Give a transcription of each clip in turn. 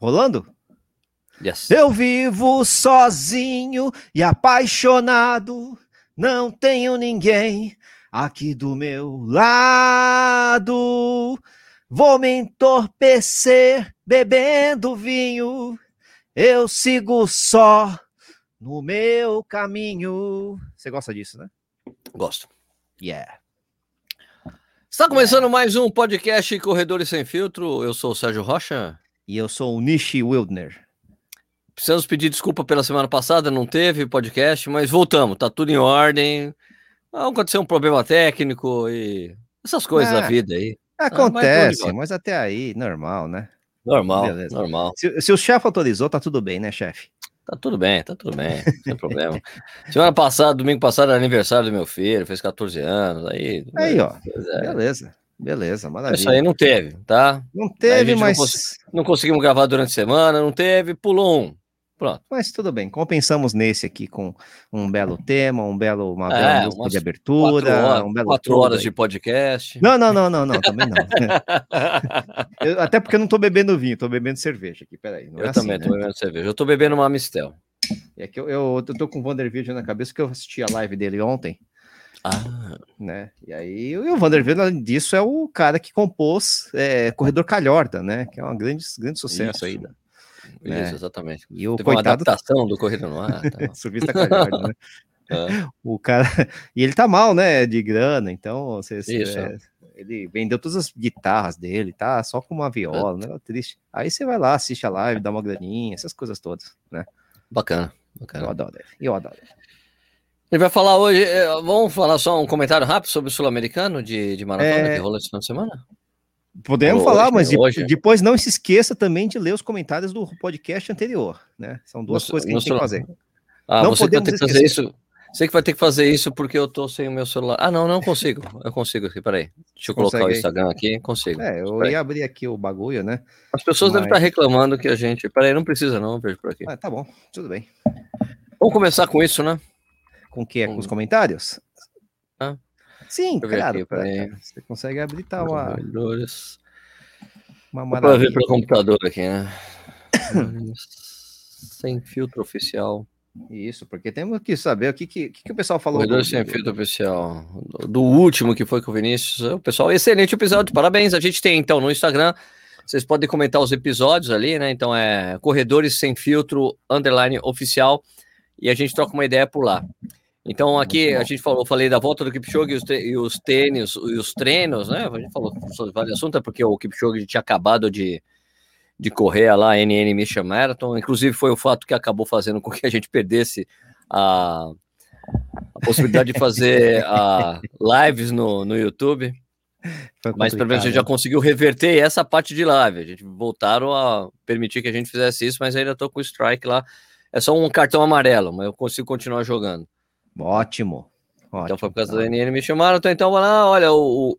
Rolando? Yes. Eu vivo sozinho e apaixonado, não tenho ninguém aqui do meu lado. Vou me entorpecer bebendo vinho, eu sigo só no meu caminho. Você gosta disso, né? Gosto. Yeah. Está começando mais um podcast Corredores Sem Filtro. Eu sou o Sérgio Rocha. E eu sou o Nishi Wildner. Precisamos pedir desculpa pela semana passada, não teve podcast, mas voltamos, tá tudo em ordem. Aconteceu um problema técnico e essas coisas Ah, da vida aí. Acontece, mas mas até aí, normal, né? Normal, Beleza. normal. Se, se o chefe autorizou, tá tudo bem, né, chefe? Tá tudo bem, tá tudo bem, sem problema. Semana passada, domingo passado, era aniversário do meu filho, fez 14 anos, aí... Aí, ó. É. Beleza, beleza, maravilha. Isso aí não teve, tá? Não teve, não mas, cons- Não conseguimos gravar durante a semana, não teve, pulou um. Pronto. mas tudo bem. Compensamos nesse aqui com um belo tema, um belo, uma É, bela de abertura, Quatro horas, um belo quatro horas aí. de podcast. Não, não, não, não, não, também não. Eu- até porque eu não tô bebendo vinho, tô bebendo cerveja aqui, peraí. Não eu é assim, também né? tô bebendo cerveja. Eu tô bebendo uma Mistel. É que eu, eu, eu tô com o Vanderbilt na cabeça que eu assisti a live dele ontem, Ah, né? E aí e o Vanderbilt, além disso, é o cara que compôs é, Corredor Calhorda, né? Que é um grande, grande sucesso Isso. aí. né? isso, É. exatamente. E o Teve uma coitado adaptação do Corrida no Ar. tá? surfista Calhorda, né? É. O cara. E ele tá mal, né? De grana, então você, Isso. é, ele vendeu todas as guitarras dele, tá? Só com uma viola, né? Triste. Aí você vai lá, assiste a live, dá uma graninha, essas coisas todas, né? Bacana, Eu bacana. adoro ele. Eu adoro ele. Ele vai falar hoje. é, Vamos falar só um comentário rápido sobre o Sul-Americano de, de maratona É. que rolou esse final de semana? Podemos Hoje, falar, mas de- hoje. depois não se esqueça também de ler os comentários do podcast anterior, né? São duas No- coisas que a gente tem que fazer. Ah, Não você que vai podemos ter que fazer isso. Você que vai ter que fazer isso porque eu tô sem o meu celular. Ah, não, não consigo. Eu consigo aqui, peraí. Deixa eu colocar o Consegue? Instagram aqui, consigo. É, eu Peraí. ia abrir aqui o bagulho, né? As pessoas devem Mas- estar reclamando que a gente. Peraí, não precisa, não, eu vejo por aqui. Ah, tá bom, tudo bem. Vamos começar com isso, né? Com o que? Com os comentários? Ah. Sim, claro. aqui. Você consegue abrir tá, uma, uma Dá pra ver maravilha. pelo computador aqui, né? Sem filtro oficial. Isso, porque temos que saber o que, que, que, o pessoal falou. Corredor do- sem filtro oficial. Do, do último que foi com o Vinícius. O pessoal, excelente episódio, parabéns. A gente tem então no Instagram. Vocês podem comentar os episódios ali, né? Então é Corredores Sem Filtro Underline Oficial. E a gente troca uma ideia por lá. Então aqui a gente falou, falei da volta do Kipchoge e os, e os tênis e os treinos, né? A gente falou sobre vários assuntos, é porque o Kipchoge tinha acabado de, de correr lá a NN Mission Marathon. Inclusive foi o fato que acabou fazendo com que a gente perdesse a, a possibilidade de fazer a lives no, no YouTube. Mas pelo menos a gente já né? conseguiu reverter essa parte de live. A gente voltaram a permitir que a gente fizesse isso, mas ainda tô com o strike lá. É só um cartão amarelo, mas eu consigo continuar jogando. Ótimo. ótimo. Então foi por causa da NN me chamaram. Então, então lá, olha, o, o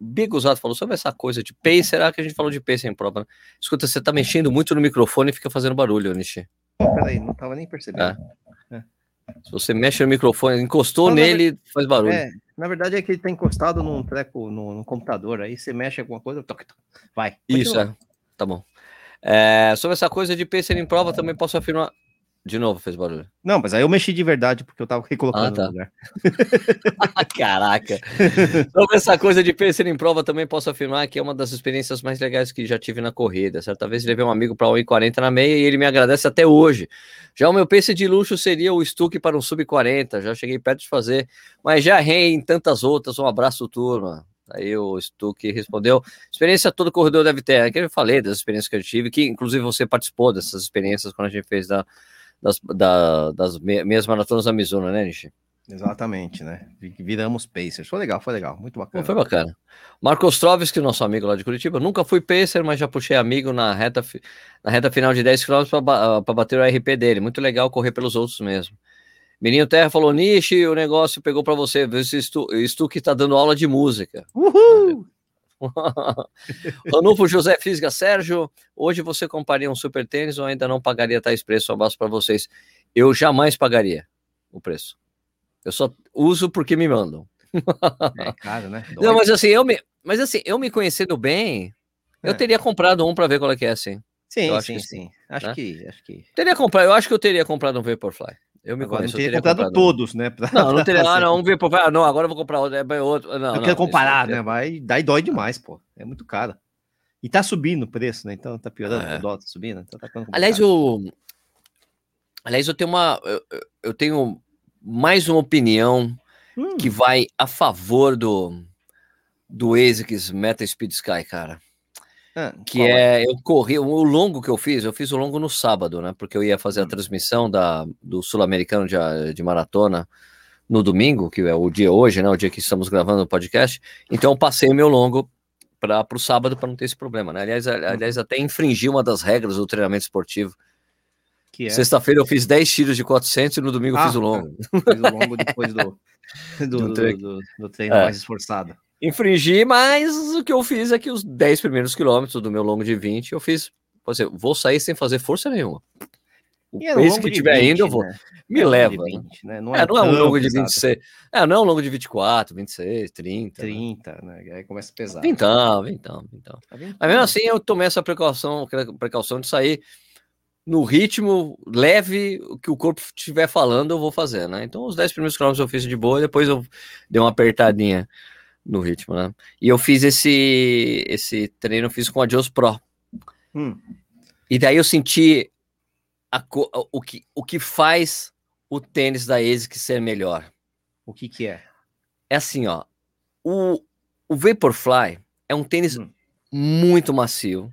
Bigosado falou sobre essa coisa de pace. Será que a gente falou de pace em prova? Né? Escuta, você tá mexendo muito no microfone e fica fazendo barulho, Nishi. Peraí, não tava nem percebendo. Se você mexe no microfone, encostou Não, nele, faz barulho. É, na verdade é que ele tá encostado num treco no, no computador, aí você mexe alguma coisa, vai. Isso, é. Tá bom. É, sobre essa coisa de pace em prova, também posso afirmar. De novo, fez barulho. Não, mas aí eu mexi de verdade, porque eu tava recolocando Ah, tá. no lugar. Caraca! Sobre essa coisa de pace em prova, também posso afirmar que é uma das experiências mais legais que já tive na corrida. Certa vez levei um amigo para 1,40 na meia e ele me agradece até hoje. Já o meu pace de luxo seria o Stuck para um sub-40, já cheguei perto de fazer, mas já errei em tantas outras. Um abraço, turma. Aí o Stuck respondeu: experiência todo corredor deve ter. É que eu falei das experiências que eu tive, que inclusive você participou dessas experiências quando a gente fez da, das, da, das me- meias maratonas da Mizuno, né, Nishi? Exatamente, né? Vi- Viramos Pacers. Foi legal, foi legal, muito bacana. foi bacana. Marcos Troves, que é nosso amigo lá de Curitiba, nunca fui pacer, mas já puxei amigo na reta, na reta final de 10 km para bater o RP dele. Muito legal correr pelos outros mesmo. Menino Terra falou, Nishi, o negócio pegou para você. Vê se Stu, Stuck tá dando aula de música. Uhul! Ranulfo José Fisga, Sérgio, hoje você compraria um super tênis ou ainda não pagaria tais preços? Um abraço para vocês. Eu jamais pagaria o preço. Eu só uso porque me mandam. É caro, né? Não, mas assim, eu me, mas assim, eu me conhecendo bem, eu É. teria comprado um para ver qual é que é, assim. Sim, Eu acho sim, que sim. Acho né? que, acho que. Teria comprado, eu acho que eu teria comprado um Vaporfly. Eu me Agora conheço, eu teria comprado comprado. todos, né? pra- Não, não teria. Ah, fazer. não, um. Ah, não, agora eu vou comprar outro. é outro. Não, Eu não, quero comparar, né? Vai, daí dói demais, pô. É muito caro. E tá subindo o preço, né? Então tá piorando, É. o dólar tá subindo. Então tá Aliás, eu. Aliás, eu tenho uma. Eu, eu- eu tenho mais uma opinião Hum, que vai a favor do. Do ASICS Meta Speed Sky, cara. Ah, Que é. Eu corri. O longo que eu fiz, eu fiz o longo no sábado, né? Porque eu ia fazer a Hum. transmissão da, do Sul-Americano de, de Maratona no domingo, que é o dia hoje, né? O dia que estamos gravando o podcast. Então eu passei o meu longo para o sábado para não ter esse problema, né? Aliás, a- aliás, até infringi uma das regras do treinamento esportivo. é? Sexta-feira eu fiz 10 tiros de 400 e no domingo eu Ah, fiz o longo. Fez o longo depois do, do, do- do treino É. mais esforçado. Infringi, mas o que eu fiz é que os 10 primeiros quilômetros do meu longo de 20 eu fiz. Por exemplo, vou sair sem fazer força nenhuma. O E um pace longo que de tiver 20, indo, eu vou. né? Me um leva. longo de né? 20, né? Não É, não é um longo de pesado. 26. É, não é um longo de 24, 26, 30. né? 30, né? Aí começa a pesar. Vintão. Tá vendo? Mas mesmo assim, eu tomei essa precaução, precaução de sair no ritmo leve, que o corpo estiver falando, eu vou fazer, né? Então, os 10 primeiros quilômetros eu fiz de boa, depois eu dei uma apertadinha no ritmo, né? E eu fiz esse, esse treino, eu fiz com a Dios Pro. Hum, E daí eu senti a o, que, o que faz o tênis da ASIC ser melhor. o que que é? É assim, ó. O, o Vaporfly é um tênis Hum. muito macio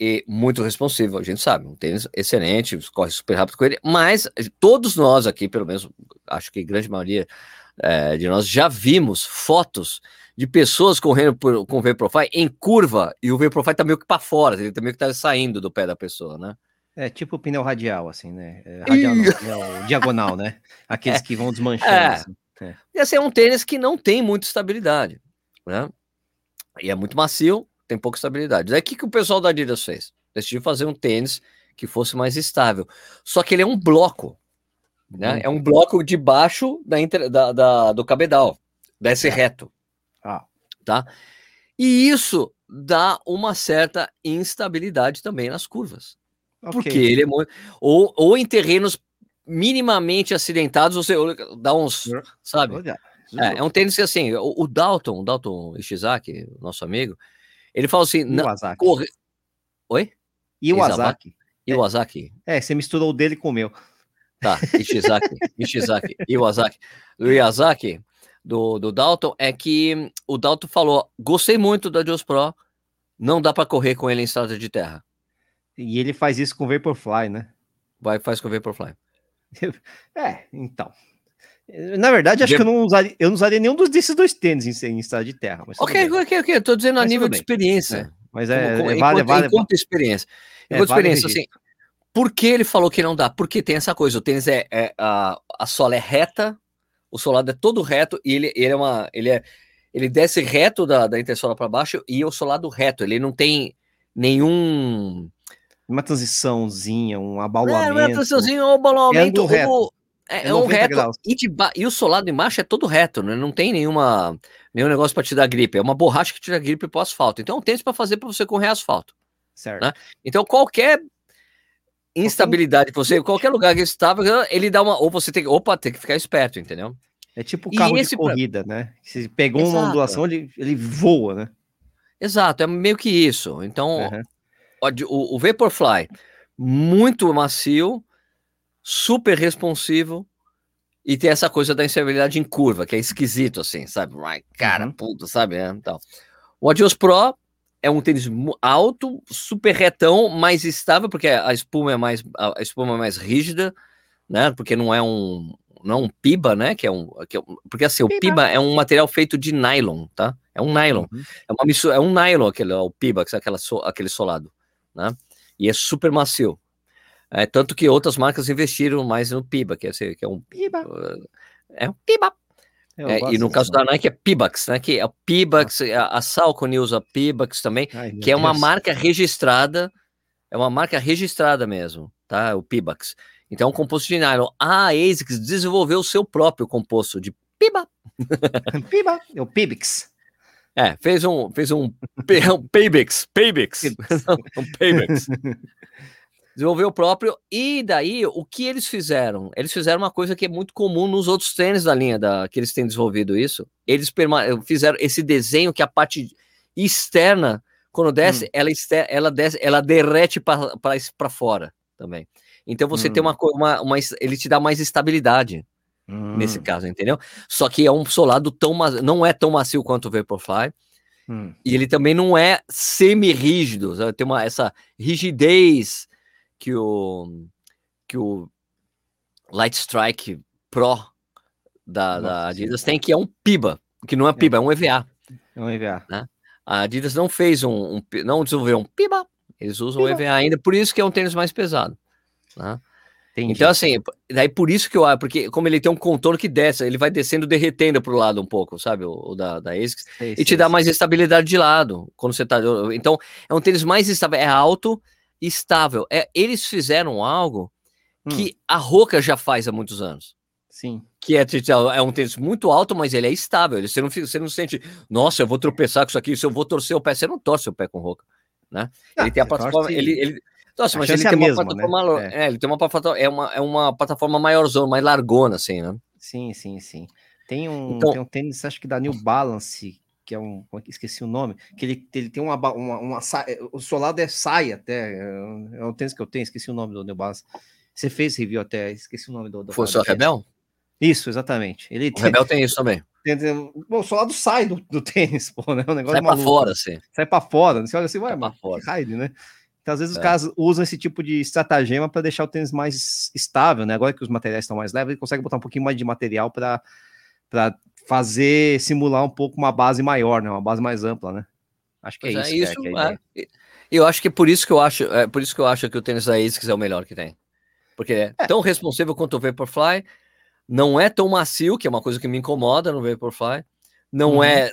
e muito responsivo, a gente sabe. Um tênis excelente, corre super rápido com ele, mas todos nós aqui, pelo menos, acho que a grande maioria eh, de nós já vimos fotos de pessoas correndo por, com o Vaporfly em curva e o Vaporfly tá meio que para fora, ele tá meio que tá saindo do pé da pessoa, né? É tipo o pneu radial, assim, né? É, radial não, pneu diagonal, né? Aqueles que vão desmanchando. É. assim. E assim, é um tênis que não tem muita estabilidade, né? E é muito macio, tem pouca estabilidade. Daí o que, que o pessoal da Adidas fez? Decidiu fazer um tênis que fosse mais estável. Só que ele é um bloco, né? Hum. É um bloco de baixo da, da- da- do cabedal, desce reto, Ah, tá? E isso dá uma certa instabilidade também nas curvas. ok. Porque ele é muito. Ou, ou em terrenos minimamente acidentados, você dá uns. Sabe? Olha, É, é um tênis que assim, o, o Dalton, o Dalton Ishizaki, nosso amigo, ele fala assim, Iwasaki. corre... Oi? Iwasaki. Iwasaki, É, você misturou o dele com o meu. Tá, Ishizaki, Ishizaki, Iwasaki. O Iwasaki, do, do Dalton, é que o Dalton falou, gostei muito da Dios Pro, não dá para correr com ele em estrada de terra. E ele faz isso com o Vaporfly, né? Vai, faz com o Vaporfly. É, então. Na verdade, acho De- que eu não usaria, eu não usaria nenhum dos desses dois tênis em, em estrada de terra. Mas Ok, ok, ok, eu tô dizendo a Mas nível de experiência. Mas Como- é, como- é enquanto, vale, vale, enquanto experiência. é, Enquanto vale o experiência, assim. Por que ele falou que não dá? Porque tem essa coisa, o tênis é, é- a, a sola é reta, o solado é todo reto e ele, ele é uma, ele é, ele desce reto da, da intersola para baixo e o solado reto, ele não tem nenhum Uma transiçãozinha, um não é, abalamento. não é ou balãoamento, ângulo reto. é, É é um 90 reto graus. e, de ba- e o solado embaixo é todo reto, né? não tem nenhuma nenhum negócio para te dar gripe, é uma borracha que tira gripe pro asfalto. Então é um tênis para fazer para você correr asfalto. Certo. né? Então, qualquer instabilidade você, qualquer lugar que estava, ele dá uma. Ou você tem que. Opa, tem que ficar esperto, entendeu? É tipo carro de esse pra- corrida, né? Se pegou uma Exato. ondulação, ele, ele voa, né? Exato, é meio que isso. Então, Aham. o, o Vaporfly, muito macio, super responsivo. E tem essa coisa da instabilidade em curva, que é esquisito, assim, sabe? Cara, Uhum. puta, sabe? É, então. O Adios Pro é um tênis alto, super retão, mais estável, porque a espuma é mais, a espuma é mais rígida, né? Porque não é um, não é um piba, né? Que é um, que é um- porque assim, o Piba. piba é um material feito de nylon, tá? É um nylon. Uhum. É uma mistura, é um nylon aquele, o piba, que é aquela, so- aquele solado, né? E é super macio. É, tanto que outras marcas investiram mais no piba, que é, esse- que é um Piba. é um piba. É, gosto e no caso nome. da Nike é Pibax, né? Que é o Pibax, a, a Salcone usa Pibax também, Ai, que é uma Deus. marca registrada, é uma marca registrada mesmo, tá? O Pibax. Então é um composto de nylon. A ASICS desenvolveu o seu próprio composto de piba. Piba. É o Pibix. É, fez um, fez um, um Paybacks, Paybacks, um Paybacks. Desenvolveu o próprio, e daí o que eles fizeram? Eles fizeram uma coisa que é muito comum nos outros tênis da linha da, que eles têm desenvolvido isso. Eles fizeram esse desenho que a parte externa, quando desce, hum. ela, ela desce, ela derrete para fora também. Então você hum. tem uma, uma, uma, ele te dá mais estabilidade hum. nesse caso, entendeu? Só que é um solado tão não é tão macio quanto o Vaporfly. Hum. E ele também não é semi-rígido, tem uma essa rigidez que o que o Light Strike Pro da, da Adidas tem, que é um PIBA, que não é PIBA, é, é um EVA. É um EVA. Né? A Adidas não fez um, um, não desenvolveu um PIBA, eles usam o EVA ainda, por isso que é um tênis mais pesado. Né? Então, assim, daí por isso que eu acho, porque como ele tem um contorno que desce, ele vai descendo, derretendo para o lado um pouco, sabe? O, o da, da ASICS, sei, e sei, te dá sei. mais estabilidade de lado quando você tá. Então, é um tênis mais estável, é alto estável. É, eles fizeram algo hum. que a Roca já faz há muitos anos. Sim. Que é, é um tênis muito alto, mas ele é estável. Você não, você não sente, nossa, eu vou tropeçar com isso aqui, se eu vou torcer o pé, você não torce o pé com Roca. Né? Ah, ele tem a plataforma, ele, ele, nossa, mas ele tem, uma mesma, plataforma, né? é. é. ele tem uma plataforma, é uma, é uma plataforma maiorzona, mais largona, assim, né? Sim, sim, sim. Tem um, então, tem um tênis, acho que da New Balance, que é um, é esqueci o nome, que ele, ele tem uma, uma, uma o solado é saia até, é um tênis que eu tenho, esqueci o nome do Balance. Você fez review até, esqueci o nome do. do Foi só Rebel? Isso, exatamente. Ele o tem, Rebel tem isso também. Tem, tem, bom, o solado sai do, do tênis, pô, né? O negócio sai para fora, sim. Sai para fora. Você olha assim, ué, mas raio, né? Então, às vezes, é. os caras usam esse tipo de estratagema para deixar o tênis mais estável, né? Agora que os materiais estão mais leves, ele consegue botar um pouquinho mais de material para fazer simular um pouco uma base maior, né? Uma base mais ampla, né? Acho que é, é isso. Que é, que é, eu acho que é por isso que eu acho, é por isso que eu acho que o tênis da ASICS é o melhor que tem. Porque é, é. tão responsável quanto o Vaporfly, não é tão macio, que é uma coisa que me incomoda no Vaporfly, não uhum. é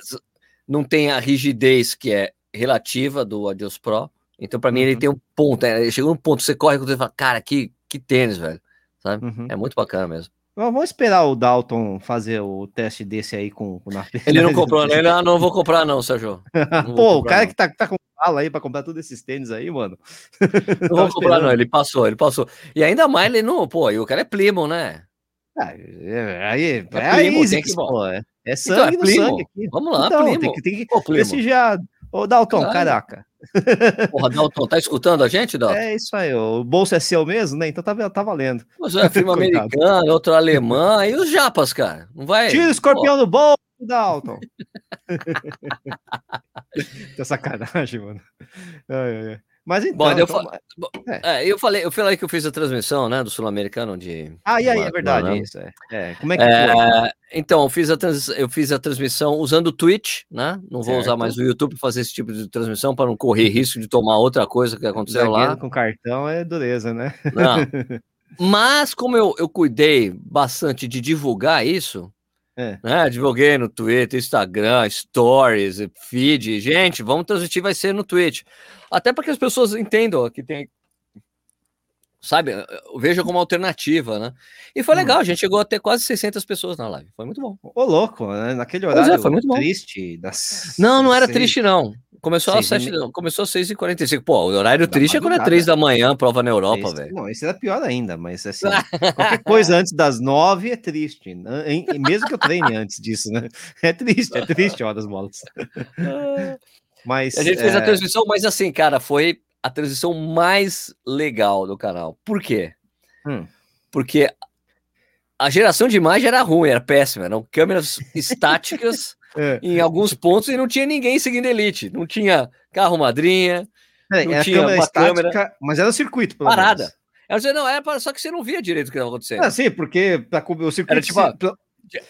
não tem a rigidez que é relativa do Adios Pro, então, para mim, ele uhum. tem um ponto. É, chega um ponto, você corre e fala, cara, que, que tênis, velho. Sabe? Uhum. É muito bacana mesmo. Vamos esperar o Dalton fazer o teste desse aí com, o na Ele não comprou, né? Ele, ah, não vou comprar, não, Sérgio. Não Pô, o cara não. que tá, tá com bala aí para comprar todos esses tênis aí, mano. Não vou comprar, não. Ele passou, ele passou. E ainda mais, ele não, pô, e o cara é Plymouth, né? Ah, é, aí, é, é, é, Plymouth, que, pô, é, é sangue então, é no sangue aqui. Vamos lá, então, Plymouth. Tem que, tem que pô, prestigiar. Ô, Dalton, claro. caraca. Porra, Dalton, tá escutando a gente, Dalton? É isso aí, o bolso é seu mesmo, né? Então tá, tá valendo. Mas é filme americano, outro alemão, e os japas, cara? Não vai. Tira o escorpião do bolso, Dalton. tá sacanagem, mano. Ai, ai, ai. Mas então. Bom, eu, então, é. É, eu, falei, eu falei que eu fiz a transmissão, né, do Sul-Americano de. Ah, e aí, é verdade, né? isso. É. é. Como é que é, foi? Então, eu fiz, a trans, eu fiz a transmissão usando o Twitch, né? Não vou certo. usar mais o YouTube para fazer esse tipo de transmissão para não correr risco de tomar outra coisa que aconteceu lá. Com cartão é dureza, né? Não. Mas, como eu, eu cuidei bastante de divulgar isso, é. Né? Divulguei no Twitter, Instagram, Stories, feed. Gente, vamos transmitir, vai ser no Twitch. Até para que as pessoas entendam que tem. Sabe, veja como alternativa, né? E foi hum. legal, a gente chegou a ter quase 600 pessoas na live. Foi muito bom. Ô, louco, né? Naquele é, horário é, foi muito triste. Das... Não, não era triste, não. Começou às 7, começou às 6 Pô, o horário triste é quando é 3 da manhã, prova na Europa, velho. Não, isso era pior ainda, mas assim, qualquer coisa antes das 9 é triste. Né? Mesmo que eu treine antes disso, né? É triste, é triste, das bolas. mas, a gente é... fez a é transmissão, mas assim, cara, foi a transição mais legal do canal. Por quê? Hum. Porque a geração de imagem era ruim, era péssima. Eram câmeras estáticas é. em alguns pontos e não tinha ninguém seguindo Elite. Não tinha carro madrinha, é, não tinha câmera uma estática, câmera... Mas era circuito, parada. Era, não, era só que você não via direito o que estava acontecendo. Ah, sim, porque o circuito... Era, tipo,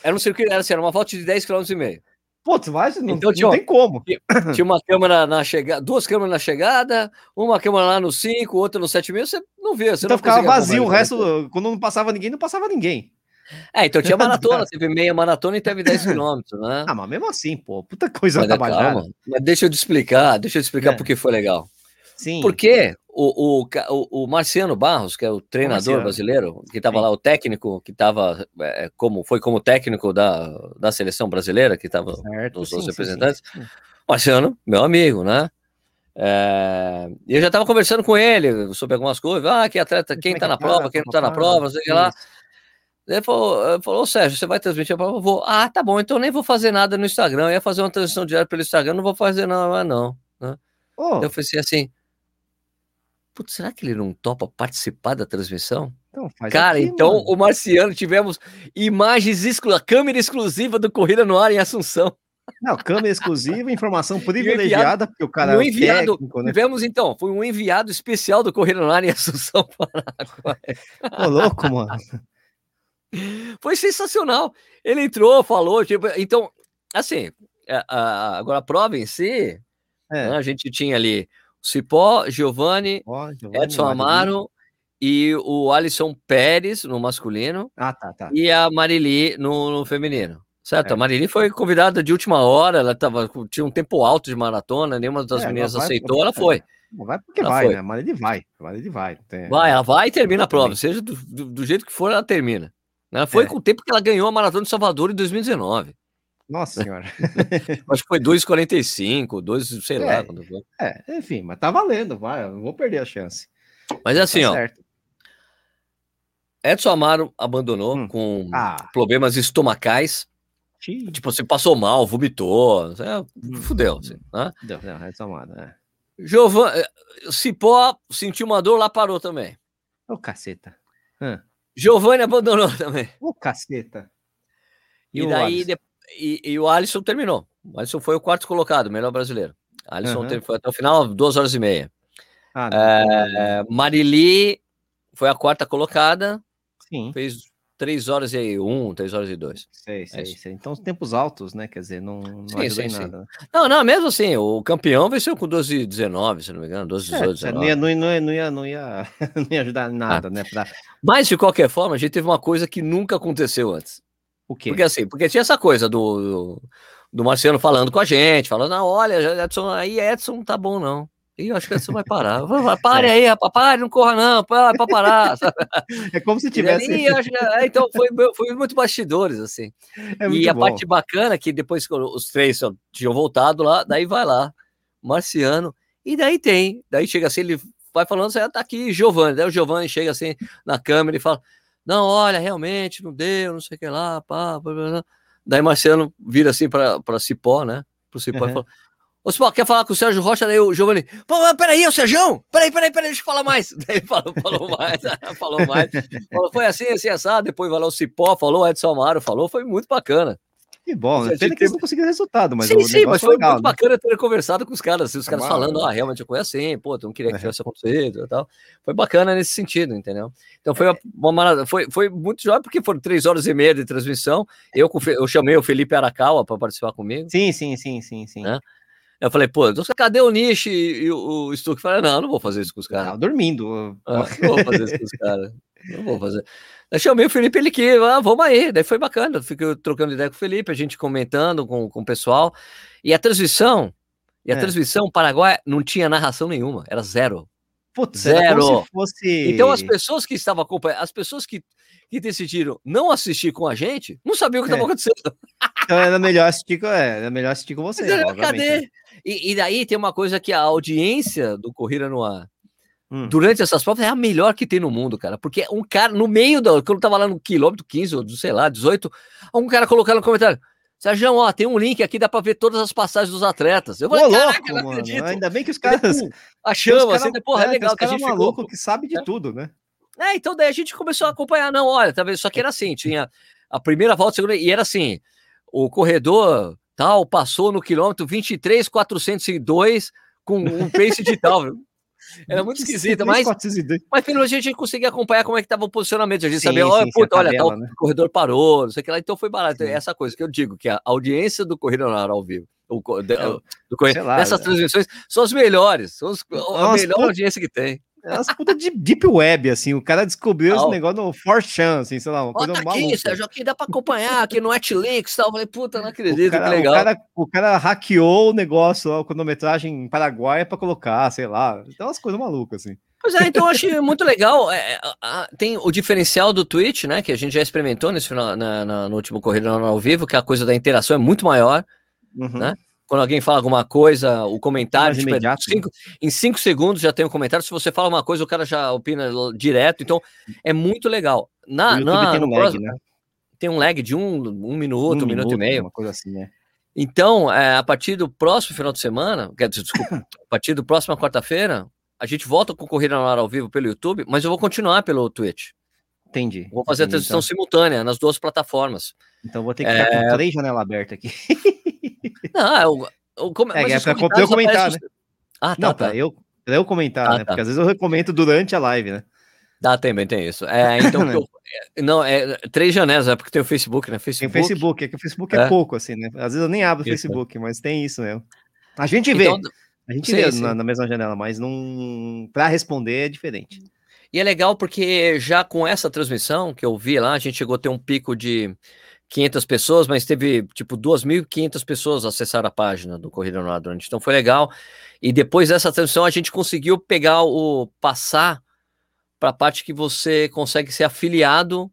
era um circuito, era, assim, era uma volta de 10 km e meio. Putz, mas não, então, tinha, não tem como. Tinha uma câmera na chegada, duas câmeras na chegada, uma câmera lá no 5, outra no 7,5, você não via. Você então não ficava vazio o resto, quando não passava ninguém, não passava ninguém. É, então tinha maratona, teve meia maratona e teve 10 quilômetros, né? Ah, mas mesmo assim, pô, puta coisa mas, trabalhada. Calma, mas deixa eu te explicar, deixa eu te explicar é. porque foi legal. Sim. Porque o, o, o, Marciano Barros, que é o treinador brasileiro, que estava lá, o técnico, que estava é, como foi como técnico da, da seleção brasileira, que estava nos sim, representantes. Sim, sim. Marciano, meu amigo, né? É, eu já estava conversando com ele sobre algumas coisas. Ah, que atleta, quem está é na tá, prova, quem não está na prova, sei lá. Ele falou, falou, Sérgio, você vai transmitir a prova? Eu vou. Ah, tá bom, então nem vou fazer nada no Instagram. Eu ia fazer uma transmissão diária pelo Instagram, não vou fazer nada, não. Né? Oh. Eu falei assim, Putz, será que ele não topa participar da transmissão? Então, Cara, aqui, então mano. o Marciano tivemos imagens exclusivas, câmera exclusiva do Corrida no Ar em Assunção. Não, câmera exclusiva, informação privilegiada, porque o cara é um enviado, técnico, né? Tivemos então, foi um enviado especial do Corrida no Ar em Assunção, Paraguai. Ô, louco, mano. Foi sensacional. Ele entrou, falou, tipo, então, assim, a, a, agora a prova em si, é. né, a gente tinha ali Cipó, Giovanni, oh, Edson Amaro e o Alisson Pérez no masculino. Ah, tá, tá. E a Marili no, no feminino. Certo, é. a Marili foi convidada de última hora, ela tava, tinha um tempo alto de maratona, nenhuma das é, meninas vai, aceitou, ela foi. Não vai porque ela vai, foi. né? A Marili vai, a Marili vai. Tem... Vai, ela vai e termina a prova, seja do, do, do, jeito que for, ela termina. Ela foi é. com o tempo que ela ganhou a Maratona de Salvador em 2019. Nossa senhora. Acho que foi 2,45, 2, sei é, lá. Quando foi. É, enfim, mas tá valendo, vai, não vou perder a chance. Mas é assim, tá ó. Certo. Edson Amaro abandonou hum. com ah. problemas estomacais. Tipo, você passou mal, vomitou, é, hum. fudeu, assim, né? Deu, não, Edson Amaro, é. Giovanni, eh, Cipó sentiu uma dor, lá parou também. Ô, oh, caceta. Hum. Giovanni abandonou também. Ô, oh, caceta. E, e daí, depois e, e, o Alisson terminou. O Alisson foi o quarto colocado, melhor brasileiro. Alisson uhum. foi até o final, duas horas e meia. Ah, é, Marili foi a quarta colocada. Sim. Fez três horas e um, três horas e dois. Sei, é sei, é sei. Então, tempos altos, né? Quer dizer, não, não sim, sim, nada. Sim. Não, não, mesmo assim, o campeão venceu com 12 e 19, se não me engano, 12 e 18, 19. Não ia, não, ia, não, ia, não, ia, não ia ajudar nada, ah. né? Pra... Mas, de qualquer forma, a gente teve uma coisa que nunca aconteceu antes. O quê? Porque assim, porque tinha essa coisa do, do, Marciano falando com a gente, falando, ah, olha, Edson, aí Edson tá bom, não. Ih, acho que Edson vai parar. Pare é. aí, rapaz, pare, não corra, não, para pra parar. É como se tivesse. Ali, acho, é, então foi, foi muito bastidores, assim. É e a bom. parte bacana é que depois que os três tinham voltado lá, daí vai lá, Marciano, e daí tem, daí chega assim, ele vai falando, você tá aqui, Giovanni, daí o Giovanni chega assim na câmera e fala: não, olha, realmente não deu, não sei o que lá, pá, pá, pá. Daí Marcelo vira assim para Cipó, né? Pro Cipó uhum. e fala: Ô Cipó, quer falar com o Sérgio Rocha? Daí o Giovanni, pô, peraí, o Sérgio, peraí, peraí, peraí, deixa eu falar mais. Daí falou, falou mais, falou mais. Falou, foi assim, assim, assado. Depois vai lá o Cipó, falou, o Edson Amaro falou, foi muito bacana. Que bom, né? Pena que eles não conseguiram resultado, mas sim, sim, mas foi legal, muito né? bacana ter conversado com os caras, assim, os caras falando, ah, realmente eu conheço assim, pô, tu não queria que tivesse acontecido e tal. Foi bacana nesse sentido, entendeu? Então foi uma, uma maratona, foi, foi muito jovem, porque foram três horas e meia de transmissão. Eu, eu chamei o Felipe Arakawa para participar comigo. Sim, sim, sim, sim, sim. Né? Eu falei, pô, cadê o Nish e o, o Stuck? Falei, não, não vou fazer isso com os caras. Não, dormindo. Ah, não vou fazer isso com os caras. Não vou fazer. Eu chamei o Felipe, ele que, ah, vamos aí. Daí foi bacana. Fiquei trocando ideia com o Felipe, a gente comentando com, com o pessoal. E a transmissão, e a é. transmissão Paraguai não tinha narração nenhuma, era zero. Putz, zero. Fosse... Então as pessoas que estavam acompanhando, as pessoas que, que decidiram não assistir com a gente, não sabiam o que estava é. acontecendo. Então era melhor assistir com, é, era melhor assistir com você. cadê? Né? E, e, daí tem uma coisa que a audiência do Corrida no Ar Hum. Durante essas provas é a melhor que tem no mundo, cara. Porque um cara, no meio da. Quando eu tava lá no quilômetro 15, ou sei lá, 18, um cara colocando no comentário. Sérgio, ó, tem um link aqui, dá pra ver todas as passagens dos atletas. Eu falei, Ô, louco, não acredito. Ainda bem que os caras. Achamos, assim, porra, é, é legal. que a gente maluco ficou... que sabe de é. tudo, né? É, então daí a gente começou a acompanhar. Não, olha, tá vendo? Só que era assim: tinha a primeira volta, a segunda, e era assim: o corredor tal passou no quilômetro 23, 402 com um pace de tal. Era muito esquisita, mas, mas pelo menos a gente conseguia acompanhar como é que estava o posicionamento. A gente sim, sabia, olha, puta, olha, tabela, né? o corredor parou, não sei o que lá, então foi barato. Sim. Essa coisa que eu digo, que a audiência do Corrida ao Vivo, o, é, do, lá, dessas é. transmissões, são as melhores, são os, a melhor audiência que tem. Umas puta de deep web, assim. O cara descobriu esse negócio no 4chan, assim, sei lá, uma coisa tá maluca. aqui, Sérgio, aqui dá pra acompanhar, aqui no Netflix e tal. Eu falei, puta, não acredito, cara, que legal. O cara, o cara hackeou o negócio, a cronometragem em Paraguai pra colocar, sei lá. Então, umas coisas malucas, assim. Pois é, então eu achei muito legal. É, é tem o diferencial do Twitch, né? Que a gente já experimentou nesse final, na, na, no último Corrida ao Vivo, que a coisa da interação é muito maior, uhum. né? Quando alguém fala alguma coisa, o comentário tipo, é cinco, em cinco segundos já tem um comentário. Se você fala uma coisa, o cara já opina direto. Então é muito legal. Na, na tem um lag, né? Tem um lag de um, um minuto, um, um minuto, minuto, e meio. Uma coisa assim, né? Então, é, a partir do próximo final de semana, quer dizer, desculpa, a partir do próximo quarta-feira, a gente volta com Corrida no Ar ao vivo pelo YouTube, mas eu vou continuar pelo Twitch. Entendi. Vou fazer entendi, a transmissão então. simultânea nas duas plataformas. Então vou ter que ficar é... com três janelas abertas aqui. Não, eu, eu, eu, é, é pra eu comentar, né? Ah, tá, Não, tá. eu, pra eu comentar, ah, né? Tá. Porque às vezes eu recomendo durante a live, né? Dá, também tem isso. É, então, eu, é, não, é três janelas, é porque tem o Facebook, né? Facebook. Tem o Facebook, é que o Facebook é, é pouco, assim, né? Às vezes eu nem abro o Facebook, mas tem isso mesmo. A gente vê. Então, a gente sim, vê sim. Na, na, mesma janela, mas não. Para responder é diferente. E é legal porque já com essa transmissão que eu vi lá, a gente chegou a ter um pico de 500 pessoas, mas teve tipo 2.500 pessoas acessaram a página do Corrida no Ar durante. Então foi legal. E depois dessa transmissão a gente conseguiu pegar o passar para a parte que você consegue ser afiliado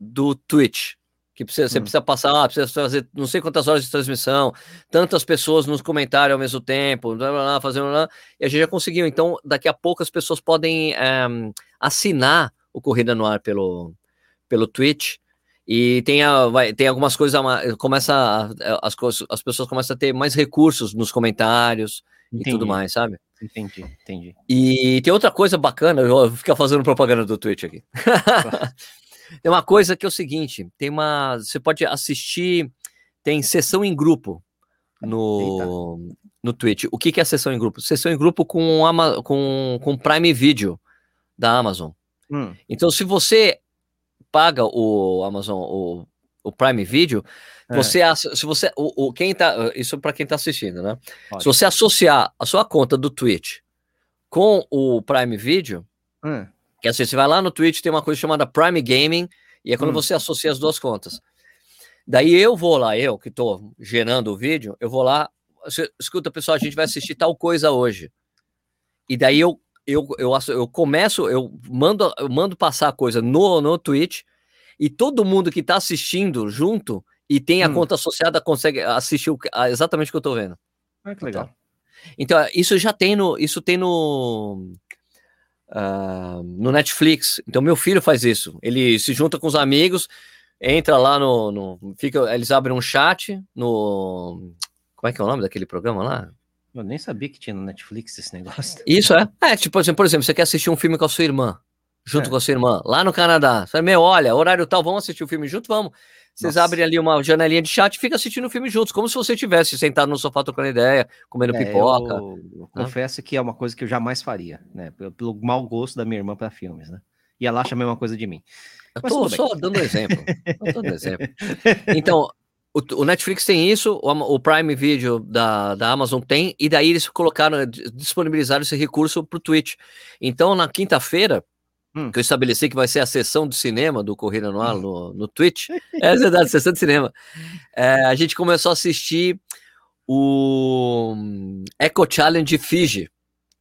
do Twitch que precisa, você hum. precisa passar, ah, precisa fazer não sei quantas horas de transmissão, tantas pessoas nos comentários ao mesmo tempo, blá, blá, blá, fazendo blá, e a gente já conseguiu. Então, daqui a pouco as pessoas podem é, assinar o Corrida no Ar pelo, pelo Twitch. E tem, a, vai, tem algumas coisas, começa a, as, as pessoas começam a ter mais recursos nos comentários entendi. e tudo mais, sabe? Entendi, entendi. E tem outra coisa bacana, eu vou ficar fazendo propaganda do Twitch aqui. Tem uma coisa que é o seguinte: tem uma. Você pode assistir, tem sessão em grupo no, no Twitch. O que, que é sessão em grupo? Sessão em grupo com, com, com Prime Video da Amazon. Hum. Então, se você paga o Amazon, o, o Prime Video, é. você se você o, o quem tá isso para quem tá assistindo, né? Se você associar a sua conta do Twitch com o Prime Video, hum. Que assim, você vai lá no Twitch, tem uma coisa chamada Prime Gaming, e é quando hum. você associa as duas contas. Daí eu vou lá, eu que estou gerando o vídeo, eu vou lá, escuta pessoal, a gente vai assistir tal coisa hoje. E daí eu eu, eu, eu começo, eu mando, eu mando passar a coisa no, no Twitch, e todo mundo que está assistindo junto e tem a hum. conta associada consegue assistir o, exatamente o que eu estou vendo. Ah, que legal. Então, isso já tem no. Isso tem no uh, no Netflix. Então, meu filho faz isso. Ele se junta com os amigos, entra lá no, no. fica, eles abrem um chat no. Como é que é o nome daquele programa lá? Eu nem sabia que tinha no Netflix esse negócio. Isso é? É, tipo assim, por exemplo, você quer assistir um filme com a sua irmã, junto é. com a sua irmã, lá no Canadá. Você fala, meu, olha, horário tal, vamos assistir o filme junto? Vamos. Vocês Nossa. abrem ali uma janelinha de chat e fica assistindo o filme juntos, como se você estivesse sentado no sofá trocando ideia, comendo é, pipoca. Eu, eu né? confesso que é uma coisa que eu jamais faria, né? Pelo, pelo mau gosto da minha irmã para filmes, né? E ela acha a mesma coisa de mim. Eu tô só dando exemplo. dando exemplo. Então, o, Netflix tem isso, o, o, Prime Video da, da Amazon tem, e daí eles colocaram, disponibilizaram esse recurso para o Twitch. Então, na quinta-feira, hum. que eu estabeleci que vai ser a sessão de cinema do Corrida no Ar hum. no, no Twitch. É verdade, sessão de cinema. É, a gente começou a assistir o Eco Challenge Fiji.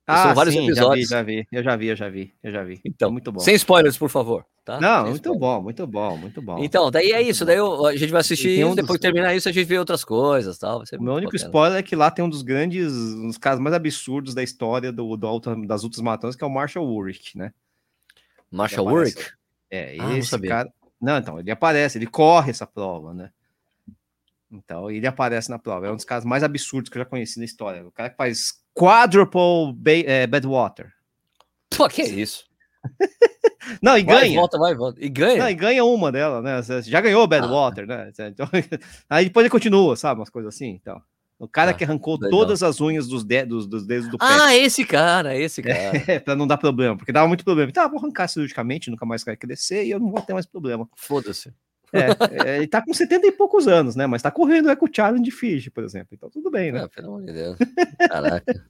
Ah, São vários sim, episódios. Já vi, já vi, eu já vi, eu já vi, eu já vi. Então, muito bom. Sem spoilers, por favor. Tá? Não, sem muito spoilers. bom, muito bom, muito bom. Então, daí é isso, daí eu, a gente vai assistir, um depois dos... terminar isso, a gente vê outras coisas, tal. o meu único bacana. spoiler é que lá tem um dos grandes, um dos casos mais absurdos da história do, do das outras matanças, que é o Marshall Ulrich, né? Marshall Work? É, ah, esse não cara. Não, então, ele aparece, ele corre essa prova, né? Então, ele aparece na prova. É um dos casos mais absurdos que eu já conheci na história. O cara que faz quadruple ba é, Badwater. Pô, que é isso? não, e vai, ganha. Volta, vai, volta. E ganha. Não, e ganha uma dela, né? Já ganhou Badwater, ah. né? Então, aí depois ele continua, sabe? Umas coisas assim, então. O cara ah, que arrancou legal. todas as unhas dos, de, dos, dos dedos do pé. Ah, esse cara, esse cara. É, pra não dar problema, porque dava muito problema. Tá, vou arrancar cirurgicamente, nunca mais vai crescer e eu não vou ter mais problema. Foda-se. É, é, ele tá com 70 e poucos anos, né? Mas tá correndo é com o Challenge de Fiji, por exemplo. Então tudo bem, né? Ah, pelo amor de Deus. Caraca.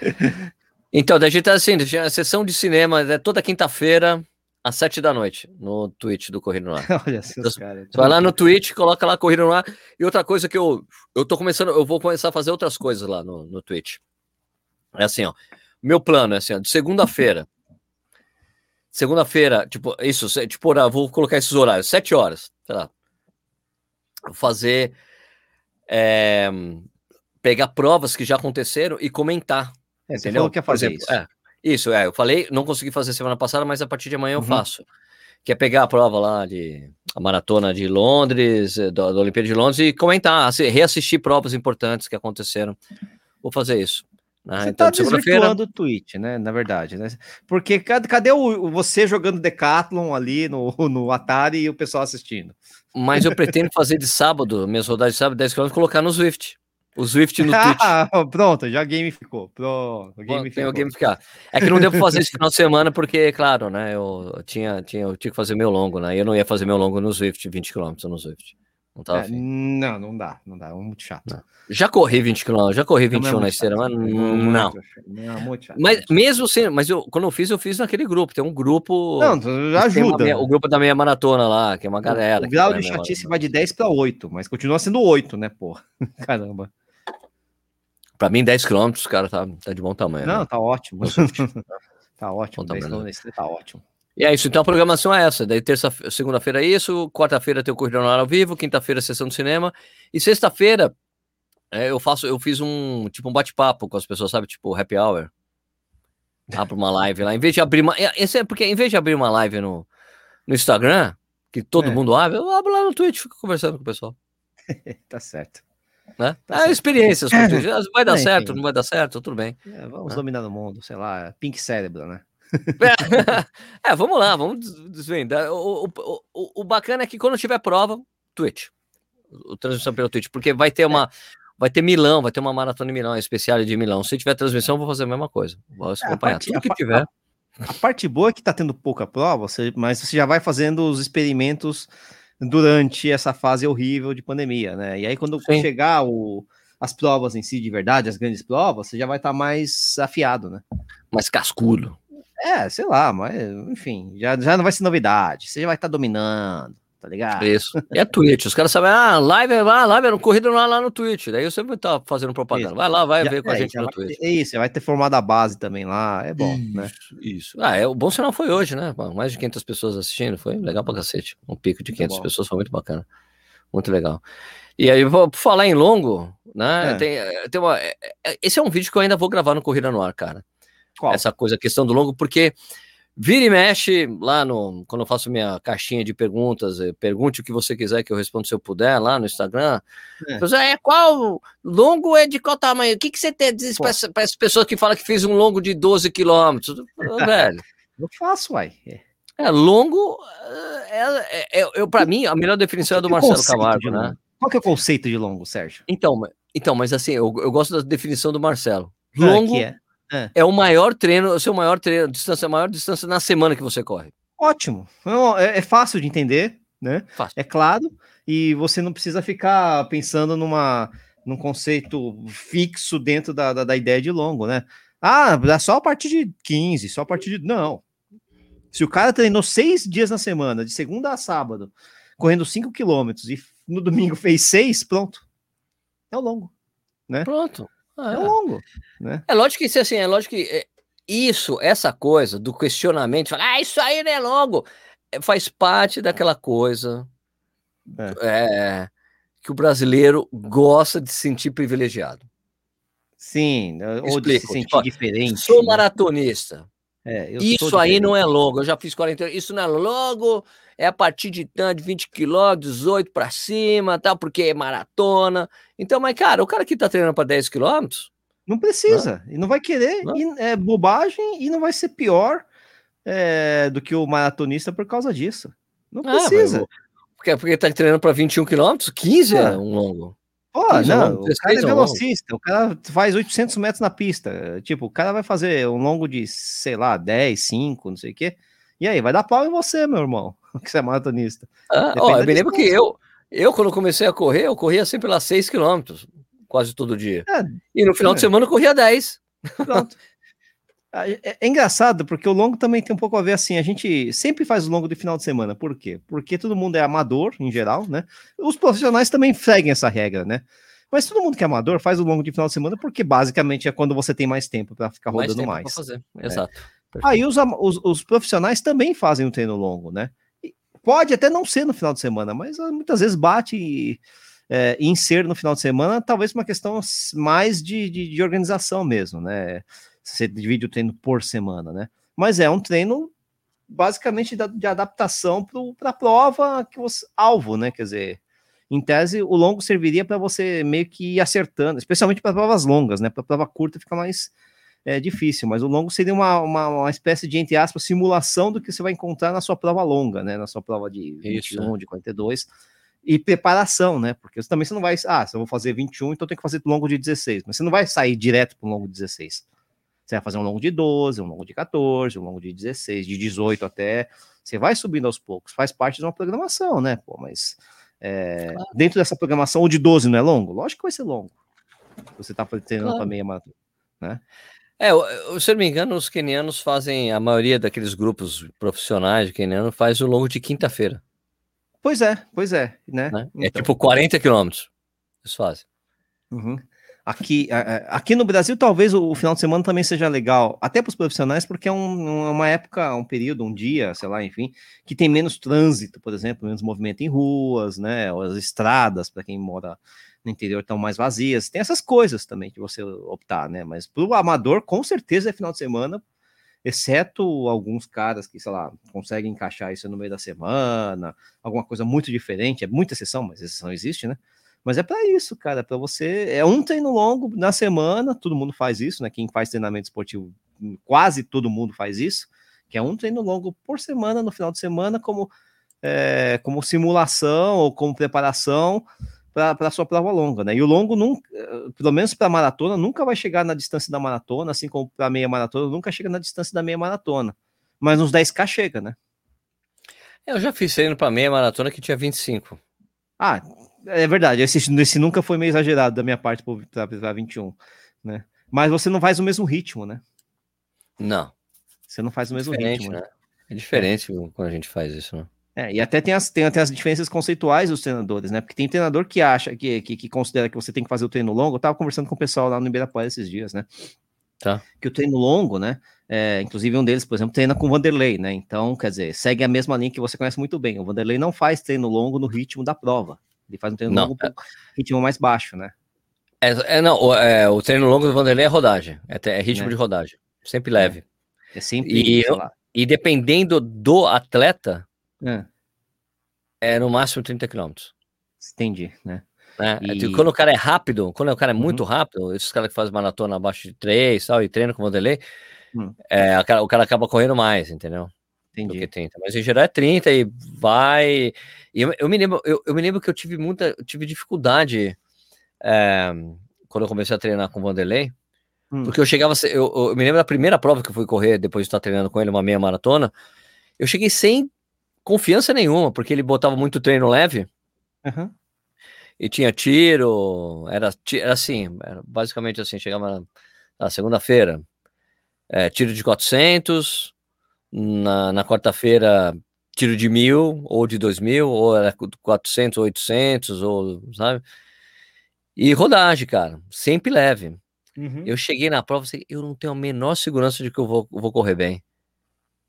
então, a gente tá assim, a sessão de cinema é toda quinta-feira, às sete da noite, no Twitch do Corrida no Ar. Olha então, cara. Vai lá no Twitch, coloca lá Corrida no Ar. E outra coisa que eu, eu tô começando, eu vou começar a fazer outras coisas lá no, no Twitch. É assim, ó. meu plano é assim, de segunda-feira. Segunda-feira, tipo, isso, tipo, vou colocar esses horários, sete horas, sei lá. Fazer. É, pegar provas que já aconteceram e comentar. É, você entendeu? falou que ia fazer exemplo, isso. É, isso, é. Eu falei, não consegui fazer semana passada, mas a partir de amanhã eu uhum. faço. Que é pegar a prova lá de a maratona de Londres, da, da Olimpíada de Londres, e comentar, reassistir provas importantes que aconteceram. Vou fazer isso. Ah, você então, tá desvirtuando o tweet, né? Na verdade, né? Porque cadê, cadê o, você jogando Decathlon ali no, no Atari e o pessoal assistindo? Mas eu pretendo fazer de sábado, minhas rodadas de sábado, 10 km, colocar no Swift. O Swift no Twitch. Ah, pronto, já gamificou. Pronto, gamificou. Tem o gamificar. É que não deu pra fazer esse final de semana, porque, claro, né? Eu tinha, tinha, eu tinha que fazer meu longo, né? Eu não ia fazer meu longo no Swift, 20 km no Swift. Não, tava é, não, não dá, não dá, é muito chato. Não. Já corri 20 km, já corri 21 não, é na esteira, mas não. Não, muito chato. Mas mesmo assim, mas eu, quando eu fiz, eu fiz naquele grupo. Tem um grupo. Não, ajuda. Meia, o grupo da meia maratona lá, que é uma galera. O grau de chatice vai de 10 para 8, mas continua sendo 8, né, porra? Caramba. Pra mim, 10 km, cara, tá, tá de bom tamanho. Não, né? tá ótimo. tá ótimo, 10 km tá ótimo. E é isso, então a programação é essa. Daí terça, segunda-feira é isso, quarta-feira tem o Corrida ao vivo, quinta-feira sessão de cinema e sexta-feira é, eu faço, eu fiz um tipo um bate-papo com as pessoas, sabe, tipo happy hour. Abro uma live lá, em vez de abrir uma, é, esse é porque em vez de abrir uma live no, no Instagram, que todo é. mundo abre, eu abro lá no Twitch, fico conversando com o pessoal. tá certo. Né? Tá ah, experiências, vai dar é, certo, não vai dar certo, tudo bem. É, vamos né? dominar o mundo, sei lá, pink cérebro, né? é, vamos lá, vamos desvendar. O, o, o, o, bacana é que quando tiver prova, Twitch. O transmissão pelo Twitch, porque vai ter uma. Vai ter Milão, vai ter uma maratona em Milão, especial de Milão. Se tiver transmissão, vou fazer a mesma coisa. Vou é, acompanhar parte, tudo que tiver. A, a, parte boa é que tá tendo pouca prova, você, mas você já vai fazendo os experimentos durante essa fase horrível de pandemia, né? E aí, quando Sim. chegar o, as provas em si de verdade, as grandes provas, você já vai estar tá mais afiado, né? Mais cascudo. É, sei lá, mas enfim, já, já não vai ser novidade. Você já vai estar tá dominando, tá ligado? Isso. E é Twitch. Os caras sabem, ah, live, ah, live é no corrida lá, lá no Twitch. Daí você vai estar tá fazendo propaganda. Isso. Vai lá, vai já, ver com é, a gente no Twitch. É isso, vai ter formado a base também lá. É bom, isso, né? Isso. Ah, é, o bom sinal foi hoje, né? Mais de 500 pessoas assistindo. Foi legal pra cacete. Um pico de 500 pessoas foi muito bacana. Muito legal. E aí, vou falar em longo, né? É. Tem, tem uma, é, é, esse é um vídeo que eu ainda vou gravar no Corrida no Ar, cara. Qual? Essa coisa, a questão do longo, porque vira e mexe lá no. Quando eu faço minha caixinha de perguntas, eh, pergunte o que você quiser que eu respondo se eu puder lá no Instagram. É, é qual longo é de qual tamanho? O que, que você tem para as pessoas que falam que fez um longo de 12 quilômetros? velho. Eu faço, uai. É, é longo. É, é, é eu, para mim, a melhor definição é do Marcelo Camargo, né? Qual que é o conceito de longo, Sérgio? Então, então mas assim, eu, eu gosto da definição do Marcelo. Longo. Ah, é. é o maior treino, o seu maior treino, distância, a maior distância na semana que você corre. Ótimo. É, é fácil de entender, né? Fácil. É claro, e você não precisa ficar pensando numa, num conceito fixo dentro da, da, da ideia de longo, né? Ah, dá só a partir de 15, só a partir de. Não. Se o cara treinou seis dias na semana, de segunda a sábado, correndo 5 quilômetros, e no domingo fez seis, pronto. É o longo. Né? Pronto. Ah, é longo, né? É lógico que assim, é lógico que é, isso, essa coisa do questionamento, falar, ah, isso aí não é longo, é, faz parte daquela coisa é. É, que o brasileiro gosta de se sentir privilegiado. Sim, ou de se sentir tipo, diferente. Sou né? maratonista. É, isso aí não é longo, eu já fiz 40 Isso não é longo, é a partir de tanto, 20 quilômetros, 18 para cima, tal, porque é maratona. Então, mas, cara, o cara que tá treinando para 10 quilômetros. Não precisa, não. e não vai querer, não. E é bobagem, e não vai ser pior é, do que o maratonista por causa disso. Não ah, precisa. porque, porque tá treinando para 21 quilômetros, 15 é um longo. Pô, não, o cara é velocista, o cara faz 800 metros na pista. Tipo, o cara vai fazer um longo de, sei lá, 10, 5, não sei o quê. E aí, vai dar pau em você, meu irmão, que você é maratonista. Ah, ó, eu me lembro que eu, eu, quando comecei a correr, eu corria sempre lá 6 quilômetros, quase todo dia. É, e no final é. de semana eu corria 10. Pronto. É, é, engraçado, porque o longo também tem um pouco a ver assim. A gente sempre faz o longo de final de semana. Por quê? Porque todo mundo é amador, em geral, né? Os profissionais também seguem essa regra, né? Mas todo mundo que é amador faz o longo de final de semana porque basicamente é quando você tem mais tempo para ficar rodando mais. mais. fazer. É. Exato. Aí os, os, os, profissionais também fazem o treino longo, né? Pode até não ser no final de semana, mas ah, muitas vezes bate é, em ser no final de semana, talvez uma questão mais de, de, de organização mesmo, né? Você divide o treino por semana, né? Mas é um treino basicamente de, de adaptação para a prova que você alvo, né? Quer dizer, em tese, o longo serviria para você meio que ir acertando, especialmente para provas longas, né? Para prova curta fica mais é, difícil, mas o longo seria uma, uma, uma, espécie de, entre aspas, simulação do que você vai encontrar na sua prova longa, né? Na sua prova de 21, Isso. de 42, e preparação, né? Porque também você não vai, ah, se eu vou fazer 21, então tem que fazer longo de 16, mas você não vai sair direto para um longo de 16. Você vai fazer um longo de 12, um longo de 14, um longo de 16, de 18 até. Você vai subindo aos poucos, faz parte de uma programação, né? Pô, mas é, claro. Dentro dessa programação, o de 12 não é longo? Lógico que vai ser longo. Você está treinando claro. para meia maratona, né? É, se eu não me engano, os kenianos fazem, a maioria daqueles grupos profissionais de keniano faz o longo de quinta-feira. Pois é, pois é, né? né? É então. tipo 40 quilômetros, eles fazem. Uhum. Aqui, aqui no Brasil, talvez o final de semana também seja legal, até para os profissionais, porque é um, uma época, um período, um dia, sei lá, enfim, que tem menos trânsito, por exemplo, menos movimento em ruas, né? As estradas, para quem mora no interior, estão mais vazias. Tem essas coisas também que você optar, né? Mas para o amador, com certeza é final de semana, exceto alguns caras que, sei lá, conseguem encaixar isso no meio da semana, alguma coisa muito diferente, é muita exceção, mas exceção existe, né? Mas é para isso, cara, para você. É um treino longo na semana, todo mundo faz isso, né? Quem faz treinamento esportivo, quase todo mundo faz isso, que é um treino longo por semana, no final de semana, como, é, como simulação ou como preparação para a sua prova longa, né? E o longo, nunca, pelo menos para maratona, nunca vai chegar na distância da maratona, assim como para meia maratona, nunca chega na distância da meia maratona. Mas nos 10K chega, né? Eu já fiz treino para meia maratona que tinha 25. Ah, é verdade, esse, esse nunca foi meio exagerado da minha parte para 21, né? Mas você não faz o mesmo ritmo, né? Não. Você não faz o mesmo ritmo. Né? É diferente é. quando a gente faz isso, né? É, e até tem as, tem até as diferenças conceituais dos treinadores, né? Porque tem treinador que acha, que, que, que, considera que você tem que fazer o treino longo. Eu tava conversando com o pessoal lá no Ibirapuera esses dias, né? Tá. Que o treino longo, né? É, inclusive um deles, por exemplo, treina com o Vanderlei, né? Então, quer dizer, segue a mesma linha que você conhece muito bem. O Vanderlei não faz treino longo no ritmo da prova. Ele faz um treino não, longo é... ritmo mais baixo, né? É, é não, o, é, o, treino longo do Vanderlei é rodagem, é, é ritmo é. de rodagem, sempre leve. É, sempre, e, e dependendo do atleta, é. é no máximo 30 km. Entendi, né? É, e... Quando o cara é rápido, quando o cara é uhum. muito uhum. rápido, esses caras que fazem maratona abaixo de 3 tal, e treino com o Vanderlei, hum. é, o, cara, o cara acaba correndo mais, entendeu? Entendi. do que 30. Mas em geral é 30 e vai. E eu, eu me lembro, eu, eu, me lembro que eu tive muita, eu tive dificuldade é, quando eu comecei a treinar com o Vanderlei. Hum. Porque eu chegava, eu, eu, me lembro da primeira prova que eu fui correr depois de estar treinando com ele, uma meia maratona. Eu cheguei sem confiança nenhuma, porque ele botava muito treino leve. Uhum. E tinha tiro, era, era assim, era basicamente assim, chegava na, na segunda-feira, é, tiro de 400, na, na quarta-feira tiro de mil ou de dois mil, ou era 400, 800, ou sabe? E rodagem, cara, sempre leve. Uhum. Eu cheguei na prova, eu não tenho a menor segurança de que eu vou, vou correr bem.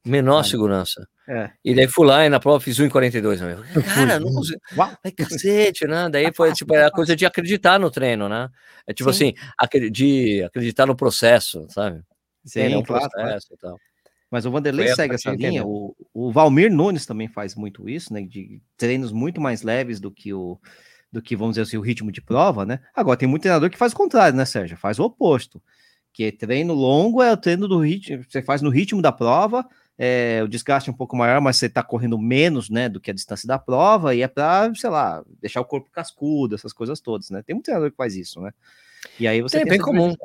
Menor segurança. É. E daí fui lá e na prova fiz 1,42. Né? Cara, não consigo. Ai, cacete, né? Daí foi tipo, é a coisa de acreditar no treino, né? É tipo Sim. assim, de acreditar no processo, sabe? Sim, é claro, processo e tal. Mas o Vanderlei segue essa linha. O, o Valmir Nunes também faz muito isso, né? De treinos muito mais leves do que o do que, vamos dizer assim, o ritmo de prova, né? Agora, tem muito treinador que faz o contrário, né, Sérgio? Faz o oposto. Que treino longo é o treino do ritmo, você faz no ritmo da prova, é, o desgaste é um pouco maior, mas você está correndo menos, né, do que a distância da prova, e é para, sei lá, deixar o corpo cascudo, essas coisas todas, né? Tem muito treinador que faz isso, né? E aí você tem, tem bem comum.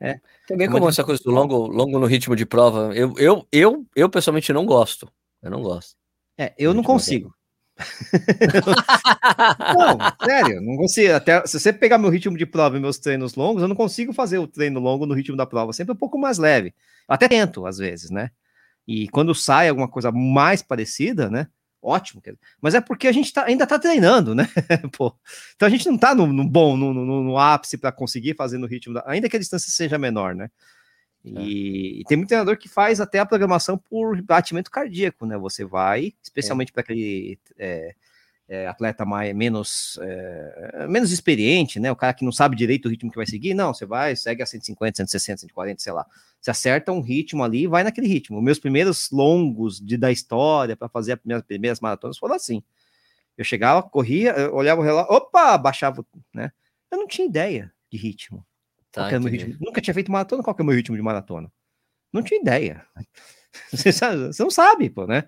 É, é. Tem bem comum essa coisa do longo, longo no ritmo de prova. Eu, eu, eu, eu pessoalmente não gosto. Eu não gosto. É, eu não consigo. não, sério, não consigo. Até se você pegar meu ritmo de prova e meus treinos longos, eu não consigo fazer o treino longo no ritmo da prova, sempre um pouco mais leve. Até tento, às vezes, né? E quando sai alguma coisa mais parecida, né? ótimo. Mas é porque a gente tá, ainda tá treinando, né? Então a gente não tá no, no bom, no, no, no ápice para conseguir fazer no ritmo, da, ainda que a distância seja menor, né? E, é. e, tem muito treinador que faz até a programação por batimento cardíaco, né? Você vai, especialmente é. para aquele é, é, atleta mais, menos, é, menos experiente, né? O cara que não sabe direito o ritmo que vai seguir, não, você vai, segue a 150, 160, 140, sei lá. Você acerta um ritmo ali e vai naquele ritmo. Meus primeiros longos de, da história para fazer as minhas primeiras maratonas foram assim. Eu chegava, corria, olhava o relógio, opa, baixava, né? Eu não tinha ideia de ritmo. Tá, ritmo. Nunca tinha feito maratona, qual que é o meu ritmo de maratona? Não tinha ideia. Você, sabe, você não sabe, pô, né?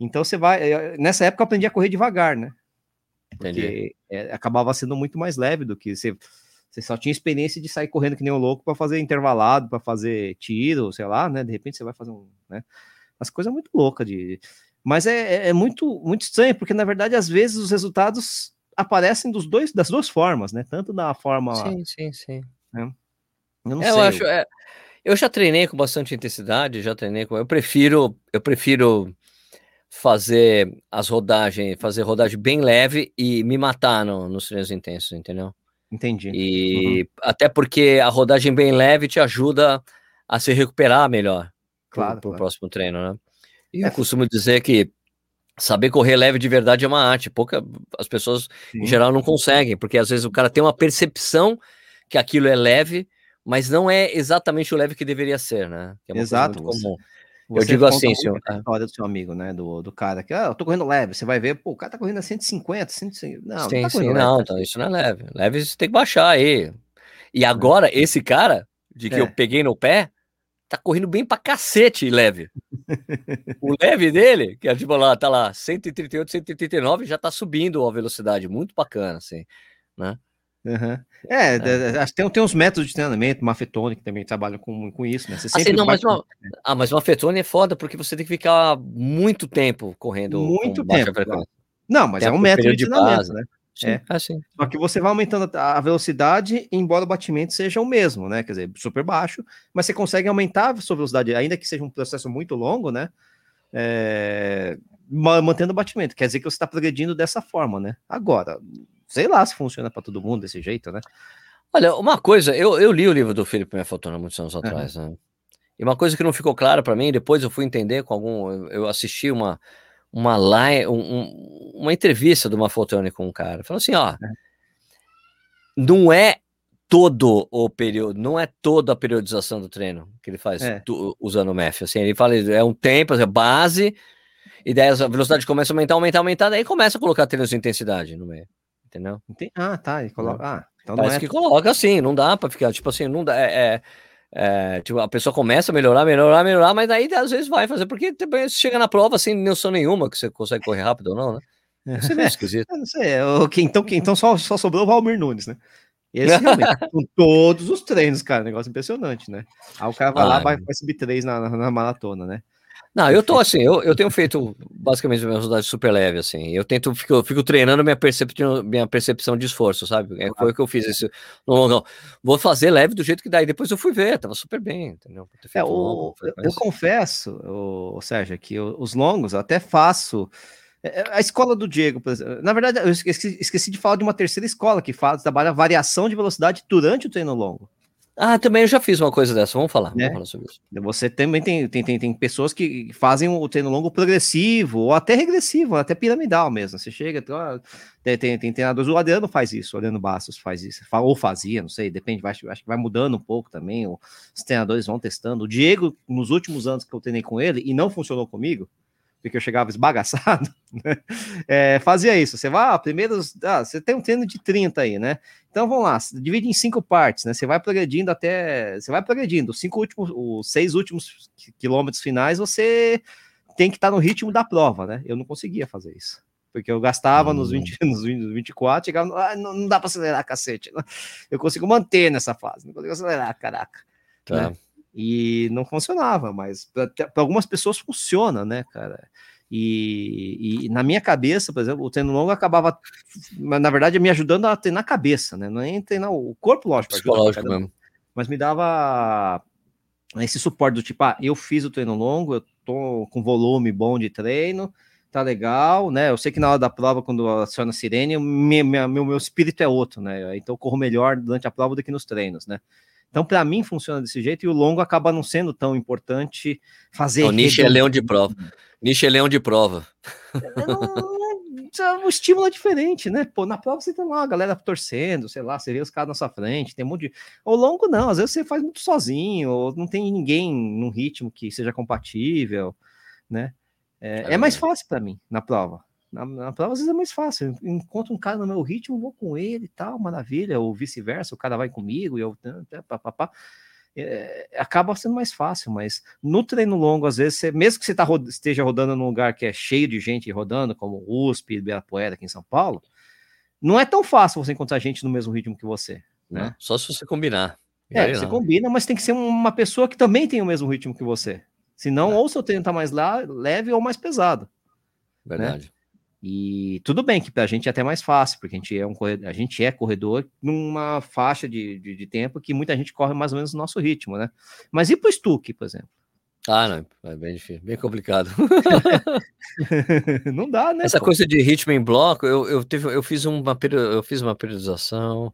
Então você vai. Eh, nessa época eu aprendi a correr devagar, né? Porque é, acabava sendo muito mais leve do que você, você só tinha experiência de sair correndo que nem um louco para fazer intervalado, para fazer tiro, sei lá, né? De repente você vai fazer um, né? As coisas muito loucas de. Mas é, é, é, muito, muito estranho, porque na verdade, às vezes, os resultados aparecem dos dois, das duas formas, né? Tanto da forma. Sim, sim, sim. Né? Eu não é, sei. Eu acho. É, eu já treinei com bastante intensidade, já treinei com. Eu prefiro, eu prefiro fazer as rodagens, fazer rodagem bem leve e me matar no, nos treinos intensos, entendeu? Entendi. E uhum. até porque a rodagem bem leve te ajuda a se recuperar melhor claro, para o claro. próximo treino, né? E é. eu costumo dizer que saber correr leve de verdade é uma arte. Pouca, as pessoas Sim. em geral não conseguem, porque às vezes o cara tem uma percepção que aquilo é leve, mas não é exatamente o leve que deveria ser, né? É Exato. comum. Você eu digo assim, senhor. A história do seu amigo, né? Do, do cara que, ah, eu tô correndo leve. Você vai ver, pô, o cara tá correndo a 150, 150. Não, sim, não tá sim, leve, não, então, isso não é leve. Leve você tem que baixar aí. E agora, é. esse cara, de que é. eu peguei no pé, tá correndo bem pra cacete leve. o leve dele, que é tipo lá, tá lá, 138, 139, já tá subindo a velocidade. Muito bacana, assim, né? Uhum. É, é. tem, tem uns métodos de treinamento, Mafetone, que também trabalham com, com isso, né? Você assim, não, mas, uma, ah, mas Mafetone é foda porque você tem que ficar muito tempo correndo. Muito tempo. Não, mas tempo, é um método de treinamento, base. né? Sim, é. assim. Só que você vai aumentando a velocidade, embora o batimento seja o mesmo, né? Quer dizer, super baixo, mas você consegue aumentar a sua velocidade, ainda que seja um processo muito longo, né? É... Mantendo o batimento. Quer dizer que você está progredindo dessa forma, né? Agora, sei lá se funciona para todo mundo desse jeito, né? Olha, uma coisa, eu, eu li o livro do Felipe Mefotona muitos anos atrás, né? E uma coisa que não ficou clara para mim, depois eu fui entender com algum. Eu assisti uma, uma live, um, uma entrevista do Mafotone com um cara. Falou assim: ó, é. não é todo o período, não é toda a periodização do treino que ele faz é. tu, usando o MEF. Assim, ele fala, é um tempo, é base, e daí a velocidade começa a aumentar, aumentar, aumentar, daí começa a colocar treinos de intensidade no meio entendeu? Ah, tá. Ele coloca. Ah, então Parece é... que coloca assim, não dá para ficar, tipo assim, não dá. É, é, é, tipo, a pessoa começa a melhorar, melhorar, melhorar, mas aí às vezes vai fazer, porque também chega na prova sem noção nenhuma que você consegue correr rápido ou não, né? Isso é meio esquisito. não sei, okay, então, então só, só sobrou o Valmir Nunes, né? Esse realmente, com todos os treinos, cara, negócio impressionante, né? Aí o cara vai ah, lá, vai, vai subir três na, na, na maratona, né? Não, eu tô assim, eu, eu tenho feito basicamente minha velocidade super leve, assim. Eu tento, fico, fico treinando minha percepção, minha percepção de esforço, sabe? É, foi o que eu fiz isso no longão. Vou fazer leve do jeito que dá. E depois eu fui ver, tava super bem, entendeu? É, o, longo, eu, eu confesso, o, Sérgio, que os longos eu até faço. É, é, a escola do Diego, na verdade, eu esqueci, esqueci de falar de uma terceira escola que faz, trabalha variação de velocidade durante o treino longo. Ah, também eu já fiz uma coisa dessa, vamos falar, vamos né? falar sobre isso. Você também tem, tem, tem, tem pessoas que fazem o treino longo progressivo, ou até regressivo, até piramidal mesmo. Você chega, tem, tem, tem treinadores, o Adriano faz isso, o Adriano Bastos faz isso, ou fazia, não sei, depende, acho, acho que vai mudando um pouco também, os treinadores vão testando. O Diego, nos últimos anos que eu treinei com ele, e não funcionou comigo, porque eu chegava esbagaçado, né? é, fazia isso. Você vai, ah, primeiros, ah, você tem um treino de 30 aí, né? Então vamos lá, divide em cinco partes, né? Você vai progredindo até, você vai progredindo. Os cinco últimos, os seis últimos quilômetros finais, você tem que estar no ritmo da prova, né? Eu não conseguia fazer isso. Porque eu gastava hum. nos, 20, nos 24, chegava, ah, não, não, dá para acelerar, cacete. Eu consigo manter nessa fase, não consigo acelerar, caraca. Tá. Né? E não funcionava, mas para algumas pessoas funciona, né, cara? E, e, na minha cabeça, por exemplo, o treino longo acabava, na verdade, me ajudando a treinar a cabeça, né? Não é nem treinar o corpo, lógico, Psicológico mesmo. mas me dava esse suporte do tipo, ah, eu fiz o treino longo, eu tô com volume bom de treino, tá legal, né? Eu sei que na hora da prova, quando aciona a sirene, meu, meu, meu espírito é outro, né? Então eu corro melhor durante a prova do que nos treinos, né? Então, para mim, funciona desse jeito e o longo acaba não sendo tão importante fazer. O nicho é leão de prova. Nicho é leão de prova. Não, o estímulo é diferente, né? Pô, na prova você tem lá a galera torcendo, sei lá, você vê os caras na sua frente, tem um monte de. O longo não, às vezes você faz muito sozinho, ou não tem ninguém num ritmo que seja compatível, né? É, é mais fácil para mim na prova. Na, na, prova, às vezes é mais fácil. Encontro um cara no meu ritmo, vou com ele e tal, maravilha, ou vice-versa, o cara vai comigo e eu. Pá, É, acaba sendo mais fácil, mas no treino longo, às vezes, você, mesmo que você tá, esteja rodando num lugar que é cheio de gente rodando, como USP, Ibirapuera aqui em São Paulo, não é tão fácil você encontrar gente no mesmo ritmo que você. Né? Não, só se você combinar. É, você combina, mas tem que ser uma pessoa que também tem o mesmo ritmo que você. Senão, é. ou seu treino tá mais lá, leve ou mais pesado. Né? Verdade. Né? E tudo bem que para a gente é até mais fácil, porque a gente é um corredor, a gente é corredor numa faixa de, de, de, tempo que muita gente corre mais ou menos no nosso ritmo, né? Mas e para o Stuck, por exemplo? Ah, não, é bem difícil, bem complicado. não dá, né? Essa pô? coisa de ritmo em bloco, eu, eu, teve, eu, fiz uma, eu fiz uma periodização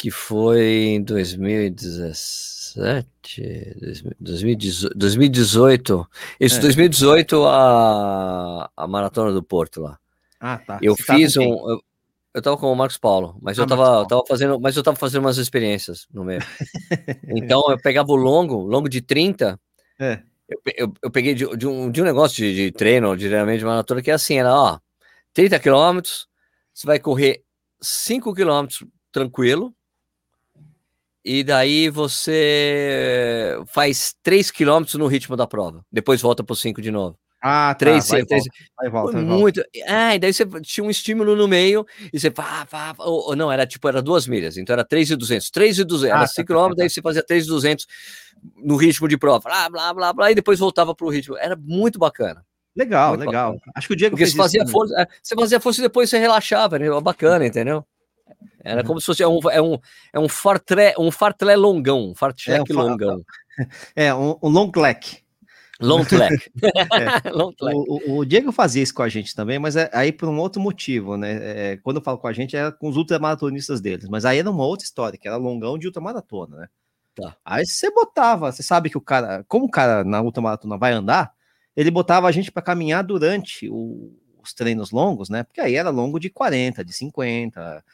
que foi em 2017, 2018, 2018 isso, é. 2018, a, a Maratona do Porto lá. Ah, tá. Eu Você fiz um... Eu, eu tava com o Marcos Paulo, mas ah, eu tava, eu tava fazendo, mas eu tava fazendo umas experiências no meio. então eu pegava o longo, longo de 30, é. eu, eu, eu peguei de, de, um, de um negócio de, de treino, de treinamento de maratona, que é assim, era, ó, 30 quilômetros, você vai correr 5 quilômetros tranquilo, e daí você faz 3 km no ritmo da prova. Depois volta para 5 de novo. Ah, tá. 3, vai, 3, volta, vai, volta, vai, muito. Ah, e daí você tinha um estímulo no meio e você pá, pá, pá, ou, não, era tipo, era duas milhas, então era 3,200. 3,200, ah, era 5 tá, km, tá, tá. daí você fazia 3,200 no ritmo de prova, blá, blá, blá, blá, e depois voltava para o ritmo. Era muito bacana. Legal, muito legal. Bacana. Acho que o Diego Porque fazia força, é, você fazia força e depois você relaxava, né? Bacana, entendeu? Era como se fosse é um, é um, é um fartlé, um fartlé longão, um fartlek é um longão. É, um, um long clack. Long clack. é. long clack. O, o, Diego fazia isso com a gente também, mas é aí por um outro motivo, né? É, quando eu falo com a gente, é com os ultramaratonistas deles, mas aí era uma outra história, que era longão de ultramaratona, né? Tá. Aí você botava, você sabe que o cara, como o cara na ultramaratona vai andar, ele botava a gente para caminhar durante o, os treinos longos, né? Porque aí era longo de 40, de 50,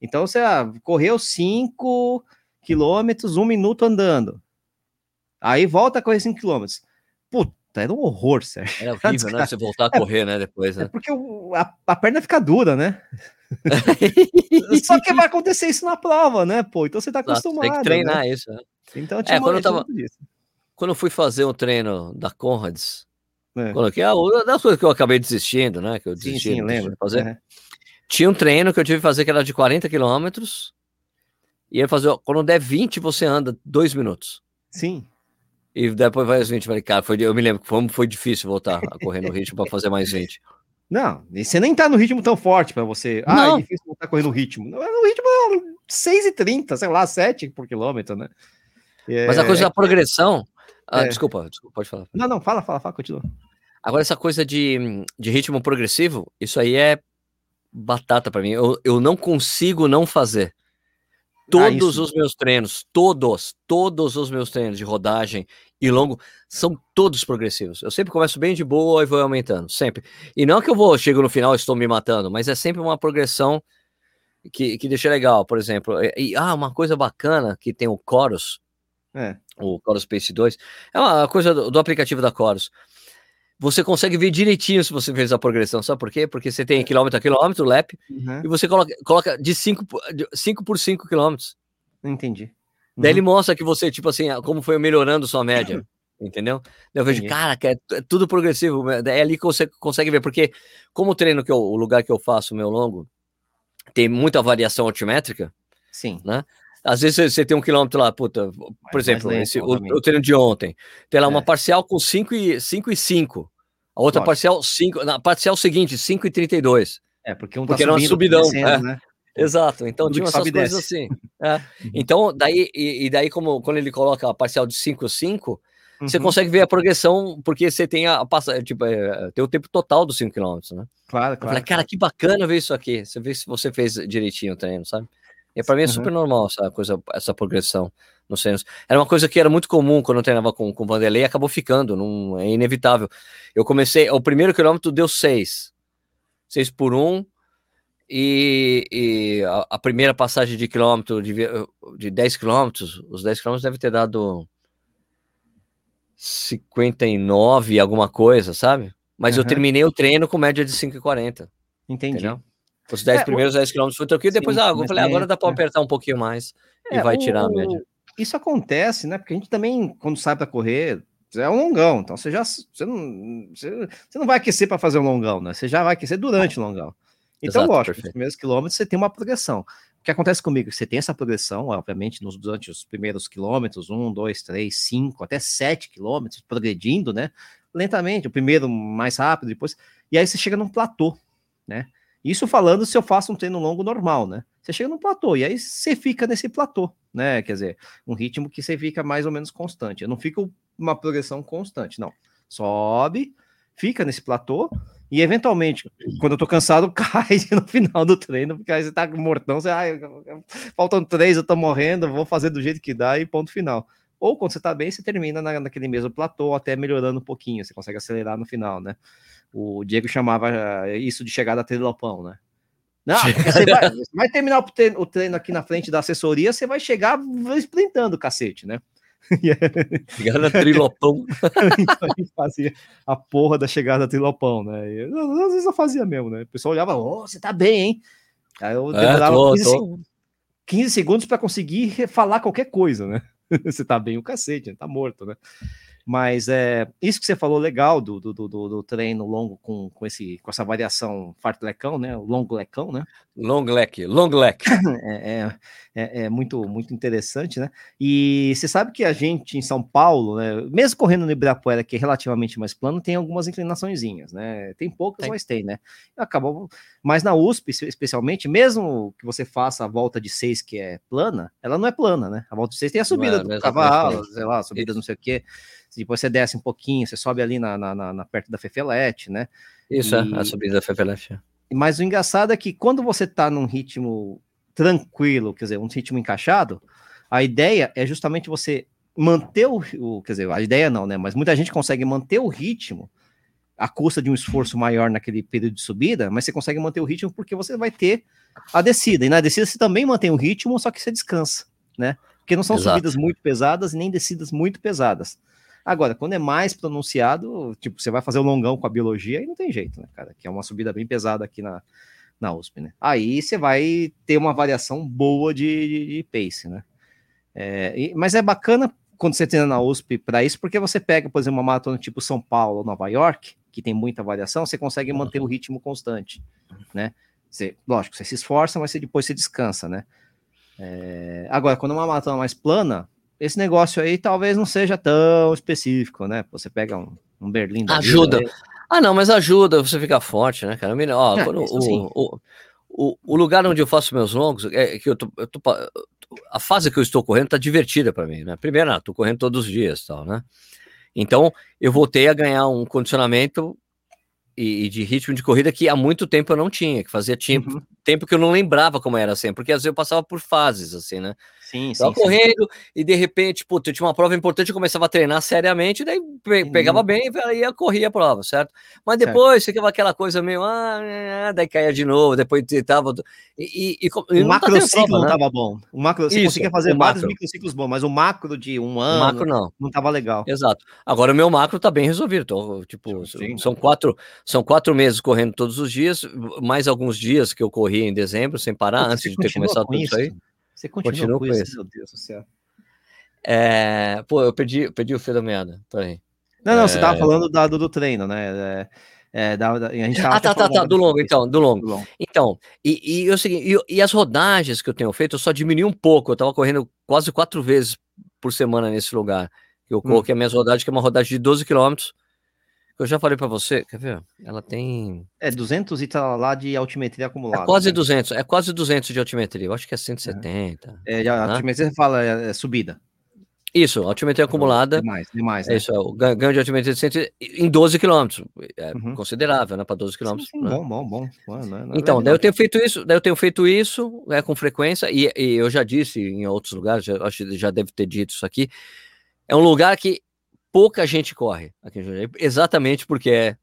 então você ah, correu 5 quilômetros, um minuto andando. Aí volta a correr 5 quilômetros. Puta, era um horror, Sérgio. Era horrível, né? Você voltar a é, correr, né? Depois, né? É porque o, a, a, perna fica dura, né? Só que vai acontecer isso na prova, né? Pô, então você tá acostumado. Tem que treinar né? isso, né? Então, é, quando eu tava. Quando eu fui fazer um treino da Conrads, é. coloquei a ah, das coisas que eu acabei desistindo, né? Que eu desisti sim, sim, lembro. de fazer. É. Tinha um treino que eu tive que fazer que era de 40 quilômetros. E ele fazer, quando der 20, você anda dois minutos. Sim. E depois vai as 20. Falei, cara, foi, eu me lembro que foi, difícil voltar a correr no ritmo para fazer mais 20. Não, e você nem tá no ritmo tão forte para você. Ah, não. é difícil voltar a correr no ritmo. No ritmo 6,30, sei lá, 7 por quilômetro, né? É, Mas a coisa é, da progressão. Ah, é, desculpa, desculpa, pode falar. Não, não, fala, fala, fala, continua. Agora, essa coisa de, de ritmo progressivo, isso aí é batata para mim. Eu, eu não consigo não fazer. Ah, todos ah, os meus treinos, todos, todos os meus treinos de rodagem e longo são todos progressivos. Eu sempre começo bem de boa e vou aumentando, sempre. E não que eu vou, chego no final e estou me matando, mas é sempre uma progressão que, que deixa legal. Por exemplo, e, ah, uma coisa bacana que tem o Chorus, é. o Chorus Space 2, é uma coisa do, do aplicativo da Chorus você consegue ver direitinho se você fez a progressão. Sabe por quê? Porque você tem quilômetro a quilômetro, lap, uhum. e você coloca, coloca de 5 cinco por 5 quilômetros. Entendi. Uhum. Daí ele mostra que você, tipo assim, como foi melhorando sua média. Entendeu? Eu vejo, Entendi. cara, é, é, tudo progressivo. É ali que você consegue ver, porque como o treino que eu, o lugar que eu faço, meu longo, tem muita variação altimétrica. Sim. Né? Às vezes você tem um quilômetro lá, puta, por exemplo, esse, o, o, treino de ontem, tem lá é. uma parcial com 5 e 5 e 5. A outra parcial 5, na parcial seguinte, 5 e 32. É, porque um tá porque era uma subidão, é. né? Exato, então Tudo tinha essas coisas assim. É. Uhum. Então, daí, e, e, daí, como quando ele coloca a parcial de 5 5, uhum. você consegue ver a progressão, porque você tem a, a tipo, é, tem o tempo total dos 5 km, né? Claro, claro. Falei, cara, que bacana ver isso aqui. Você vê se você fez direitinho o treino, sabe? E para mim é uhum. super normal essa coisa, essa progressão nos treinos. Era uma coisa que era muito comum quando eu treinava com, com o Vanderlei e acabou ficando, não, é inevitável. Eu comecei, o primeiro quilômetro deu 6. 6 por 1. Um, e, e a, a, primeira passagem de quilômetro, de, de 10 quilômetros, os 10 quilômetros deve ter dado 59, alguma coisa, sabe? Mas uhum. eu terminei o treino com média de 5,40. Entendi. Entendeu? Os 10 é, primeiros o... 10 quilômetros foi tranquilo, depois ah, eu falei, agora dá para é. apertar um pouquinho mais é, e vai tirar o... a média. Isso acontece, né? Porque a gente também, quando sai para correr, é um longão, então você já você não, você, você não vai aquecer para fazer um longão, né? Você já vai aquecer durante o longão. Então, Exato, lógico, nos primeiros quilômetros você tem uma progressão. O que acontece comigo? Você tem essa progressão, obviamente, nos, durante os primeiros quilômetros, um, dois, três, cinco, até sete quilômetros, progredindo, né? Lentamente, o primeiro mais rápido, depois. E aí você chega num platô, né? Isso falando se eu faço um treino longo normal, né? Você chega num platô, e aí você fica nesse platô, né? Quer dizer, um ritmo que você fica mais ou menos constante. Eu não fico uma progressão constante, não. Sobe, fica nesse platô, e eventualmente, quando eu tô cansado, cai no final do treino, porque aí você tá mortão, você, ah, faltam três, eu tô morrendo, vou fazer do jeito que dá e ponto final. Ou quando você tá bem, você termina na, naquele mesmo platô, até melhorando um pouquinho, você consegue acelerar no final, né? O Diego chamava isso de chegada a trilopão, né? Não, você vai, você vai terminar o treino, o treino aqui na frente da assessoria, você vai chegar sprintando, cacete, né? Chegada trilopão. então a gente fazia a porra da chegada trilopão, né? E, às vezes eu fazia mesmo, né? O pessoal olhava, ô, oh, você tá bem, hein? Aí eu é, demorava é, tô, 15, tô. Segundos, 15 segundos para conseguir falar qualquer coisa, né? você tá bem o cacete, tá morto, né? Mas é isso que você falou legal do, do, do, do treino longo com, com, esse, com essa variação fartlecão, né? O longo lecão, né? Long leque, long leque. É, é, é, é, muito, muito interessante, né? E você sabe que a gente em São Paulo, né? Mesmo correndo no Ibirapuera, que é relativamente mais plano, tem algumas inclinaçõezinhas, né? Tem poucas, tem. mas tem, né? Acabou, mas na USP, especialmente, mesmo que você faça a volta de seis que é plana, ela não é plana, né? A volta de seis tem a subida é, do cavalo, sei lá, subida não sei o quê depois você desce um pouquinho, você sobe ali na, na, na, na perto da Fefelete, né? Isso, e... é, a subida da Fefelete. Mas o engraçado é que quando você tá num ritmo tranquilo, quer dizer, um ritmo encaixado, a ideia é justamente você manter o, o, quer dizer, a ideia não, né? Mas muita gente consegue manter o ritmo à custa de um esforço maior naquele período de subida, mas você consegue manter o ritmo porque você vai ter a descida. E na descida você também mantém o ritmo, só que você descansa, né? Porque não são Exato. subidas muito pesadas e nem descidas muito pesadas. Agora, quando é mais pronunciado, tipo, você vai fazer o longão com a biologia, aí não tem jeito, né, cara? Que é uma subida bem pesada aqui na, na USP, né? Aí você vai ter uma variação boa de, de, de pace, né? É, e, mas é bacana quando você treina na USP para isso, porque você pega, por exemplo, uma maratona tipo São Paulo ou Nova York, que tem muita variação, você consegue manter o ritmo constante, né? Você, lógico, você se esforça, mas você, depois você descansa, né? É, agora, quando é uma maratona mais plana, esse negócio aí talvez não seja tão específico, né? Você pega um, um Berlim da Ajuda. Vida, ah, não, mas ajuda você ficar forte, né, cara? Ó, é, quando, o, o, o, o, lugar onde eu faço meus longos, é que eu tô, eu tô a fase que eu estou correndo tá divertida para mim, né? Primeiro, ah, tô correndo todos os dias, tal, né? Então, eu voltei a ganhar um condicionamento e, e, de ritmo de corrida que há muito tempo eu não tinha, que fazia tempo, uhum. tempo que eu não lembrava como era assim, porque às vezes eu passava por fases, assim, né? Sim, sim. Tava correndo sim. e de repente, puta, eu tinha uma prova importante, eu começava a treinar seriamente, daí pe pegava uhum. bem e ia correr a prova, certo? Mas depois certo. ficava aquela coisa meio, ah, ah, daí caía de novo, depois tentava. E, e, e o macro tá ciclo não né? tava bom. O macro, você Isso, conseguia fazer vários microciclos bons, mas o macro de um ano o macro não. não tava legal. Exato. Agora o meu macro tá bem resolvido. Tô, tipo, sim. são quatro, são quatro meses correndo todos os dias, mais alguns dias que eu corri em dezembro sem parar, Pô, antes de ter começado tudo isso aí. Você continua, com, isso, meu Deus do céu. É, pô, eu perdi, perdi o fio da meada. Peraí. Não, não, é... você tava falando do, do treino, né? É, é, da, da, a gente ah, tá, tá, tá, do longo, então, do longo. do longo. Então, e, e, o seguinte, e, e, as rodagens que eu tenho feito, eu só diminui um pouco. Eu tava correndo quase quatro vezes por semana nesse lugar. Eu coloquei hum. a minha rodagem, que é uma rodagem de 12 quilômetros, eu já falei para você, quer ver? Ela tem. É 200 e tá lá de altimetria acumulada. É quase né? 200, é quase 200 de altimetria. Eu acho que é 170. É, é a né? altimetria você fala é, é subida. Isso, altimetria acumulada. Demais, demais. Né? É isso, é, o ganho de altimetria em 12 quilômetros. É uhum. considerável, né? Para 12 quilômetros. Né? Bom, bom, bom. Não é, não é então, daí eu tenho feito isso, daí eu tenho feito isso é, com frequência, e, e eu já disse em outros lugares, já, acho que já deve ter dito isso aqui. É um lugar que pouca gente corre aqui em Jundiaí, exatamente porque é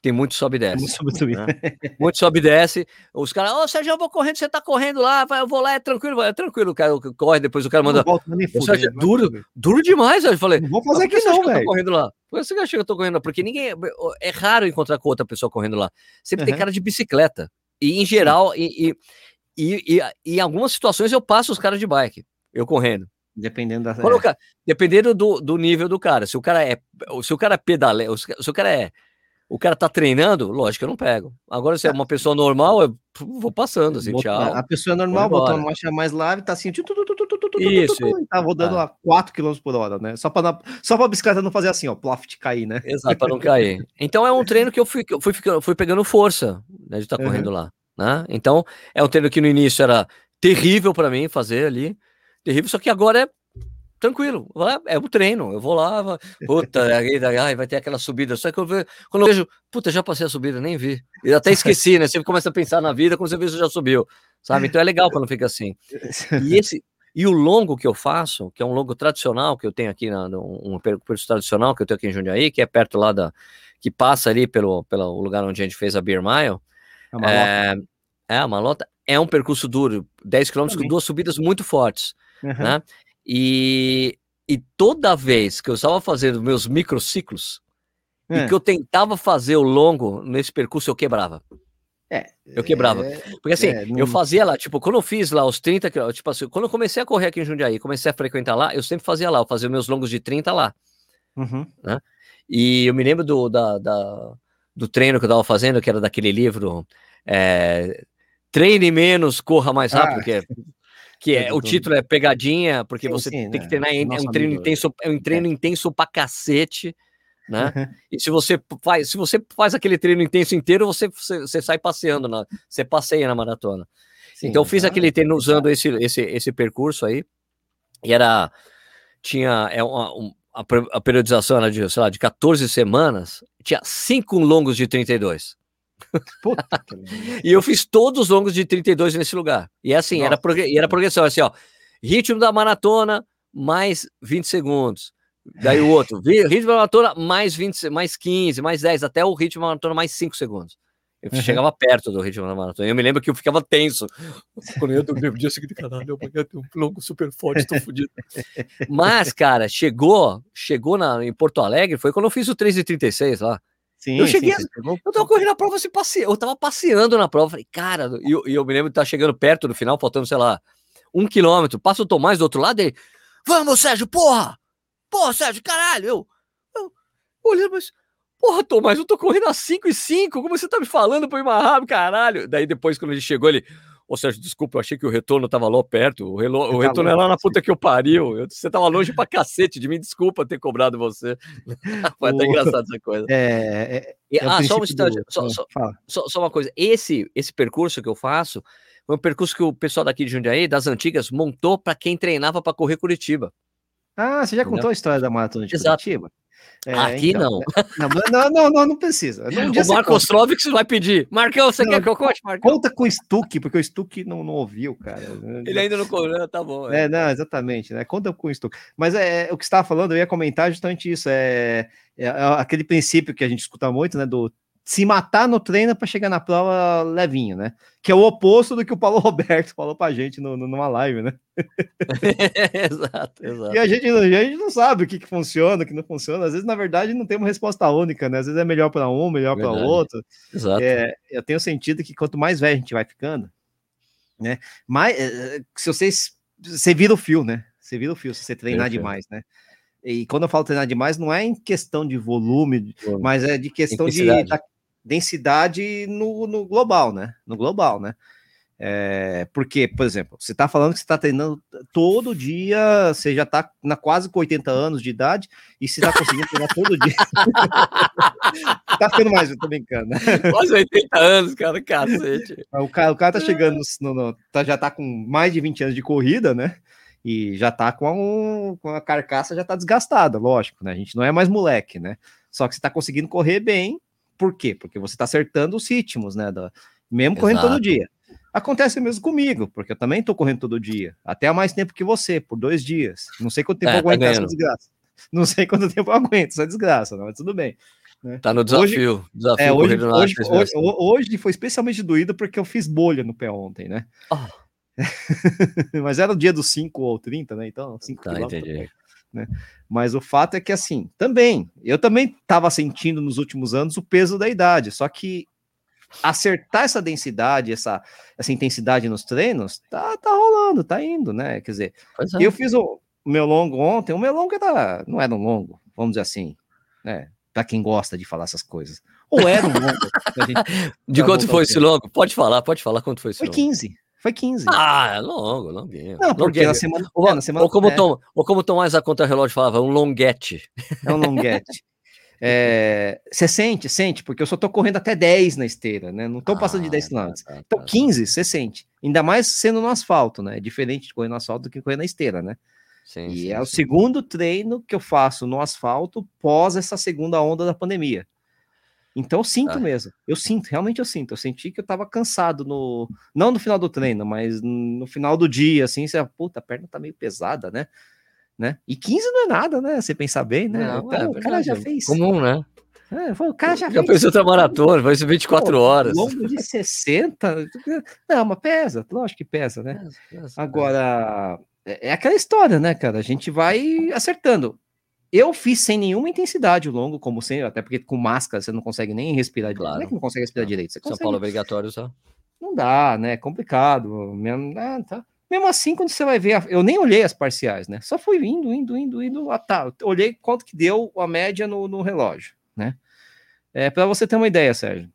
tem muito sobe e desce. Muito, né? muito sobe e desce. Os caras, ô oh, Sérgio, eu vou correndo, você tá correndo lá, vai, eu vou lá, é tranquilo, é tranquilo. O cara corre, depois o cara manda. Não Sérgio, duro, duro demais. Eu falei, não vou fazer aqui não, velho. correndo lá. Por que você acha que eu tô correndo lá? Porque ninguém. É raro encontrar com outra pessoa correndo lá. Sempre uhum. tem cara de bicicleta. E em geral, e, e, e, e, em algumas situações eu passo os caras de bike, eu correndo. Dependendo da. É. dependendo do, do nível do cara. Se o cara é. Se o cara pedala, se o cara é o cara tá treinando, lógico que eu não pego. Agora, se é uma pessoa normal, eu vou passando, assim, tchau. A pessoa normal uma marcha mais leve, tá assim, isso, tá rodando a 4 km por hora, né? Só para só pra bicicleta não fazer assim, ó, ploft cair, né? Exato, para não cair. Então é um treino que eu fui, eu fui, fui pegando força, né, de estar tá correndo uhum. lá, né? Então é um treino que no início era terrível para mim fazer ali, terrível, só que agora é tranquilo, é o treino, eu vou lá, puta, ai, vai ter aquela subida, só que eu vejo, quando eu vejo, puta, já passei a subida, nem vi, eu até esqueci, né, você começa a pensar na vida, quando você vê, você já subiu, sabe, então é legal quando fica assim, e esse, e o longo que eu faço, que é um longo tradicional que eu tenho aqui, na, um percurso tradicional que eu tenho aqui em Jundiaí, que é perto lá da, que passa ali pelo, pelo lugar onde a gente fez a Beer Mile, é, é, a Malota, é um percurso duro, 10 km com duas subidas muito fortes, uhum. né, e, e toda vez que eu estava fazendo meus microciclos é. e que eu tentava fazer o longo nesse percurso, eu quebrava. É, eu quebrava. É, Porque assim, é, não... eu fazia lá, tipo, quando eu fiz lá os 30 quilômetros, tipo assim, quando eu comecei a correr aqui em Jundiaí, comecei a frequentar lá, eu sempre fazia lá, eu fazia meus longos de 30 lá. Uhum. Né? E eu me lembro do, da, da, do treino que eu tava fazendo, que era daquele livro é, Treine menos, corra mais rápido, ah. que é que é, o título é pegadinha, porque sim, você sim, tem que treinar, é, é um treino amigo, intenso, é um treino é. intenso pra cacete, né? Uhum. E se você faz, se você faz aquele treino intenso inteiro, você, você, você sai passeando, na, você passeia na maratona. Sim, então eu fiz aquele treino usando esse, esse, esse percurso aí, e era, tinha é uma, um, a, a periodização era de, sei lá, de 14 semanas, tinha cinco longos de 32. E eu fiz todos os longos de 32 nesse lugar. E é assim, era, prog era progressão, assim, ó. Ritmo da maratona, mais 20 segundos. Daí o outro, ritmo da maratona, mais 20, mais 15, mais 10, até o ritmo da maratona, mais 5 segundos. Eu uhum. chegava perto do ritmo da maratona. Eu me lembro que eu ficava tenso. Quando eu dormi, dia seguinte, caralho, eu tenho um longo super forte, tô fodido. Mas, cara, chegou, chegou na, em Porto Alegre, foi quando eu fiz o 3,36 lá. Sim, eu cheguei, sim, eu tava correndo a prova, assim, passe... eu tava passeando na prova, falei, cara, e eu, eu, me lembro de estar chegando perto do final, faltando, sei lá, um quilômetro, passa o Tomás do outro lado e vamos, Sérgio, porra! Porra, Sérgio, caralho! Eu, eu olhando, mas, porra, Tomás, eu tô correndo a 5 e 5, como você tá me falando pra ir mais rápido, caralho? Daí depois, quando ele chegou, ele, Ô Sérgio, desculpa, eu achei que o retorno tava lá perto. O, relo... o tá retorno é lá na puta que eu pariu. Eu... Você tava longe pra cacete de mim, desculpa ter cobrado você. Foi até engraçado essa coisa. É, é, é ah, só um instante, só, só, só, só, uma coisa. Esse, esse percurso que eu faço foi um percurso que o pessoal daqui de Jundiaí, das antigas, montou para quem treinava para correr Curitiba. Ah, você já Entendeu? contou a história da maratona de Exato. Curitiba? É, Aqui então, não. não. Não, não, não, precisa. Um o Marcos Trovics vai pedir. Marcão, você não, quer que eu conte, Marcão? Conta com o Stuck, porque o Stuck não, não ouviu, cara. Ele ainda não correu, tá bom. É. é, não, exatamente, né? Conta com o Stuck. Mas é, o que você estava falando, eu ia comentar justamente isso. É, é, é aquele princípio que a gente escuta muito, né? Do se matar no treino para chegar na prova levinho, né? Que é o oposto do que o Paulo Roberto falou pra gente no, no, numa live, né? exato, exato. E a gente, a gente não sabe o que, que funciona, o que não funciona. Às vezes, na verdade, não tem uma resposta única, né? Às vezes é melhor para um, melhor para o outro. Exato. É, eu tenho sentido que quanto mais velho a gente vai ficando, né? Mais, eh, se vocês. Você vira o fio, né? Você vira o fio se você treinar demais, né? E quando eu falo treinar demais, não é em questão de volume, mas é de questão de densidade no, no global, né? No global, né? É, porque, por exemplo, você está falando que você está treinando todo dia, você já está na quase com 80 anos de idade e você está conseguindo treinar todo dia. tá ficando mais, eu tô brincando. Quase 80 anos, cara, cacete. O cara, o cara tá chegando, no, no, tá, já tá com mais de 20 anos de corrida, né? e já tá com, um, com a carcaça já tá desgastada, lógico, né? A gente não é mais moleque, né? Só que você tá conseguindo correr bem, por quê? Porque você tá acertando os ritmos, né? Da, mesmo Exato. correndo todo dia. Acontece mesmo comigo, porque eu também tô correndo todo dia, até há mais tempo que você, por dois dias. Não sei quanto tempo é, eu aguento tá essa desgraça. Não sei quanto tempo eu aguento essa desgraça, não, mas tudo bem. Né? Tá no desafio. Hoje, desafio é, hoje, hoje, hoje, hoje, foi especialmente doído porque eu fiz bolha no pé ontem, né? Oh. Mas era o dia dos 5 ou 30, né? Então, 5 tá, entendi. Né? Mas o fato é que, assim, também, eu também estava sentindo nos últimos anos o peso da idade, só que acertar essa densidade, essa, essa intensidade nos treinos, tá, tá rolando, tá indo, né? Quer dizer, é. eu fiz o meu longo ontem, o meu longo era, não era um longo, vamos dizer assim, né? para quem gosta de falar essas coisas. Ou era um longo. de quanto foi esse longo? Pode falar, pode falar quanto foi esse foi longo. 15. Foi 15. Ah, é longo, longuinho. Não, porque na semana, ou, é, na semana, ou como, é. Tom, ou como Tomás a contra-relógio falava, um longuete. É um longuete. É, você sente, sente, porque eu só tô correndo até 10 na esteira, né? Não tô passando ah, de 10 km. Tá, tá, então, 15, tá. você sente. Ainda mais sendo no asfalto, né? É diferente de correr no asfalto do que correr na esteira, né? Sim, e sim, é sim. o segundo treino que eu faço no asfalto pós essa segunda onda da pandemia. Então eu sinto ah. mesmo, eu sinto, realmente eu sinto. Eu senti que eu tava cansado no. Não no final do treino, mas no final do dia, assim, você, puta, a perna tá meio pesada, né? né? E 15 não é nada, né? Você pensar bem, né? Não, então, é, o cara já fez. Comum, né? É, o cara já, já fez. outra maratona, vai ser 24 Pô, horas. Longo de 60. Não, mas pesa, lógico que pesa, né? Pesa, pesa, Agora, é, é aquela história, né, cara? A gente vai acertando. Eu fiz sem nenhuma intensidade o longo, como sempre, até porque com máscara você não consegue nem respirar claro. direito. Não é que não consegue respirar direito. Você São consegue... Paulo é obrigatório só. Não dá, né? É complicado. Mesmo, ah, tá. Mesmo assim, quando você vai ver, eu nem olhei as parciais, né? Só fui indo, indo, indo, indo. Ah, tá. Olhei quanto que deu a média no, no relógio, né? É, para você ter uma ideia, Sérgio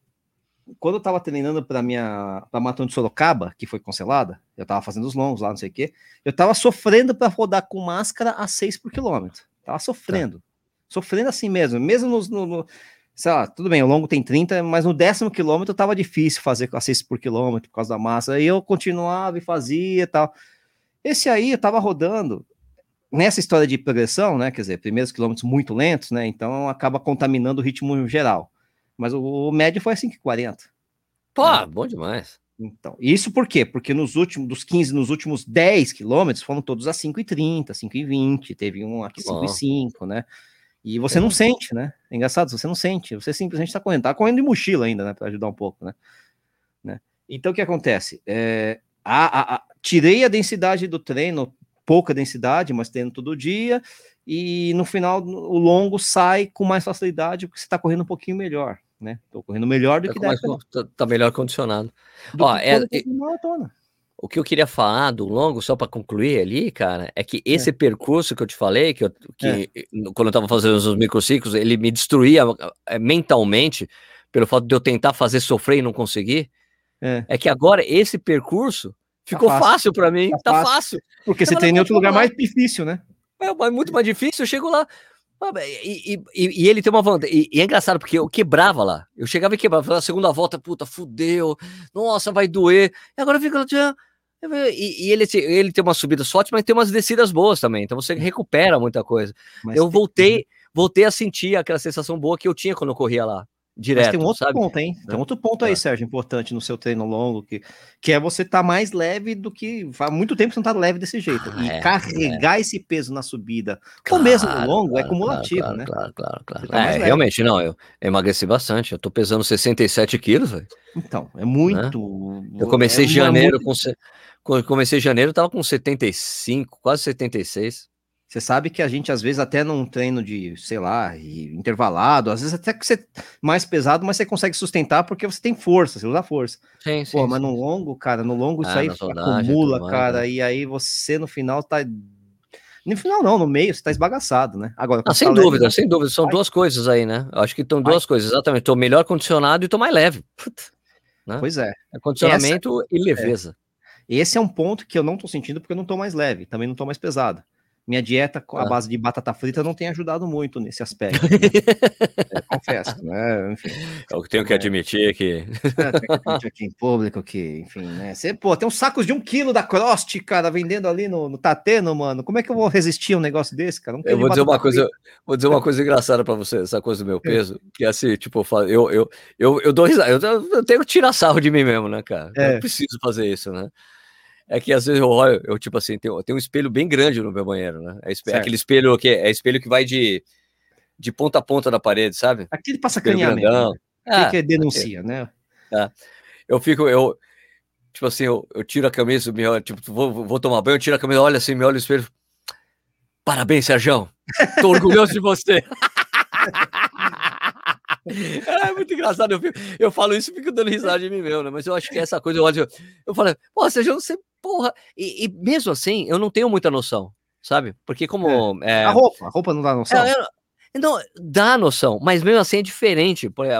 quando eu tava treinando para minha pra maratona de Sorocaba, que foi cancelada, eu tava fazendo os longos lá, não sei o quê, eu tava sofrendo para rodar com máscara a 6 por quilômetro. Tava sofrendo. Tá. Sofrendo assim mesmo, mesmo no, no, no, sei lá, tudo bem, o longo tem 30, mas no décimo quilômetro tava difícil fazer a 6 por quilômetro por causa da massa. Aí eu continuava e fazia e tal. Esse aí eu tava rodando nessa história de progressão, né? Quer dizer, primeiros quilômetros muito lentos, né? Então acaba contaminando o ritmo geral. Mas o, o médio foi a 5,40. Pô, né? bom demais. Então, isso por quê? Porque nos últimos, dos 15, nos últimos 10 quilômetros, foram todos a 5,30, 5,20, teve um aqui 5,5, né? E você é. não sente, né? É engraçado, você não sente, você simplesmente está correndo, tá correndo de mochila ainda, né? Para ajudar um pouco, né? né? Então, o que acontece? É, a, a, a, tirei a densidade do treino, pouca densidade, mas treino todo dia, e no final o longo sai com mais facilidade porque você está correndo um pouquinho melhor, né? Estou correndo melhor do é que mais, tá, tá, melhor condicionado. Ó, é, é, o que eu queria falar do longo, só para concluir ali, cara, é que esse é. percurso que eu te falei, que, eu, que é. quando eu estava fazendo os microciclos, ele me destruía é, mentalmente pelo fato de eu tentar fazer sofrer e não conseguir. É, é que agora esse percurso tá ficou tá fácil, fácil para mim, tá, tá fácil. fácil. Porque você tem em outro lugar mais difícil, né? É, é muito mais difícil. Eu chego lá. E, e, e, ele tem uma vantagem. E, é engraçado, porque eu quebrava lá. Eu chegava e quebrava. Na segunda volta, puta, fudeu. Nossa, vai doer. E agora fica. E, e ele, ele tem uma subida forte, mas tem umas descidas boas também. Então você recupera muita coisa. Mas eu voltei, voltei a sentir aquela sensação boa que eu tinha quando eu corria lá direto. Mas tem um outro sabe? ponto, hein? Tem outro ponto aí, é. Sérgio, importante no seu treino longo, que, que é você estar tá mais leve do que. Há muito tempo você não tá leve desse jeito. Ah, e é, carregar é. esse peso na subida, claro, ou mesmo no longo, é claro, é cumulativo, claro, né? Claro, claro, claro. Tá é, realmente, não, eu emagreci bastante. Eu tô pesando 67 quilos, velho. Então, é muito. Né? Eu comecei janeiro muito... com. Comecei janeiro, tava com 75, quase 76. Você sabe que a gente, às vezes, até num treino de, sei lá, intervalado, às vezes até que você mais pesado, mas você consegue sustentar porque você tem força, você usa força. Sim, sim, Pô, sim. mas no longo, cara, no longo ah, isso aí acumula, cara, mais, né? e aí você no final tá. No final, não, no meio, você tá esbagaçado, né? Agora, ah, sem tá dúvida, leve, sem dúvida. São duas coisas aí, né? Acho que estão duas coisas, exatamente. Tô melhor condicionado e tô mais leve. Puta, né? Pois é. é condicionamento Essa, e leveza. É. Esse é um ponto que eu não tô sentindo porque eu não tô mais leve, também não tô mais pesado minha dieta com a ah. base de batata frita não tem ajudado muito nesse aspecto. Né? é, confesso, né? Enfim. Eu tenho que é. admitir que. É, tenho que admitir aqui em público que, enfim, né? Você, pô, tem uns sacos de um quilo da Crost, cara, vendendo ali no, no Tateno, mano. Como é que eu vou resistir a um negócio desse, cara? eu vou dizer uma coisa, vou dizer uma coisa engraçada pra você, essa coisa do meu é. peso, que é assim, tipo, eu, eu, eu, eu dou risada, eu, eu tenho que tirar sarro de mim mesmo, né, cara? É. Eu preciso fazer isso, né? É que às vezes eu olho, eu tipo assim, tem, tem um espelho bem grande no meu banheiro, né? É, espelho, aquele espelho que é espelho que vai de, de ponta a ponta da parede, sabe? Aquele passa mesmo. Né? Ah, que, denuncia, é, né? É. Eu fico, eu, tipo assim, eu, eu tiro a camisa, me olho, tipo, vou, vou tomar banho, eu tiro a camisa, olha assim, me olho no espelho. Parabéns, Sérgio. Tô orgulhoso de você. É muito engraçado. Eu, fico, eu falo isso e fico dando risada de mim mesmo, né? Mas eu acho que essa coisa, eu olho, eu falo, pô, Sérgio, você porra. E, e, mesmo assim, eu não tenho muita noção, sabe? Porque como. É, é... A roupa, a roupa não dá noção. É, não, dá noção, mas mesmo assim é diferente. Por, é,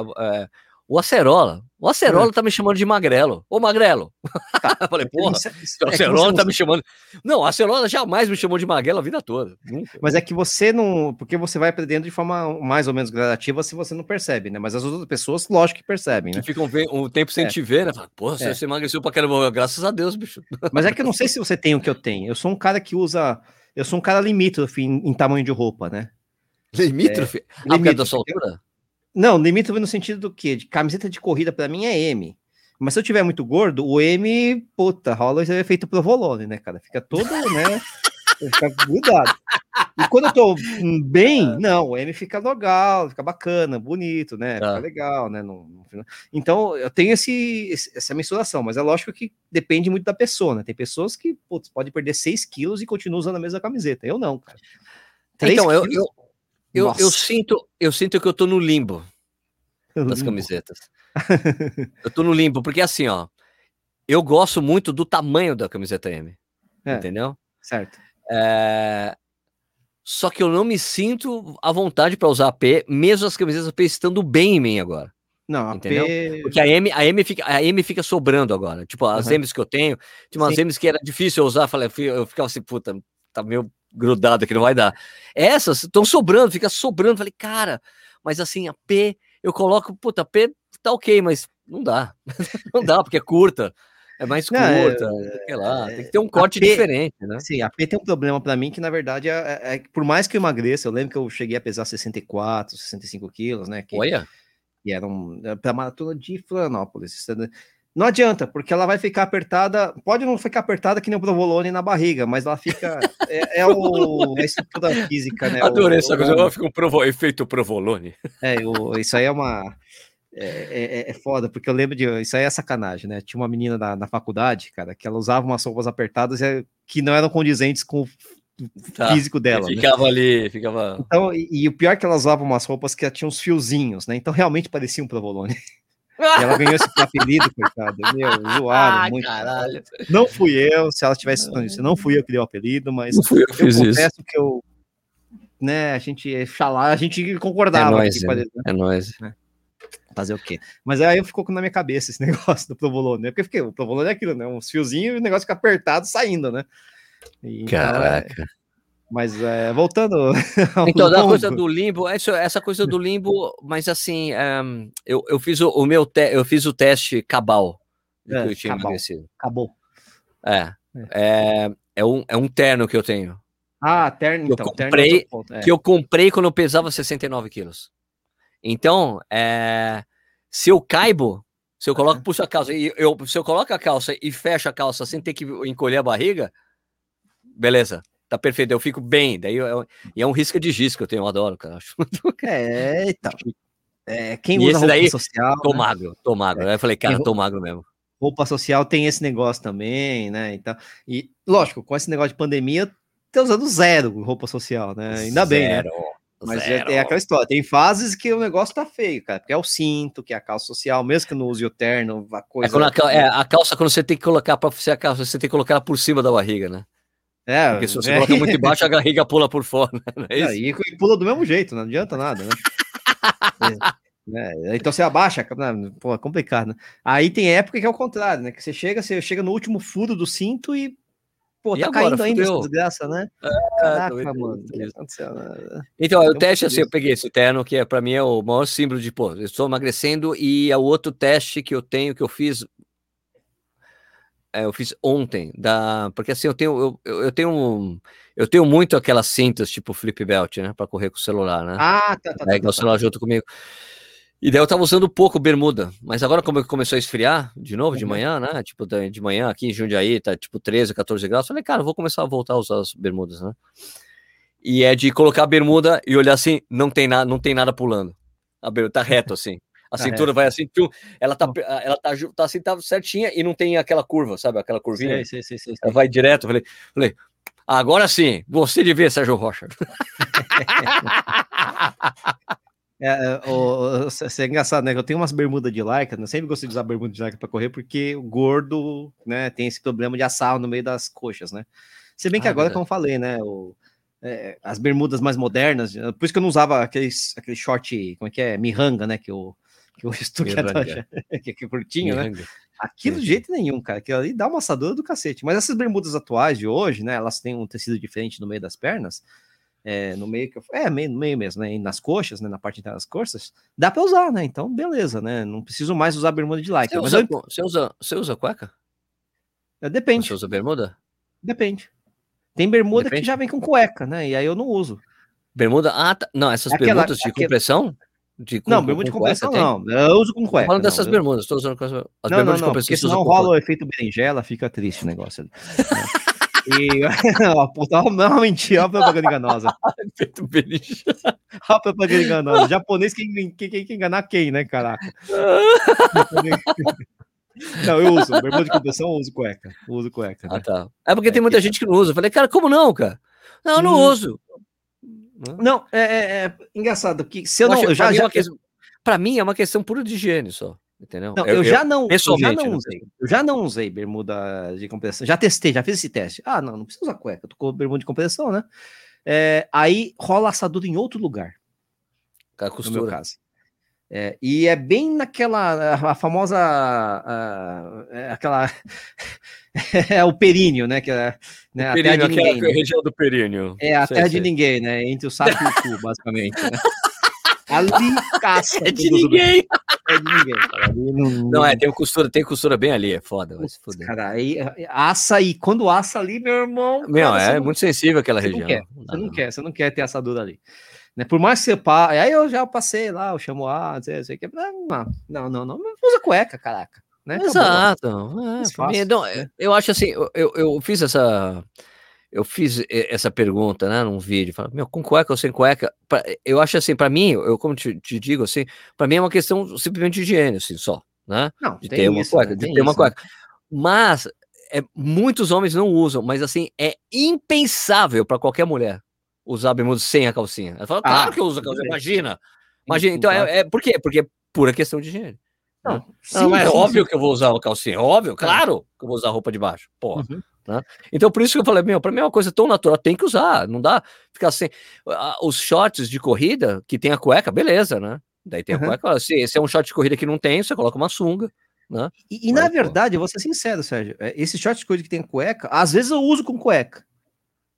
o Acerola. O Acerola é. tá me chamando de magrelo. Ô, magrelo. Tá. falei, porra, o Acerola é tá me chamando. Não, o Acerola jamais me chamou de magrelo a vida toda. Nunca. Mas é que você não. Porque você vai aprendendo de forma mais ou menos gradativa se você não percebe, né? Mas as outras pessoas, lógico que percebem, né? Que ficam um tempo sem é. te ver, né? porra, é. você emagreceu pra caramba. Graças a Deus, bicho. Mas é que eu não sei se você tem o que eu tenho. Eu sou um cara que usa. Eu sou um cara limítrofe em, em tamanho de roupa, né? Limítrofe? É, ah, limítrofe. da sua altura? Não, limite no sentido do quê? De camiseta de corrida para mim é M. Mas se eu tiver muito gordo, o M, puta, rola esse efeito provolone, né, cara? Fica todo, né? Fica grudado. E quando eu tô bem, não, o M fica legal, fica bacana, bonito, né? Fica ah. legal, né? No, no então, eu tenho esse, essa mensuração, mas é lógico que depende muito da pessoa, né? Tem pessoas que, putz, pode perder 6 quilos e continua usando a mesma camiseta. Eu não, cara. então, eu, eu, eu, eu, sinto, eu sinto que eu tô no limbo das limbo. camisetas. eu tô no limbo, porque assim, ó, eu gosto muito do tamanho da camiseta M. É, entendeu? Certo. É... Só que eu não me sinto à vontade para usar a P, mesmo as camisetas P estando bem em mim agora. Não, a entendeu? P... Porque a M, a M fica, a M fica sobrando agora. Tipo, as uhum. M's que eu tenho, tinha umas Sim. M's que era difícil eu usar, falei, eu ficava assim, puta, tá meio grudada que não vai dar. Essas estão sobrando, fica sobrando. Falei, cara, mas assim, a P, eu coloco, puta, a P tá ok, mas não dá. não dá, porque é curta. É mais curta, não, é, sei lá, tem que ter um corte P, diferente, né? Sim, a P tem um problema para mim que, na verdade, é, é, é, por mais que eu emagreça, eu lembro que eu cheguei a pesar 64, 65 quilos, né? Que, Olha! E era um, para maratona de Florianópolis. Não adianta, porque ela vai ficar apertada. Pode não ficar apertada que nem o provolone na barriga, mas ela fica. É, é o, é a estrutura física, né? Adorei o, essa coisa. Ela fica um provo, efeito provolone. É, o, isso aí é uma. É, é, é, foda, porque eu lembro de. Isso aí é sacanagem, né? Tinha uma menina na, na faculdade, cara, que ela usava umas roupas apertadas que não eram condizentes com o tá, físico dela. Né? Ficava né? ali, ficava. Então, e, e, o pior é que ela usava umas roupas que tinham uns fiozinhos, né? Então realmente parecia um provolone. E ela ganhou esse apelido, coitada. Meu, zoaram ah, muito. Caralho. Não fui eu, se ela tivesse isso, não fui eu que dei o apelido, mas não fui eu, que fiz eu confesso isso. que eu. Né, a gente falar, a gente concordava. É nóis, né? é nóis. Né? Fazer o quê? Mas aí ficou na minha cabeça esse negócio do provolone, né? Porque fiquei, o provolone é aquilo, né? Uns fiozinhos e o negócio fica apertado saindo, né? E, Caraca. Então, é... Mas é, voltando. Então, da coisa do limbo, essa, essa coisa do limbo, mas assim, um, eu, eu fiz o, o meu te, eu fiz o teste cabal. É, eu tinha cabal. Acabou. É. É. é. É, um, é um terno que eu tenho. Ah, terno, então. Eu comprei, é, é. Que eu comprei quando eu pesava 69 quilos. Então, é, se eu caibo, se eu coloco, puxo a calça, e eu, se eu coloco a calça e fecho a calça sem ter que encolher a barriga, beleza tá perfeito, eu fico bem. Daí eu, e é um risco de giz que eu tenho, eu adoro, cara. É, então. É, quem e usa roupa daí, social. Tô né? magro, tô magro. É. Aí eu falei, cara, tô magro mesmo. Roupa social tem esse negócio também, né? Então, e lógico, com esse negócio de pandemia, tá usando zero roupa social, né? Ainda zero. bem, né? Mas é, Zero. é aquela história, tem fases que o negócio tá feio, cara, porque é o cinto, que é a calça social, mesmo que não use o terno, a coisa. É, a, é, a calça, quando você tem que colocar para ser a calça, você tem que colocar ela por cima da barriga, né? É, Porque se você é. coloca muito embaixo, a barriga pula por fora. Né? É é, e pula do mesmo jeito, não adianta nada, né? É, então você abaixa, né? pô, é complicado, né? Aí tem época que é o contrário, né? Que você chega, você chega no último furo do cinto e Pô, e tá agora, caindo ainda essa desgraça, né? É, Caraca, mano. Então, o teste, assim, eu peguei esse terno, que é, pra mim é o maior símbolo de, pô, eu estou emagrecendo, e é o outro teste que eu tenho, que eu fiz é, eu fiz ontem, da, porque assim, eu tenho, eu, eu tenho, eu tenho muito aquelas cintas, tipo flip belt, né, para correr com o celular, né? Ah, tá, tá. Tá, tá, o celular tá. junto comigo. E daí eu tava usando pouco bermuda, mas agora como começou a esfriar de novo, de uhum. manhã, né, tipo, de manhã aqui em Jundiaí, tá tipo 13, 14 graus, falei, cara, vou começar a voltar a usar as bermudas, né? E é de colocar a bermuda e olhar assim, não tem, nada, não tem nada pulando. A bermuda tá reto assim. A tá cintura vai assim, ela tá, ela tá, tá assim, tá certinha e não tem aquela curva, sabe? Aquela curvinha. Sim, sim, sim, sim. Ela vai direto. Falei, falei, agora sim, você de ver, Sérgio Rocha. É, é, o, é engraçado, né? Eu tenho umas bermudas de lycra, né? eu sempre gostei de usar bermuda de lycra para correr, porque o gordo, né, tem esse problema de assar no meio das coxas, né? Se bem que ah, agora, verdade. como eu falei, né, o, é, as bermudas mais modernas, por isso que eu não usava aqueles, aquele short, como é que é, miranga, né, que que o é, que é curtinho, né? Aquilo de jeito nenhum, cara. Aquilo ali dá uma assadura do cacete. Mas essas bermudas atuais de hoje, né? Elas têm um tecido diferente no meio das pernas. É, no meio que eu, é meio, no meio mesmo, né? E nas coxas, né? Na parte das coxas, dá para usar, né? Então, beleza, né? Não preciso mais usar bermuda de like. Você, usa, eu... você, usa, você usa cueca? É, depende. Você usa bermuda? Depende. Tem bermuda Depende. que já vem com cueca, né? E aí eu não uso. Bermuda? Ah, tá. não, essas aquela, bermudas de aquela... compressão? De, com, não, bermuda de compressão não. Eu uso com cueca. Falando dessas não, bermudas, estou usando com as, as não, bermudas não, de compressão. Porque senão rola o efeito berinjela, fica triste o negócio. e, ó, puta, não, mentira, ó propaganda enganosa. efeito berinjela. Ó propaganda enganosa. Japonês, quem, quem, quem, quem enganar quem, né, caraca? Não, eu uso. Bermuda de compressão, eu uso cueca. Eu uso cueca. Né? Ah, tá. É porque é, tem muita que... gente que não usa. Eu falei, cara, como não, cara? Não, eu não hum. uso. Né? Não, é, é, é, engraçado que se eu, não. Eu já, pra, já... Mim é questão, pra mim é uma questão pura de higiene só. Entendeu? Não, eu, eu, já não, pessoalmente, eu já não usei. Eu já não usei bermuda de compressão. Já testei, já fiz esse teste. Ah, não, não precisa usar cueca. Eu tô com bermuda de compressão, né? É, aí rola assadura em outro lugar. Com a costura. No meu caso. É, e é bem naquela a famosa a, a, é aquela é o períneo, né? Que é, né, a períneo, terra de ninguém. Né? região do períneo. É a sei, terra sei. de ninguém, né? Entre o saco e o cu, basicamente. Né? Ali caça. É de ninguém. É de ninguém, cara. Não, não, é, tem costura, tem costura bem ali, é foda. Mas foda. Cara, aí assa e quando assa ali, meu irmão. Meu, cara, é não, muito sensível aquela você região. Não quer, você não, não quer, você não quer ter assadura ali. Né? Por mais que você passe, aí eu já passei lá, eu chamo A, sei, sei que. Não, não, não, não, usa cueca, caraca. Né? Exato. É, não, eu acho assim, eu, eu fiz essa eu fiz essa pergunta, né, num vídeo, meu, com cueca ou sem cueca? Pra, eu acho assim, para mim, eu como te, te digo assim, para mim é uma questão simplesmente de higiene, assim, só, né? Não, de ter uma isso, cueca, né? de ter uma cueca. Mas é, muitos homens não usam, mas assim, é impensável para qualquer mulher usar bermuda sem a calcinha. Ela fala, claro ah, que eu uso a calcinha, imagina. Imagina, então é, é, por quê? Porque é pura questão de higiene. Não, né? sim, não é óbvio sim. que eu vou usar a calcinha, óbvio, claro que eu vou usar a roupa de baixo, porra. Uhum. Né? Então, por isso que eu falei, meu, para mim é uma coisa tão natural, tem que usar, não dá ficar sem. Os shorts de corrida que tem a cueca, beleza, né? Daí tem a uhum. cueca, se esse é um short de corrida que não tem, você coloca uma sunga. Né? E, e na verdade, eu vou ser sincero, Sérgio, é, esse short de corrida que tem cueca, às vezes eu uso com cueca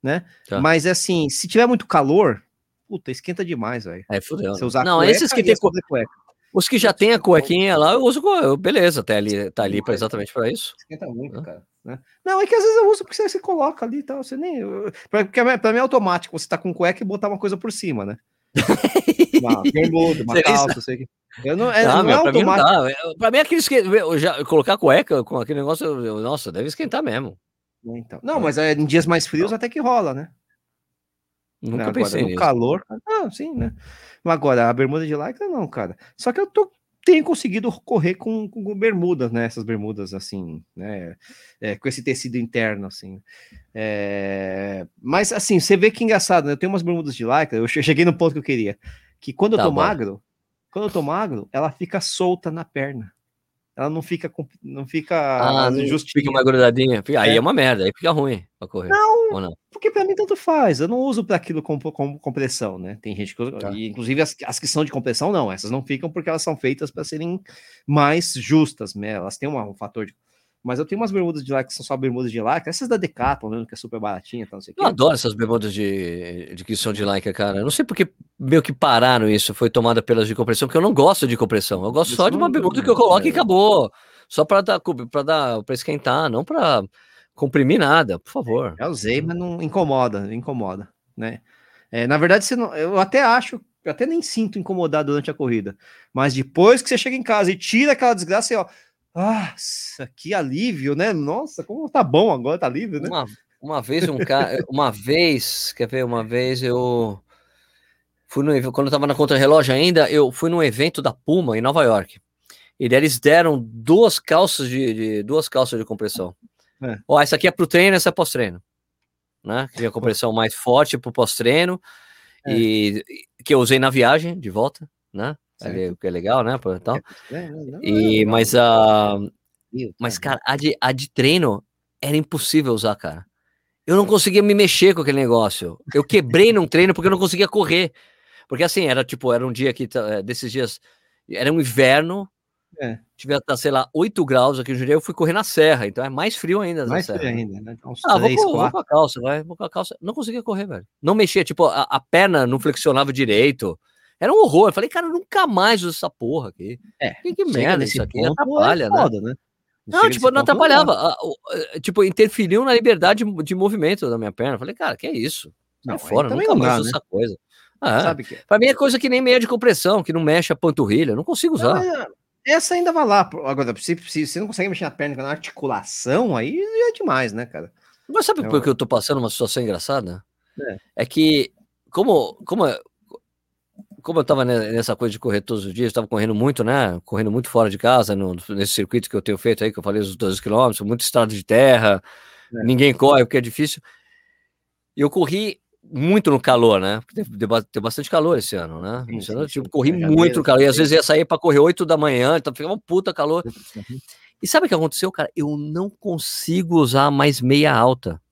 né? Tá. Mas assim, se tiver muito calor, puta, esquenta demais, velho. É, fudeu. Se usar não, esses que tem cueca. Os que já tem a cuequinha lá, eu uso, beleza, tá ali, tá ali pra exatamente para isso. Esquenta muito, cara. Né? Não, é que às vezes eu uso porque você, você coloca ali e tal, você nem. Porque pra mim é automático, você tá com cueca e botar uma coisa por cima, né? uma bermuda, uma calça, sei que. Eu não, é, não, não é automático. Pra mim, pra mim, aquele esquenta, já, colocar cueca com aquele negócio, eu, nossa, deve esquentar mesmo. Né, então. Não, mas é, em dias mais frios até que rola, né? Nunca agora, pensei no nisso. calor, ah, sim, né? Agora, a bermuda de lycra não, cara. Só que eu tô, tenho conseguido correr com, com bermudas, né? Essas bermudas assim, né? É, com esse tecido interno, assim. É... Mas, assim, você vê que engraçado, né? Eu tenho umas bermudas de lycra, eu cheguei no ponto que eu queria. Que quando eu tá tô bom. magro, quando eu tô magro, ela fica solta na perna ela não fica não fica ah, fica uma grudadinha. Aí é. é. uma merda, aí fica ruim para correr. Não, não, porque para mim tanto faz. Eu não uso para aquilo com, com, compressão, né? Tem gente que usa, tá. e, inclusive as, as que são de compressão não, essas não ficam porque elas são feitas para serem mais justas, né? Elas têm uma, um fator de Mas eu tenho umas bermudas de lá que são só bermudas de lycra, essas da Decathlon, né, que é super baratinha, não sei Eu adoro essas bermudas de, de que são de lycra, cara. Eu não sei porque meio que pararam isso, foi tomada pelas de compressão, porque eu não gosto de compressão. Eu gosto só de uma bermuda que eu coloco e acabou. Só para dar para dar para esquentar, não para comprimir nada, por favor. Já usei, mas não incomoda, incomoda, né? É, na verdade, não, eu até acho, eu até nem sinto incomodar durante a corrida, mas depois que você chega em casa e tira aquela desgraça, e ó, nossa, que alívio, né? Nossa, como tá bom agora, tá livre, né? Uma, uma vez um cara, uma vez, quer ver, uma vez eu fui no quando eu tava na contra-relógio ainda, eu fui num evento da Puma em Nova York. E daí eles deram duas calças de, de duas calças de compressão. É. Ó, essa aqui é pro treino, essa é pós-treino. Né? Que é a compressão mais forte pro pós-treino. É. E que eu usei na viagem de volta, né? Ali, que é legal, né? Então. E, mas a. Mas, cara, a de, a de treino era impossível usar, cara. Eu não conseguia me mexer com aquele negócio. Eu quebrei num treino porque eu não conseguia correr. Porque assim, era tipo, era um dia que eh, desses dias era um inverno, é. Tive, sei lá, 8 graus aqui no Jurei, eu fui correr na serra, então é mais frio ainda. Mais frio ainda, né? Então, ah, 3, vou, vou, com a calça, vai, vou com a calça. Não conseguia correr, velho. Não mexia, tipo, a, a, perna não flexionava direito. Era um horror. Eu falei, cara, eu nunca mais uso essa porra aqui. É. Que, que merda isso aqui. Atrapalha, é foda, né? né? Não, tipo, não atrapalhava. Eh, tipo, interferiu na liberdade de, movimento da minha perna. Eu falei, cara, que é isso? Não, fora, nunca mais dá, uso né? essa coisa. Ah, Sabe que... Pra mim é coisa que nem meia de compressão, que não mexe a panturrilha. Eu não consigo usar. Não, essa ainda vai lá. Agora, se, se você não consegue mexer na perna na articulação, aí é demais, né, cara? Mas sabe é por que eu tô passando uma situação engraçada? É, é que, como, como, como eu tava nessa coisa de correr todos os dias, eu tava correndo muito, né? Correndo muito fora de casa, no, nesse circuito que eu tenho feito aí, que eu falei, os 12 quilômetros, muito estrada de terra, é. ninguém corre porque é difícil. E eu corri muito no calor, né? Porque teve, bastante calor esse ano, né? Sim, esse ano, tipo, corri muito no calor. E às vezes ia sair para correr 8 da manhã, então ficava um puta calor. Uhum. E sabe o que aconteceu, cara? Eu não consigo usar mais meia alta.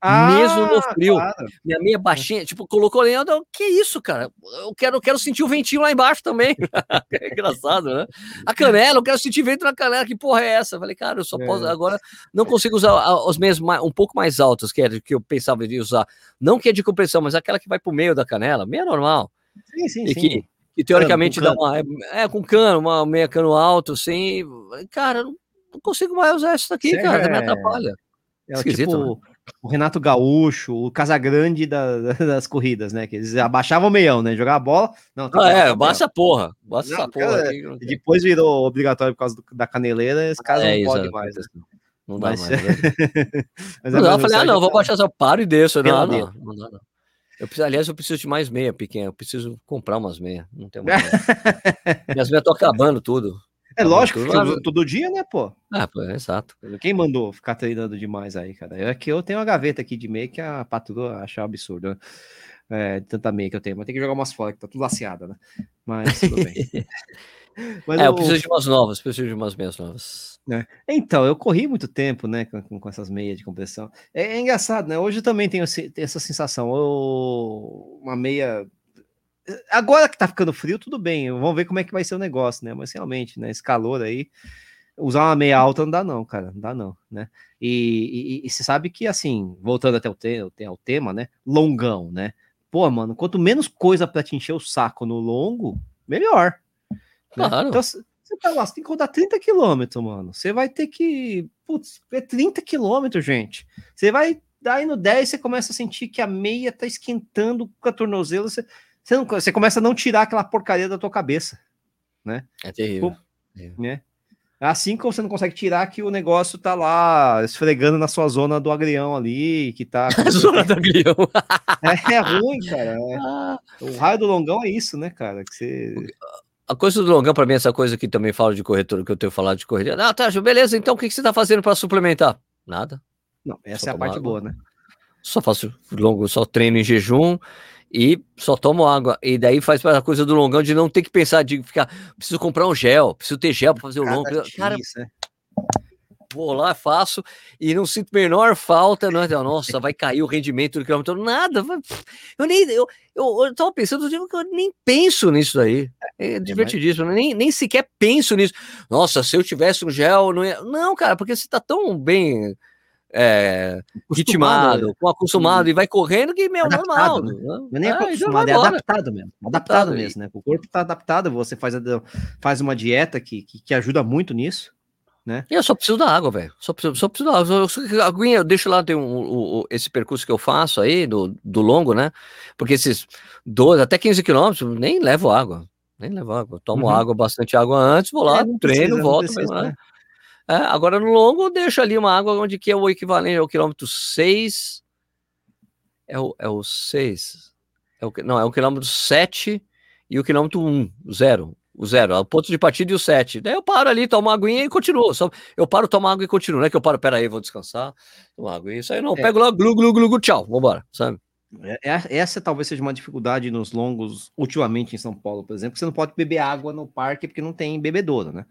Ah, mesmo no frio. Claro. Minha meia baixinha, tipo, colocou ali, eu, que isso, cara? Eu quero, quero sentir o ventinho lá embaixo também. é engraçado, né? A canela, eu quero sentir vento na canela, que porra é essa? Eu falei, cara, eu só posso, é. agora não consigo usar as meias um pouco mais altas, que era que eu pensava de usar. Não que é de compressão, mas aquela que vai pro meio da canela, meia normal. Sim, sim, e sim. Que, que teoricamente cano, dá uma. É, com cano, uma meia cano alto, assim. Cara, não, não consigo mais usar isso daqui, cara, é... me atrapalha. É, Esquisito, tipo, né? O Renato Gaúcho, o Casagrande da, das corridas, né? Que eles abaixavam o meião, né? Jogar a bola. Não, ah, é, baixa a porra. Baixa essa porra. Cara, aqui, depois virou obrigatório por causa do, da caneleira, esse caso é, não pode mais. Né? Não dá mas, mais. Né? mas não, eu falei, ah, não, vou baixar essa paro e desço. Não, não, não, dá, não. Eu preciso, aliás, eu preciso de mais meia pequena. Eu preciso comprar umas meias. Não tem mais. Minhas meias estão acabando tudo. É lógico, todo, todo, dia, né, pô? Ah, pô, é exato. Quem mandou ficar treinando demais aí, cara? É que eu tenho uma gaveta aqui de meia que a patroa acha absurdo, né? É, tanta meia que eu tenho, mas tem que jogar umas fora, que tá tudo laceada, né? Mas tudo bem. mas é, eu preciso de umas novas, preciso de umas meias novas. É. Então, eu corri muito tempo, né, com, com essas meias de compressão. É, é engraçado, né? Hoje eu também tenho, tenho essa sensação. Eu, uma meia Agora que tá ficando frio, tudo bem. Vamos ver como é que vai ser o negócio, né? Mas realmente, né? Esse calor aí, usar uma meia alta não dá, não, cara. Não dá, não, né? E, e, e você sabe que, assim, voltando até o, te, tema, né? Longão, né? Pô, mano, quanto menos coisa para te encher o saco no longo, melhor. Né? Claro. Então, você tá lá, você tem que rodar 30 quilômetros, mano. Você vai ter que. Putz, é 30 quilômetros, gente. Você vai. Daí no 10 você começa a sentir que a meia tá esquentando com a tornozela. Você, você, não, você começa a não tirar aquela porcaria da tua cabeça, né? É terrível. né? Assim como você não consegue tirar que o negócio tá lá esfregando na sua zona do agrião ali, que tá. zona do agrião. é, é, ruim, cara. É. Ah. O raio do longão é isso, né, cara? Que você. A coisa do longão, para mim, essa coisa que também falo de corretor, que eu tenho falado de correria. Ah, tá, beleza, então o que, que você tá fazendo para suplementar? Nada. Não, essa só é a parte água. boa, né? Só faço longo, só treino em jejum e só tomo água. E daí faz a coisa do longão de não ter que pensar, de ficar, preciso comprar um gel, preciso ter gel para fazer o longo. Cara, né? vou lá, faço e não sinto menor falta, não é? Nossa, vai cair o rendimento do quilômetro, nada. Eu nem eu, eu, eu tava pensando, eu nem penso nisso aí. É, é divertidíssimo, nem, nem sequer penso nisso. Nossa, se eu tivesse um gel, não ia. Não, cara, porque você tá tão bem é, ritmado, né? acostumado e vai correndo que, meu, adaptado, normal. Né? Não é nem é, acostumado, é adaptado mesmo. Adaptado, adaptado mesmo, né? O corpo tá adaptado, você faz, faz uma dieta que, que, que, ajuda muito nisso. Né? E eu só preciso da água, velho. Só preciso, só preciso da água. Eu, aguinha, eu deixo lá tem um, um, esse percurso que eu faço aí, do, do longo, né? Porque esses 12, até 15 quilômetros, nem levo água. Nem levo água. tomo uhum. água, bastante água antes, vou lá, é, treino, precisa, volto. Precisa, né? É, agora no longo eu deixo ali uma água onde que é o equivalente ao quilômetro 6. É o, é o 6. É o, não, é o quilômetro 7 e o quilômetro 1, 0. O zero, o ponto de partida e o 7. Daí eu paro ali, tomo uma aguinha e continuo. Só, eu paro, tomo água e continuo. Não é que eu paro, peraí, vou descansar, tomar água. Isso aí não, é. pego lá, glu, glu, glu, glu, tchau, vambora, sabe? É, é, essa talvez seja uma dificuldade nos longos, ultimamente em São Paulo, por exemplo, você não pode beber água no parque porque não tem bebedouro, né?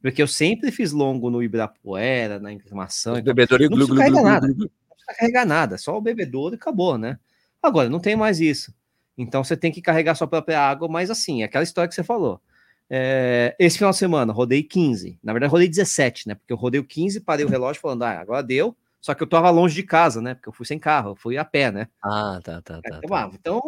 Porque eu sempre fiz longo no Ibirapuera, na Inclamação. Então, bebedouro não precisa carregar nada. Não precisa carregar nada, só o bebedouro e acabou, né? Agora, não tem mais isso. Então você tem que carregar sua própria água, mas assim, aquela história que você falou. É, esse final de semana, rodei 15. Na verdade, rodei 17, né? Porque eu rodei o 15, parei o relógio falando, ah, agora deu só que eu tava longe de casa, né? Porque eu fui sem carro, eu fui a pé, né? Ah, tá, tá, tá. Então, tá. Ah, então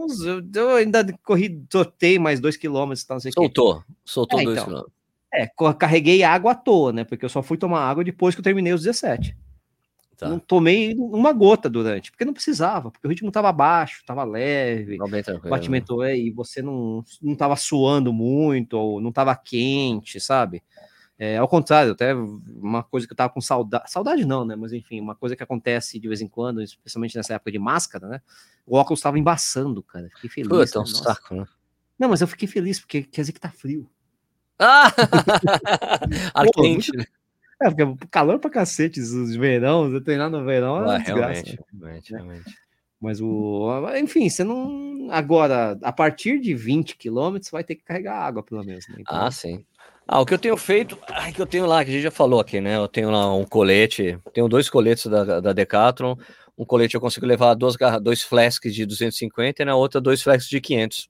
eu, ainda corri, trotei mais dois quilômetros, tá, não sei Soltou, soltou é, dois então, quilômetros. É, carreguei água à toa, né? Porque eu só fui tomar água depois que eu terminei os 17. Tá. Não tomei uma gota durante, porque não precisava, porque o ritmo estava baixo, estava leve, o batimento é, e você não, não tava suando muito, ou não estava quente, sabe? É, ao contrário, até uma coisa que eu tava com saudade, saudade não, né? Mas enfim, uma coisa que acontece de vez em quando, especialmente nessa época de máscara, né? O óculos tava embaçando, cara. Fiquei feliz. Puta, né? um saco, né? Não, mas eu fiquei feliz porque quer dizer que tá frio. Ah! Ar quente, né? É, porque calor pra cacete, os verão, eu treinar no verão é ah, realmente, realmente, né? realmente. Mas o. Enfim, você não. Agora, a partir de 20 quilômetros, vai ter que carregar água, pelo menos. Né? Então, ah, sim. Ah, o que eu tenho feito, ai, que eu tenho lá, que a gente já falou aqui, né? Eu tenho lá um colete, tenho dois coletes da, da Decathlon. Um colete eu consigo levar duas, dois flasks de 250 e na outra dois flasks de 500.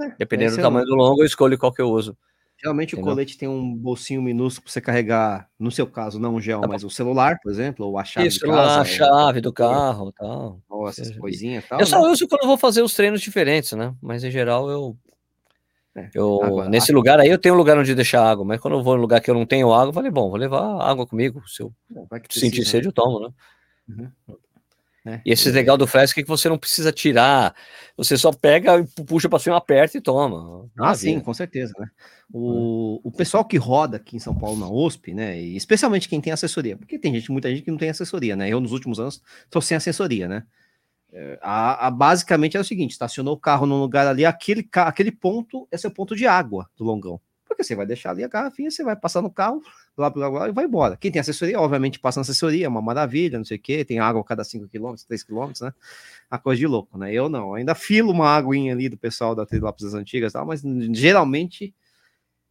É, Dependendo do é tamanho é... do longo, eu escolho qual que eu uso. Geralmente Entendeu? o colete tem um bolsinho minúsculo para você carregar, no seu caso, não o gel, tá mas o celular, por exemplo, ou a chave Isso, casa, a chave do carro, tal. Ou essas coisinhas tal. Eu só né? uso quando eu vou fazer os treinos diferentes, né? Mas em geral eu é, eu, água, nesse água. lugar aí eu tenho um lugar onde deixar água, mas quando eu vou em um lugar que eu não tenho água, eu falei, bom, vou levar água comigo. Se eu sentir sede, né? eu tomo, né? Uhum. É, e esse é. legal do flask é que você não precisa tirar, você só pega, puxa para cima, aperta e toma. Ah, sim, com certeza, né? O, o pessoal que roda aqui em São Paulo na USP, né? E especialmente quem tem assessoria, porque tem gente, muita gente que não tem assessoria, né? Eu nos últimos anos estou sem assessoria, né? A, a, basicamente é o seguinte: estacionou o carro num lugar ali, aquele, aquele ponto é seu ponto de água do longão. Porque você vai deixar ali a garrafinha, você vai passar no carro, blá, blá, blá, e vai embora. Quem tem assessoria, obviamente, passa na assessoria, é uma maravilha, não sei o quê, tem água a cada 5 km, 3 km, né? A coisa de louco, né? Eu não, ainda filo uma aguinha ali do pessoal da Trilopes das Antigas, tal, mas geralmente.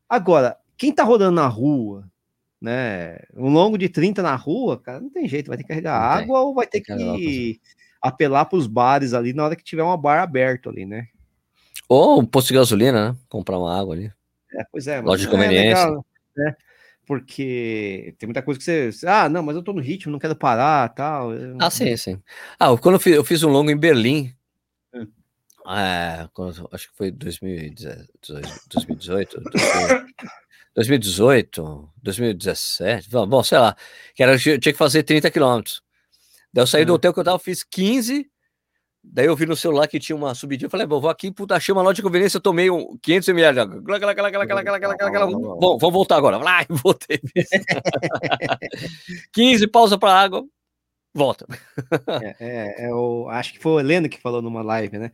Agora, quem tá rodando na rua, né? Um longo de 30 na rua, cara, não tem jeito, vai ter que carregar não água tem. ou vai ter que. que apelar para os bares ali na hora que tiver uma bar aberto ali, né? Ou um posto de gasolina, né? Comprar uma água ali. É, pois é. Loja de conveniência. É legal, né? Porque tem muita coisa que você. Ah, não, mas eu tô no ritmo, não quero parar tal. Ah, sim, sim. Ah, quando eu fiz, eu fiz um longo em Berlim. Hum. É, quando, acho que foi 2018, 2018, 2018, 2017, bom, sei lá, que era, tinha que fazer 30 quilômetros. Daí eu saí é. do hotel que eu tava, fiz 15. Daí eu vi no celular que tinha uma subidinha. Eu falei, vou aqui, puta, achei uma loja de conveniência. Eu tomei um 500 ml de água. Bom, vamos voltar agora. Lá, voltei. 15, pausa para água. Volta. é, é, é, eu acho que foi o Heleno que falou numa live, né?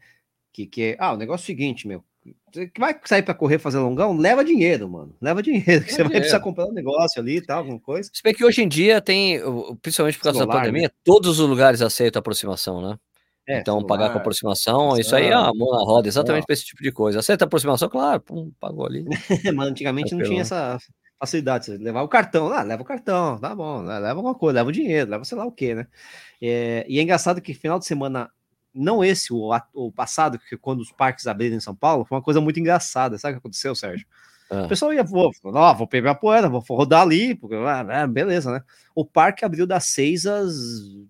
Que, que ah, o negócio é o seguinte, meu. Que vai sair para correr fazer longão, leva dinheiro, mano. Leva dinheiro, você vai precisar comprar um negócio ali e tal, alguma coisa. Se bem que hoje em dia tem, principalmente por causa celular, da pandemia, né? todos os lugares aceitam aproximação, né? É, então, celular, pagar com aproximação, isso aí é a mão na roda, exatamente para esse tipo de coisa. Aceita aproximação, claro, pum, pagou ali. Mas antigamente não tinha essa. facilidade. Você levar o cartão, lá, leva o cartão, tá bom, né? leva alguma coisa, leva o dinheiro, leva sei lá o que, né? É, e é engraçado que final de semana, não esse, o, o passado, que quando os parques abriram em São Paulo, foi uma coisa muito engraçada. Sabe o que aconteceu, Sérgio? Ah. O pessoal ia, vou, ó, vou pegar a poeira, vou rodar ali, porque, ah, é, beleza, né? O parque abriu das 6 às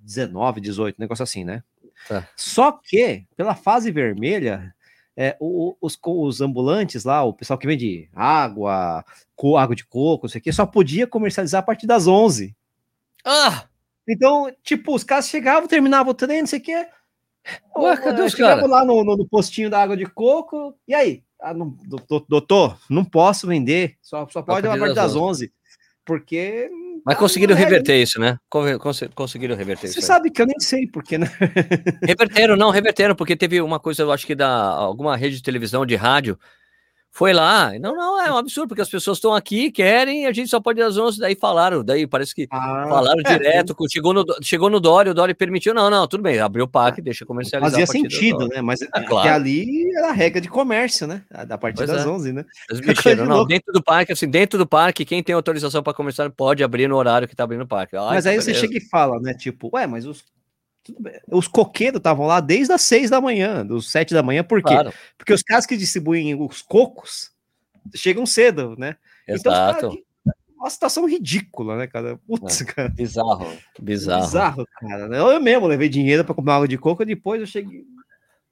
19, 18, negócio assim, né? Tá. Só que, pela fase vermelha, é, o, os, os, ambulantes lá, o pessoal que vende água, co, água de coco, isso aqui, só podia comercializar a partir das 11. Ah! Então, tipo, os caras chegavam, terminavam o treino, não sei o. Ué, cadê os caras? lá no, no, no, postinho da água de coco, e aí? Ah, não, doutor, não posso vender, só, só pode a partir das 11, porque... Mas conseguiram reverter isso, né? Conseguiram reverter Você isso. Você sabe que eu nem sei porque, né? Reverteram, não, reverteram, porque teve uma coisa, eu acho que da alguma rede de televisão, de rádio, foi lá. Não, não, é um absurdo, porque as pessoas estão aqui, querem, e a gente só pode ir às 11, daí falaram, daí parece que ah, falaram é, direto, é. chegou, no, chegou no Dória, o Dória permitiu, não, não, tudo bem, abriu o parque, deixa comercializar. Fazia sentido, né, mas é, claro. ali era a regra de comércio, né, da partir pois das é. 11, né. mexeram, não, dentro do parque, assim, dentro do parque, quem tem autorização para começar pode abrir no horário que tá abrindo o parque. Ai, mas aí beleza. você chega e fala, né, tipo, ué, mas os os coqueiros estavam lá desde as seis da manhã, dos sete da manhã, por quê? Claro. Porque os caras que distribuem os cocos chegam cedo, né? Então, Exato. Então, cara, uma situação ridícula, né, cara? Putz, é, cara. Bizarro, bizarro. Bizarro, cara. Eu mesmo levei dinheiro para comprar água de coco, depois eu cheguei.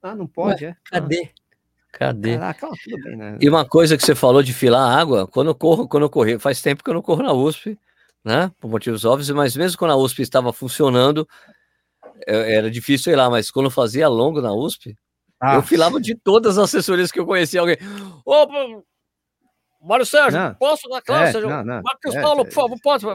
Ah, não pode, Ué, é? Cadê? Cadê? Caraca, tudo bem, né? E uma coisa que você falou de filar água, quando eu corro, quando eu corri, faz tempo que eu não corro na USP, né? Por motivos óbvios, mas mesmo quando a USP estava funcionando, era difícil ir lá, mas quando eu fazia longo na USP, ah. eu filava de todas as assessorias que eu conhecia alguém. Opa, Mário Sérgio, não, posso dar classe? É, não, não, Marcos é, Paulo, por favor, pode.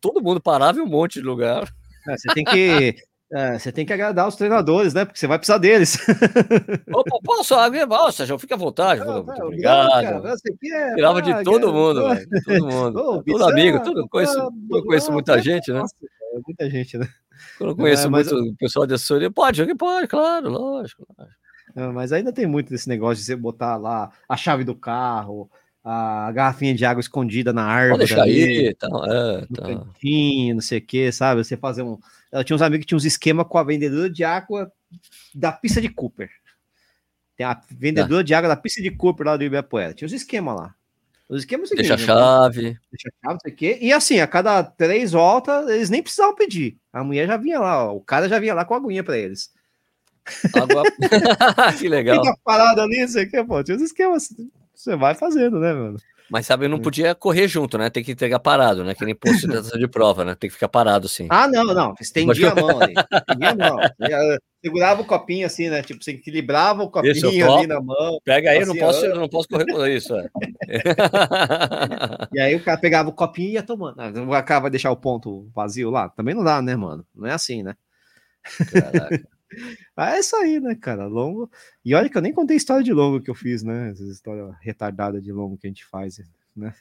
Todo mundo parava em um monte de lugar. É, você tem que. É, você tem que agradar os treinadores, né? Porque você vai precisar deles. Opa, posso? Ó, Sérgio, fica à vontade. Não, muito obrigado. Cara, é, Tirava de todo mundo, velho. Todo mundo. Ô, todo amigo, todo, conheço, eu conheço muita gente, né? Nossa, muita gente, né? Eu não conheço muito o pessoal de assessoria. Pode, pode, claro, lógico. lógico. mas ainda tem muito desse negócio de você botar lá a chave do carro, a garrafinha de água escondida na árvore. Pode deixar ali, aí, então, é, no tá. cantinho, não sei o que, sabe? Você fazer um. Ela tinha uns amigos que tinham uns esquema com a vendedora de água da pista de Cooper. Tem a vendedora tá. de água da pista de Cooper lá do Ibirapuera. Tinha uns esquemas lá. Os esquemas seguintes, Deixa a chave. Né? Deixa a chave, não sei o quê. E assim, a cada três voltas, eles nem precisavam pedir. A mulher já vinha lá, ó, o cara já vinha lá com a aguinha para eles. Água... que legal. Fica parado ali, não sei o que, pô. Tinha uns esquemas você vai fazendo, né, mano? Mas sabe, eu não hum. podia correr junto, né? Tem que entregar parado, né? Que nem posto de de prova, né? Tem que ficar parado assim. Ah, não, não. Estendia a mão ali. Estendia a mão. Segurava o copinho assim, né? Tipo, você equilibrava o copinho isso, ali na mão. Pega aí, assim, não posso, eu não posso correr com isso. É. e aí o cara pegava o copinho e ia tomando. Ah, o cara vai deixar o ponto vazio lá? Também não dá, né, mano? Não é assim, né? Caraca. Ah, é isso aí, né, cara? Longo. E olha que eu nem contei história de longo que eu fiz, né? Essa história retardada de longo que a gente faz, né?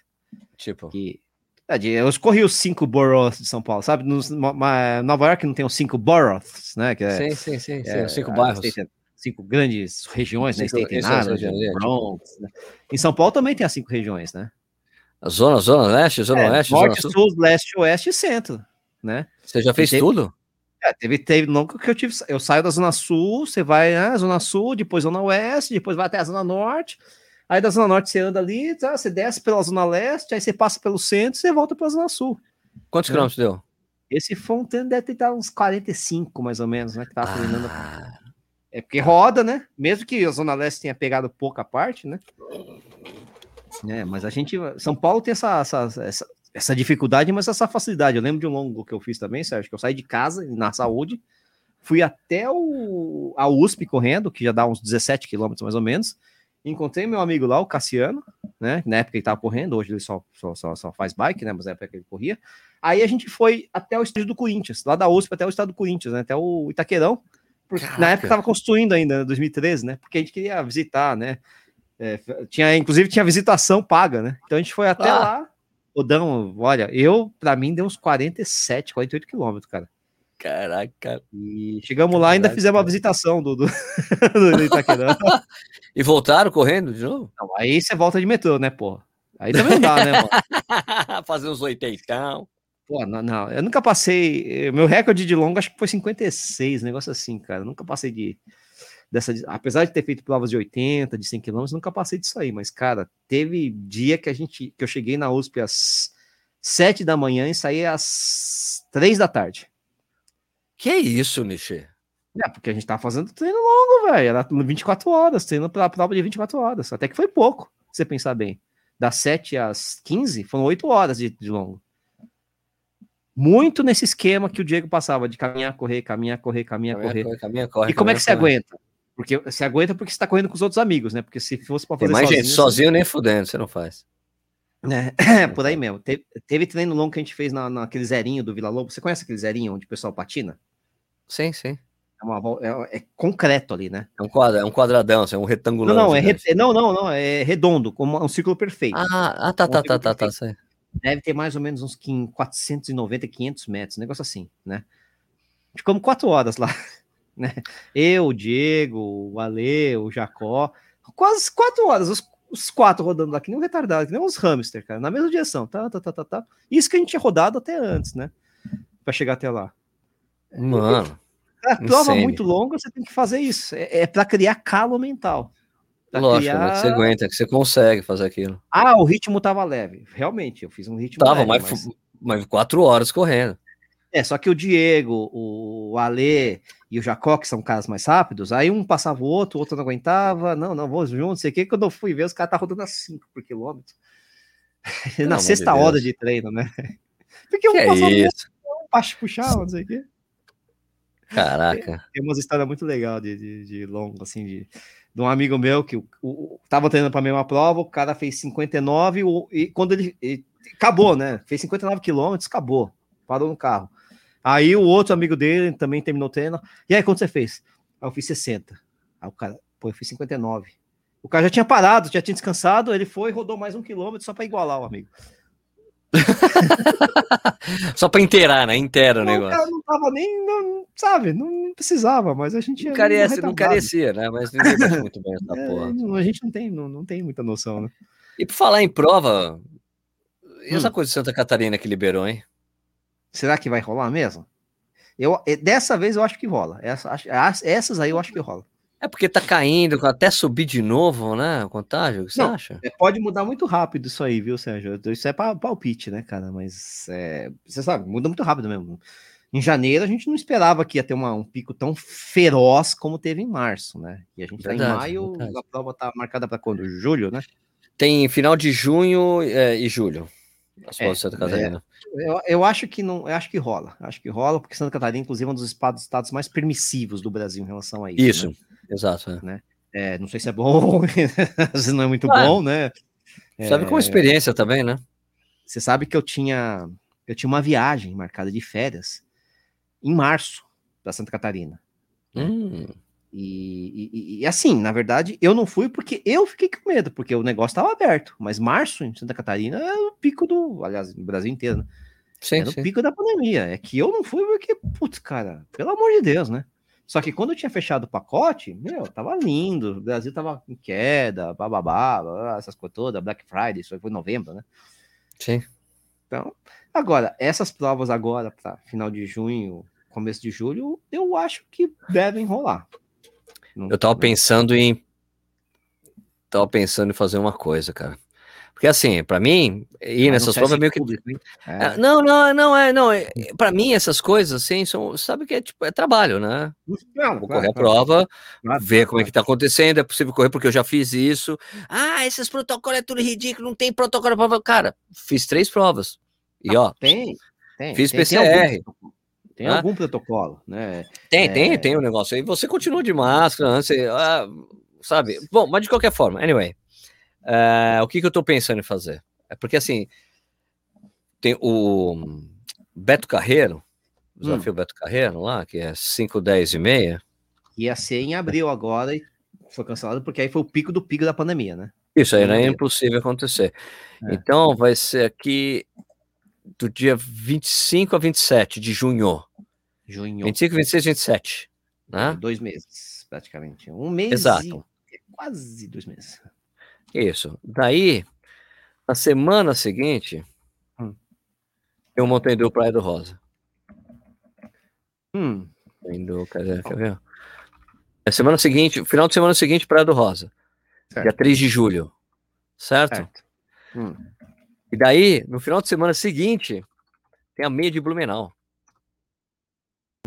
Tipo. Que... É, eu escorri os cinco boroughs de São Paulo, sabe? No, Nova York não tem os cinco boroughs, né? Que é, sim, sim, sim, é, sim os cinco bairros. cinco grandes regiões, né? State nada, Bronx, né? Em São Paulo também tem as cinco regiões, né? A zona, zona leste, zona é, oeste, norte, zona sul, leste, oeste e centro, né? Você já fez tudo? É, teve, teve nunca que eu tive. Eu saio da Zona Sul, você vai, né? Zona Sul, depois Zona Oeste, depois vai até a Zona Norte. Aí da Zona Norte você anda ali, tá? Você desce pela Zona Leste, aí você passa pelo centro e você volta pra Zona Sul. Quantos é. quilômetros deu? Esse Fontaine deve ter uns 45, mais ou menos, né? Que tava ah. É porque roda, né? Mesmo que a Zona Leste tenha pegado pouca parte, né? É, mas a gente. São Paulo tem essa, essa, essa essa dificuldade, mas essa facilidade. Eu lembro de um longo que eu fiz também, Sérgio, que eu saí de casa, na saúde, fui até o, a USP correndo, que já dá uns 17 quilômetros mais ou menos. Encontrei meu amigo lá, o Cassiano, né? Na época ele tava correndo, hoje ele só, só, só, só faz bike, né? Mas na época ele corria. Aí a gente foi até o estádio do Corinthians, lá da USP até o estado do Corinthians, né? Até o Itaquerão. Porque, na época tava construindo ainda, 2013, né? Porque a gente queria visitar, né? É, tinha, inclusive tinha visitação paga, né? Então a gente foi até ah. lá o Dão, olha, eu, para mim, deu uns 47, 48 quilômetros, cara. Caraca. E chegamos lá e ainda fizemos uma visitação do, do, do e voltaram correndo de novo? Não, aí você volta de metrô, né, pô? Aí também não dá, né, mano? Fazer uns oitentão. Pô, não, não, eu nunca passei. Meu recorde de longo acho que foi 56, negócio assim, cara. Eu nunca passei de. Dessa, apesar de ter feito provas de 80, de 100 km, nunca passei disso aí. Mas, cara, teve dia que a gente que eu cheguei na USP às 7 da manhã e saí às 3 da tarde. Que isso, Nichê? É, porque a gente tava fazendo treino longo, velho. Era 24 horas, treino pra prova de 24 horas. Até que foi pouco, se você pensar bem. Das 7 às 15, foram 8 horas de, de longo. Muito nesse esquema que o Diego passava, de caminhar, correr, caminhar, correr, caminhar, correr. correr. Caminha, corre, e como é que você aguenta? Porque você aguenta porque você tá correndo com os outros amigos, né? Porque se fosse pra fazer Tem mais sozinho, gente, sozinho nem fudendo, você não faz. É, por aí mesmo. Teve, teve, treino longo que a gente fez na, naquele zerinho do Vila Lobo. Você conhece aquele zerinho onde o pessoal patina? Sim, sim. É, uma, é, é concreto ali, né? É um, quadra, é um quadradão, é um retângulo. Não, não, é re, não, não, não, é redondo, como um círculo perfeito. Ah, ah tá, um tá, tá, tá, tá, tá, Deve ter mais ou menos uns 490, 500 metros, um negócio assim, né? Ficamos quatro horas lá, né? Eu, o Diego, o Ale, o Jacó, quase quatro horas, os, os quatro rodando lá, que nem um retardado, que nem uns hamster, cara, na mesma direção, tá, tá, tá, tá, tá. Isso que a gente tinha rodado até antes, né? Pra chegar até lá. Mano. A prova muito longa, você tem que fazer isso. É, é para criar calo mental. Lógico, criar... que você aguenta, que você consegue fazer aquilo. Ah, o ritmo tava leve. Realmente, eu fiz um ritmo tava, leve. Mas, mas... mas quatro horas correndo. É, só que o Diego, o Ale e o Jacó, que são caras mais rápidos, aí um passava o outro, o outro não aguentava. Não, não, vou junto, sei o que. Quando eu fui ver, os caras tá rodando a 5 por quilômetro. Na sexta de hora de treino, né? Porque um passava é isso? um, um puxava, não sei o quê. Caraca. Tem umas histórias muito legais de, de, de, longo, assim, de, de um amigo meu que o, o, tava treinando para a mesma prova, o cara fez 59 o, e quando ele, ele, acabou, né? Fez 59 quilômetros, acabou, parou no carro. Aí o outro amigo dele também terminou o treino. E aí, quanto você fez? Aí eu fiz 60. Aí o cara, pô, eu fiz 59. O cara já tinha parado, já tinha descansado, ele foi e rodou mais um quilômetro só para igualar o amigo. Só para inteirar, né? Inteira o negócio. Cara não tava nem, não, sabe, não precisava, mas a gente. Não, carecia, não carecia, né? Mas ninguém bate muito bem essa é, porra. A gente não tem, não, não tem muita noção, né? E por falar em prova, e essa hum. coisa de Santa Catarina que liberou, hein? Será que vai rolar mesmo? Eu, dessa vez eu acho que rola. Essa, essas aí eu acho que rola. É porque tá caindo, até subir de novo, né? O contágio, o que você Não, acha? É, pode mudar muito rápido isso aí, viu, Sérgio? Isso é palpite, né, cara? Mas é, você sabe, muda muito rápido mesmo. Em janeiro a gente não esperava que ia ter uma, um pico tão feroz como teve em março, né? E a gente verdade, tá em maio, verdade. a prova tá marcada para quando? Julho, né? Tem final de junho é, e julho. É, Santa Catarina. É, eu, eu, acho que não, eu acho que rola. Acho que rola, porque Santa Catarina, inclusive, é um dos estados, mais permissivos do Brasil em relação a isso. Isso. Né? Exato. É. Né? É, não sei se é bom, às vezes não é muito ah, bom, né? Sabe com experiência também, né? Você sabe que eu tinha eu tinha uma viagem marcada de férias em março para Santa Catarina. Né? Hum. E, e, e, assim, na verdade, eu não fui porque eu fiquei com medo, porque o negócio estava aberto. Mas março em Santa Catarina é o pico do, aliás, no Brasil inteiro, né? Sim, é o pico da pandemia. É que eu não fui porque, putz, cara, pelo amor de Deus, né? Só que quando eu tinha fechado o pacote, meu, tava lindo. O Brasil tava em queda, bababá, essas coisas todas, Black Friday, isso foi em novembro, né? Sim. Então, agora, essas provas agora, para final de junho, começo de julho, eu acho que devem rolar. Não, eu tava pensando em. Tava pensando em fazer uma coisa, cara. Porque assim, para mim, ir nessas provas é meio que. É. é. Não, não, não é, não. É, para mim, essas coisas, assim, são. Sabe que é tipo, é trabalho, né? Não, Vou correr a prova, claro, ver como é que tá acontecendo, é possível correr, porque eu já fiz isso. Ah, esses protocolos é tudo ridículo, não tem protocolo para Cara, fiz três provas. E ó. Tem, tem. Fiz tem, PCR. Tem tem ah? algum protocolo, né? Tem, é... tem, tem um negócio aí. Você continua de máscara, você, ah, sabe? Bom, mas de qualquer forma, anyway. Uh, o que, que eu estou pensando em fazer? É porque assim tem o Beto Carreiro, o desafio hum. Beto Carreiro lá, que é 5, 10 e meia. Ia ser em abril agora e foi cancelado porque aí foi o pico do pico da pandemia, né? Isso aí não é impossível acontecer. É. Então vai ser aqui do dia 25 a 27 de junho. Junho. 25, 26, 27. Né? Dois meses, praticamente. Um mês. Exato. quase dois meses. Isso. Daí, Na semana seguinte, hum. eu montei do Praia do Rosa. Hum. Indo, quer, ver, quer ver? Na é semana seguinte, final de semana seguinte, Praia do Rosa. Certo. Dia 3 de julho. Certo? certo. Hum. E daí, no final de semana seguinte, tem a meia de Blumenau.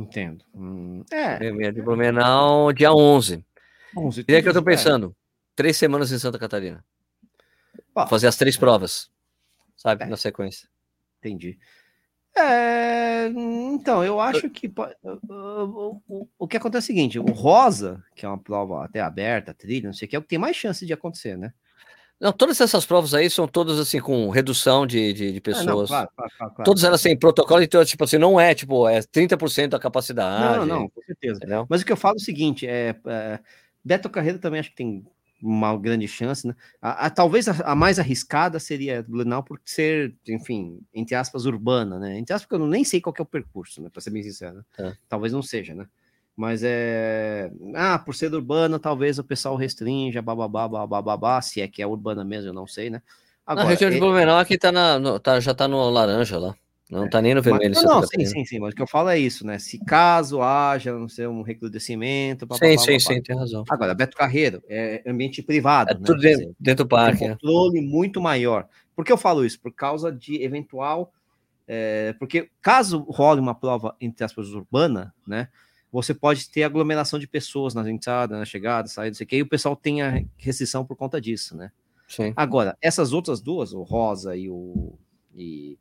Entendo. Hum, é. Tem a meia de Blumenau, dia 11. 11 e é que eu tô pensando. É. Três semanas em Santa Catarina. Fazer as três provas. Sabe? É. Na sequência. Entendi. É, então, eu acho que o, o, o, que acontece é o seguinte: o Rosa, que é uma prova até aberta, trilha, não sei o que, é o que tem mais chance de acontecer, né? Não, todas essas provas aí são todas assim com redução de, de, de pessoas. Ah, não, claro, claro, claro, todas elas têm protocolo, então, tipo assim, não é tipo, é 30% da capacidade. Não, não, com certeza. Entendeu? Mas o que eu falo é o seguinte: é, é Beto Carreira também acho que tem uma grande chance, né? A, a talvez a, a, mais arriscada seria Blumenau por ser, enfim, entre aspas, urbana, né? Entre aspas, porque eu nem sei qual é o percurso, né? Para ser bem sincero. É. Talvez não seja, né? Mas é. Ah, por ser urbana, talvez o pessoal restrinja, bababá, bababá, se é que é urbana mesmo, eu não sei, né? Agora, na região de é Blumenau aqui tá na, no, tá, já tá no laranja lá. Não é. tá nem no vermelho. Mas, não, não sim, sim, sim. Mas o que eu falo é isso, né? Se caso haja, não sei, um recrudescimento. Sim, sim, sim, sim, tem razão. Agora, Beto Carreiro é ambiente privado. É né? tudo dentro, dentro do parque. Um é. controle é. muito maior. Por que eu falo isso? Por causa de eventual. É, porque caso role uma prova, entre aspas, urbana, né? Você pode ter aglomeração de pessoas na entrada, na chegada, saída, não sei o que, e o pessoal tem a restrição por conta disso, né? Sim. Agora, essas outras duas, o Rosa e o. E,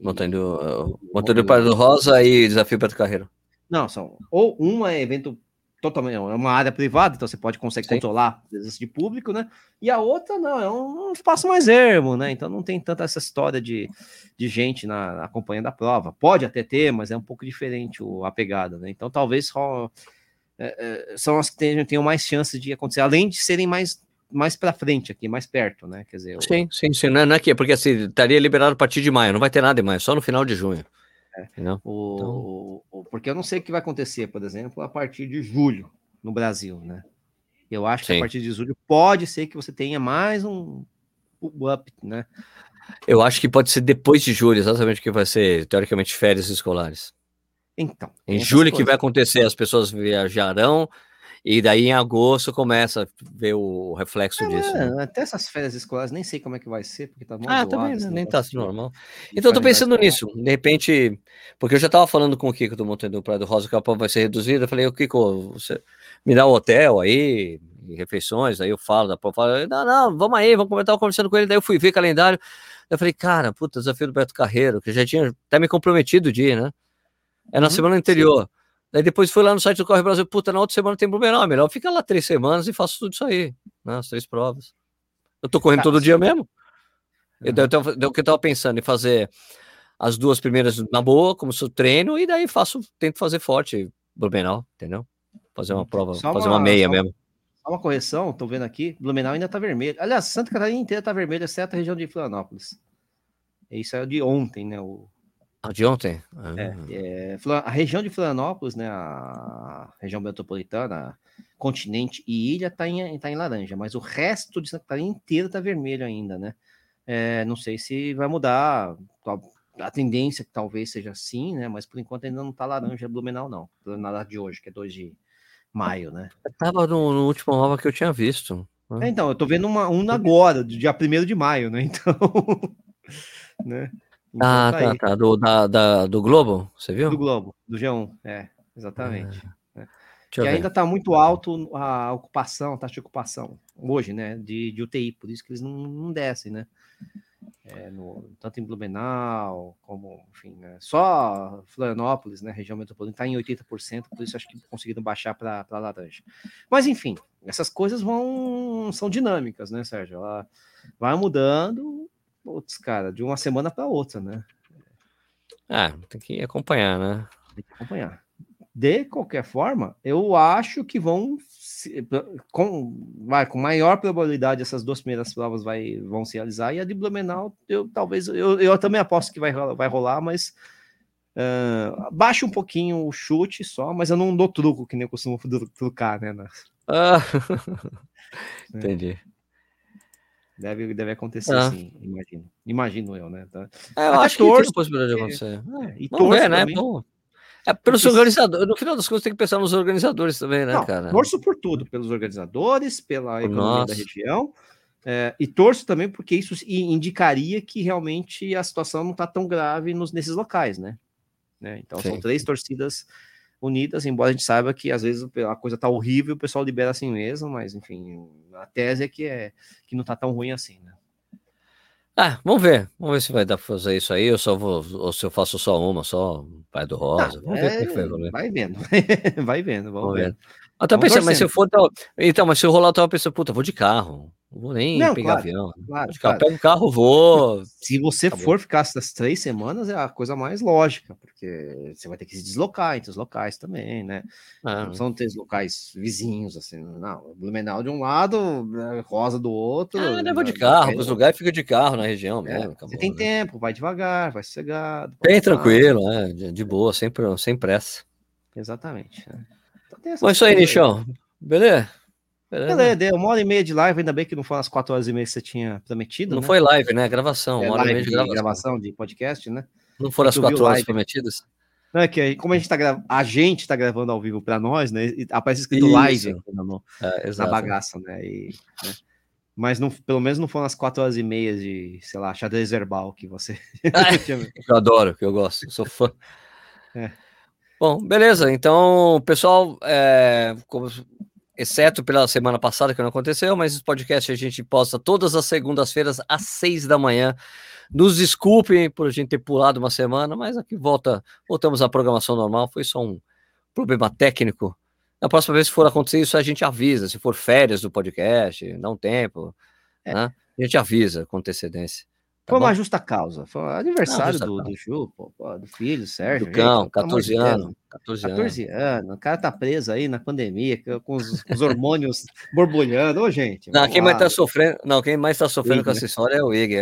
Montanha do, Montanha do Rosa e Desafio Beto Carreiro. Não, são. Ou uma é evento totalmente. É uma área privada, então você pode conseguir Sim. controlar a presença de público, né? E a outra não, é um, espaço mais ermo, né? Então não tem tanta essa história de, de gente na, acompanhando a prova. Pode até ter, mas é um pouco diferente o, a pegada, né? Então talvez só. É, é, são as que tenham, tenham mais chances de acontecer, além de serem mais mais para frente aqui, mais perto, né? Quer dizer, sim, o... sim, sim, não é, não é que porque assim estaria liberado a partir de maio, não vai ter nada em maio, só no final de junho. É. O, então... o, porque eu não sei o que vai acontecer, por exemplo, a partir de julho no Brasil, né? Eu acho que sim. a partir de julho pode ser que você tenha mais um, um up, né? Eu acho que pode ser depois de julho, exatamente que vai ser teoricamente férias escolares. Então. Em julho coisas. que vai acontecer, as pessoas viajarão e daí em agosto começa a ver o reflexo é, disso. Né? Até essas férias escolares, nem sei como é que vai ser, porque tá muito Ah, também, né? nem tá assim, normal. Então eu tô pensando nisso, de repente, porque eu já tava falando com o Kiko do Monte do Praia do Rosa que a prova vai ser reduzida, eu falei, o Kiko, você me dá o um hotel aí, refeições, aí eu falo da prova, não, não, vamos aí, vamos comentar, conversando com ele, daí eu fui ver calendário, eu falei, cara, puta, desafio do Beto Carreiro, que já tinha até me comprometido o dia, né? É na uhum, semana anterior. Sim. Daí depois fui lá no site do Corre Brasil, puta, na outra semana tem Blumenau, é melhor fica lá três semanas e faço tudo isso aí, né, as três provas. Eu tô correndo todo dia mesmo. Eu, eu, eu, que eu tava pensando em fazer as duas primeiras na boa, como se treino, e daí faço, tento fazer forte Blumenau, entendeu? Fazer uma prova, só fazer uma, uma meia só, mesmo. Só uma correção, tô vendo aqui, Blumenau ainda tá vermelho. Aliás, Santa Catarina inteira tá vermelha, exceto a região de Florianópolis. Isso é de ontem, né? O, ah, de ontem? Ah. É, é, a região de Florianópolis, né, a região metropolitana, continente e ilha está em, tá em laranja, mas o resto de Santa Catarina inteiro está vermelho ainda, né? É, não sei se vai mudar a, tendência que talvez seja assim, né? Mas por enquanto ainda não está laranja Blumenau, não. Na de hoje, que é 2 de maio, né? Estava no, no, último mapa que eu tinha visto. É, então, eu estou vendo uma, um agora, dia 1 de maio, né? Então, né? Então, ah, tá, tá, tá, Do, da, da, do Globo, você viu? Do Globo, do G1, é, exatamente. É. E ainda está muito alto a ocupação, a taxa de ocupação, hoje, né, de, de UTI, por isso que eles não, não descem, né? É, no, tanto em Blumenau, como, enfim, né? só Florianópolis, né, região metropolitana, está em 80%, por isso acho que conseguiram baixar para laranja. Mas, enfim, essas coisas vão, são dinâmicas, né, Sérgio? Ela vai mudando putz, cara, de uma semana para outra, né? Ah, tem que acompanhar, né? Tem que acompanhar. De qualquer forma, eu acho que vão com, vai, com maior probabilidade essas duas primeiras provas vai, vão se realizar e a de Blumenau eu talvez eu, eu também aposto que vai, vai rolar, mas uh, baixa um pouquinho o chute só, mas eu não dou truco que nem eu costumo trucar, né? Ah, entendi. Deve, deve acontecer ah. sim, imagino. Imagino eu, né? Tá. É, eu acho torço, que tem possibilidade de acontecer. É, e Vamos ver, né? Bom. É, pelos organizadores, no final das contas tem que pensar nos organizadores também, né, Não, cara? Torço por tudo, pelos organizadores, pela economia Nossa. da região, é, e torço também porque isso indicaria que realmente a situação não está tão grave nos, nesses locais, né? né? Então Sim. são três torcidas unidas, embora a gente saiba que às vezes a coisa tá horrível, o pessoal libera assim mesmo, mas enfim, a tese é que é que não tá tão ruim assim, né? Ah, vamos ver. Vamos ver se vai dar pra fazer isso aí, ou só vou, ou se eu faço só uma, só Pai do Rosa. vamos é, ver como é que vai. Vai vendo, vai vendo, vamos, vamos ver. Eu tava pensando, mas se eu for. Então, mas se eu rolar, tava pensando, puta, vou de carro. Não vou nem não, pegar claro, avião. Claro, claro. Pego um carro, vou. Se você Acabou. for ficar essas três semanas, é a coisa mais lógica, porque você vai ter que se deslocar entre os locais também, né? Ah, não são três locais vizinhos, assim, não. Blumenau de um lado, Rosa do outro. Ah, eu vou de carro, os lugares fica de carro na região é, mesmo. Acabou, você tem né? tempo, vai devagar, vai sossegado. Bem tranquilo, né? De, de boa, sem, sem pressa. Exatamente. Né? Mas isso aí, Nichão. Beleza? Beleza, deu uma hora e meia de live, ainda bem que não foram as quatro horas e meia que você tinha prometido. Não né? foi live, né? Gravação, é, uma hora e meia de gravação. gravação. de podcast, né? Não foram as quatro horas live. prometidas? Não, é que como a gente tá, gra... a gente tá gravando ao vivo para nós, né? Aparece escrito Isso. live no, é, na bagaça, né? E, né? Mas não, pelo menos não foram as quatro horas e meia de, sei lá, xadrez verbal que você. eu adoro, que eu gosto, eu sou fã. É. Bom, beleza. Então, pessoal, é, como exceto pela semana passada que não aconteceu, mas esse podcast a gente posta todas as segundas-feiras às seis da manhã. Nos desculpem por a gente ter pulado uma semana, mas aqui volta, voltamos à programação normal. Foi só um problema técnico. Na próxima vez que for acontecer isso, a gente avisa. Se for férias do podcast, não tempo, é. né? a gente avisa com antecedência. Tá foi bom? uma justa causa. Foi aniversário do, do Ju, pô, pô, do filho, Sérgio. Do cão, 14 anos. 14, 14 anos. O cara tá preso aí na pandemia, com os, os hormônios borbulhando. Ô, gente. Não, quem lá. mais tá sofrendo, não, quem mais tá sofrendo com essa história é o Ig,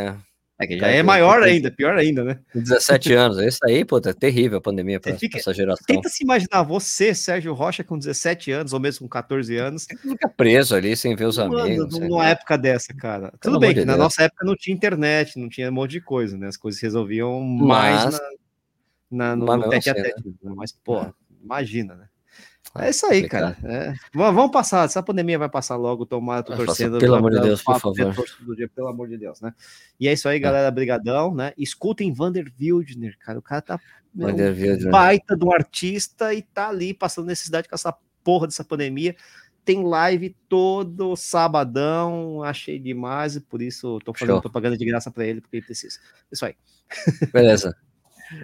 é. É que já é maior ainda, pior ainda, né? 17 anos. Esse aí, pô, é terrível a pandemia para essa geração. Tenta se imaginar você, Sérgio Rocha, com 17 anos, ou mesmo com 14 anos. Fica preso ali sem ver os Mano, amigos. Numa época dessa, cara. Tudo bem que de na nossa época não tinha internet, não tinha um monte de coisa, né? As coisas se resolviam mais Mas... na, na, no, no tete a tete. Né? Mas, pô, é. imagina, né? É isso aí, cara. É. Vamos passar. Essa pandemia vai passar logo. Tomara, tô torcendo. Pelo amor de Deus, por favor. Dia, pelo amor de Deus, né? E é isso aí, é. galera. Brigadão, né? Escutem Vander Wildner, cara. O cara tá um baita um artista e tá ali passando necessidade com essa porra dessa pandemia. Tem live todo sabadão. Achei demais e por isso tô fazendo Show. propaganda de graça para ele, porque ele precisa. Isso aí. Beleza.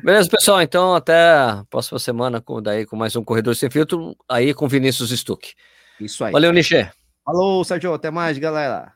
Beleza, pessoal. Então, até a próxima semana com, daí, com mais um Corredor Sem Filtro, aí com Vinícius Stuck. Isso aí. Valeu, Nichê. Falou, Sérgio. Até mais, galera.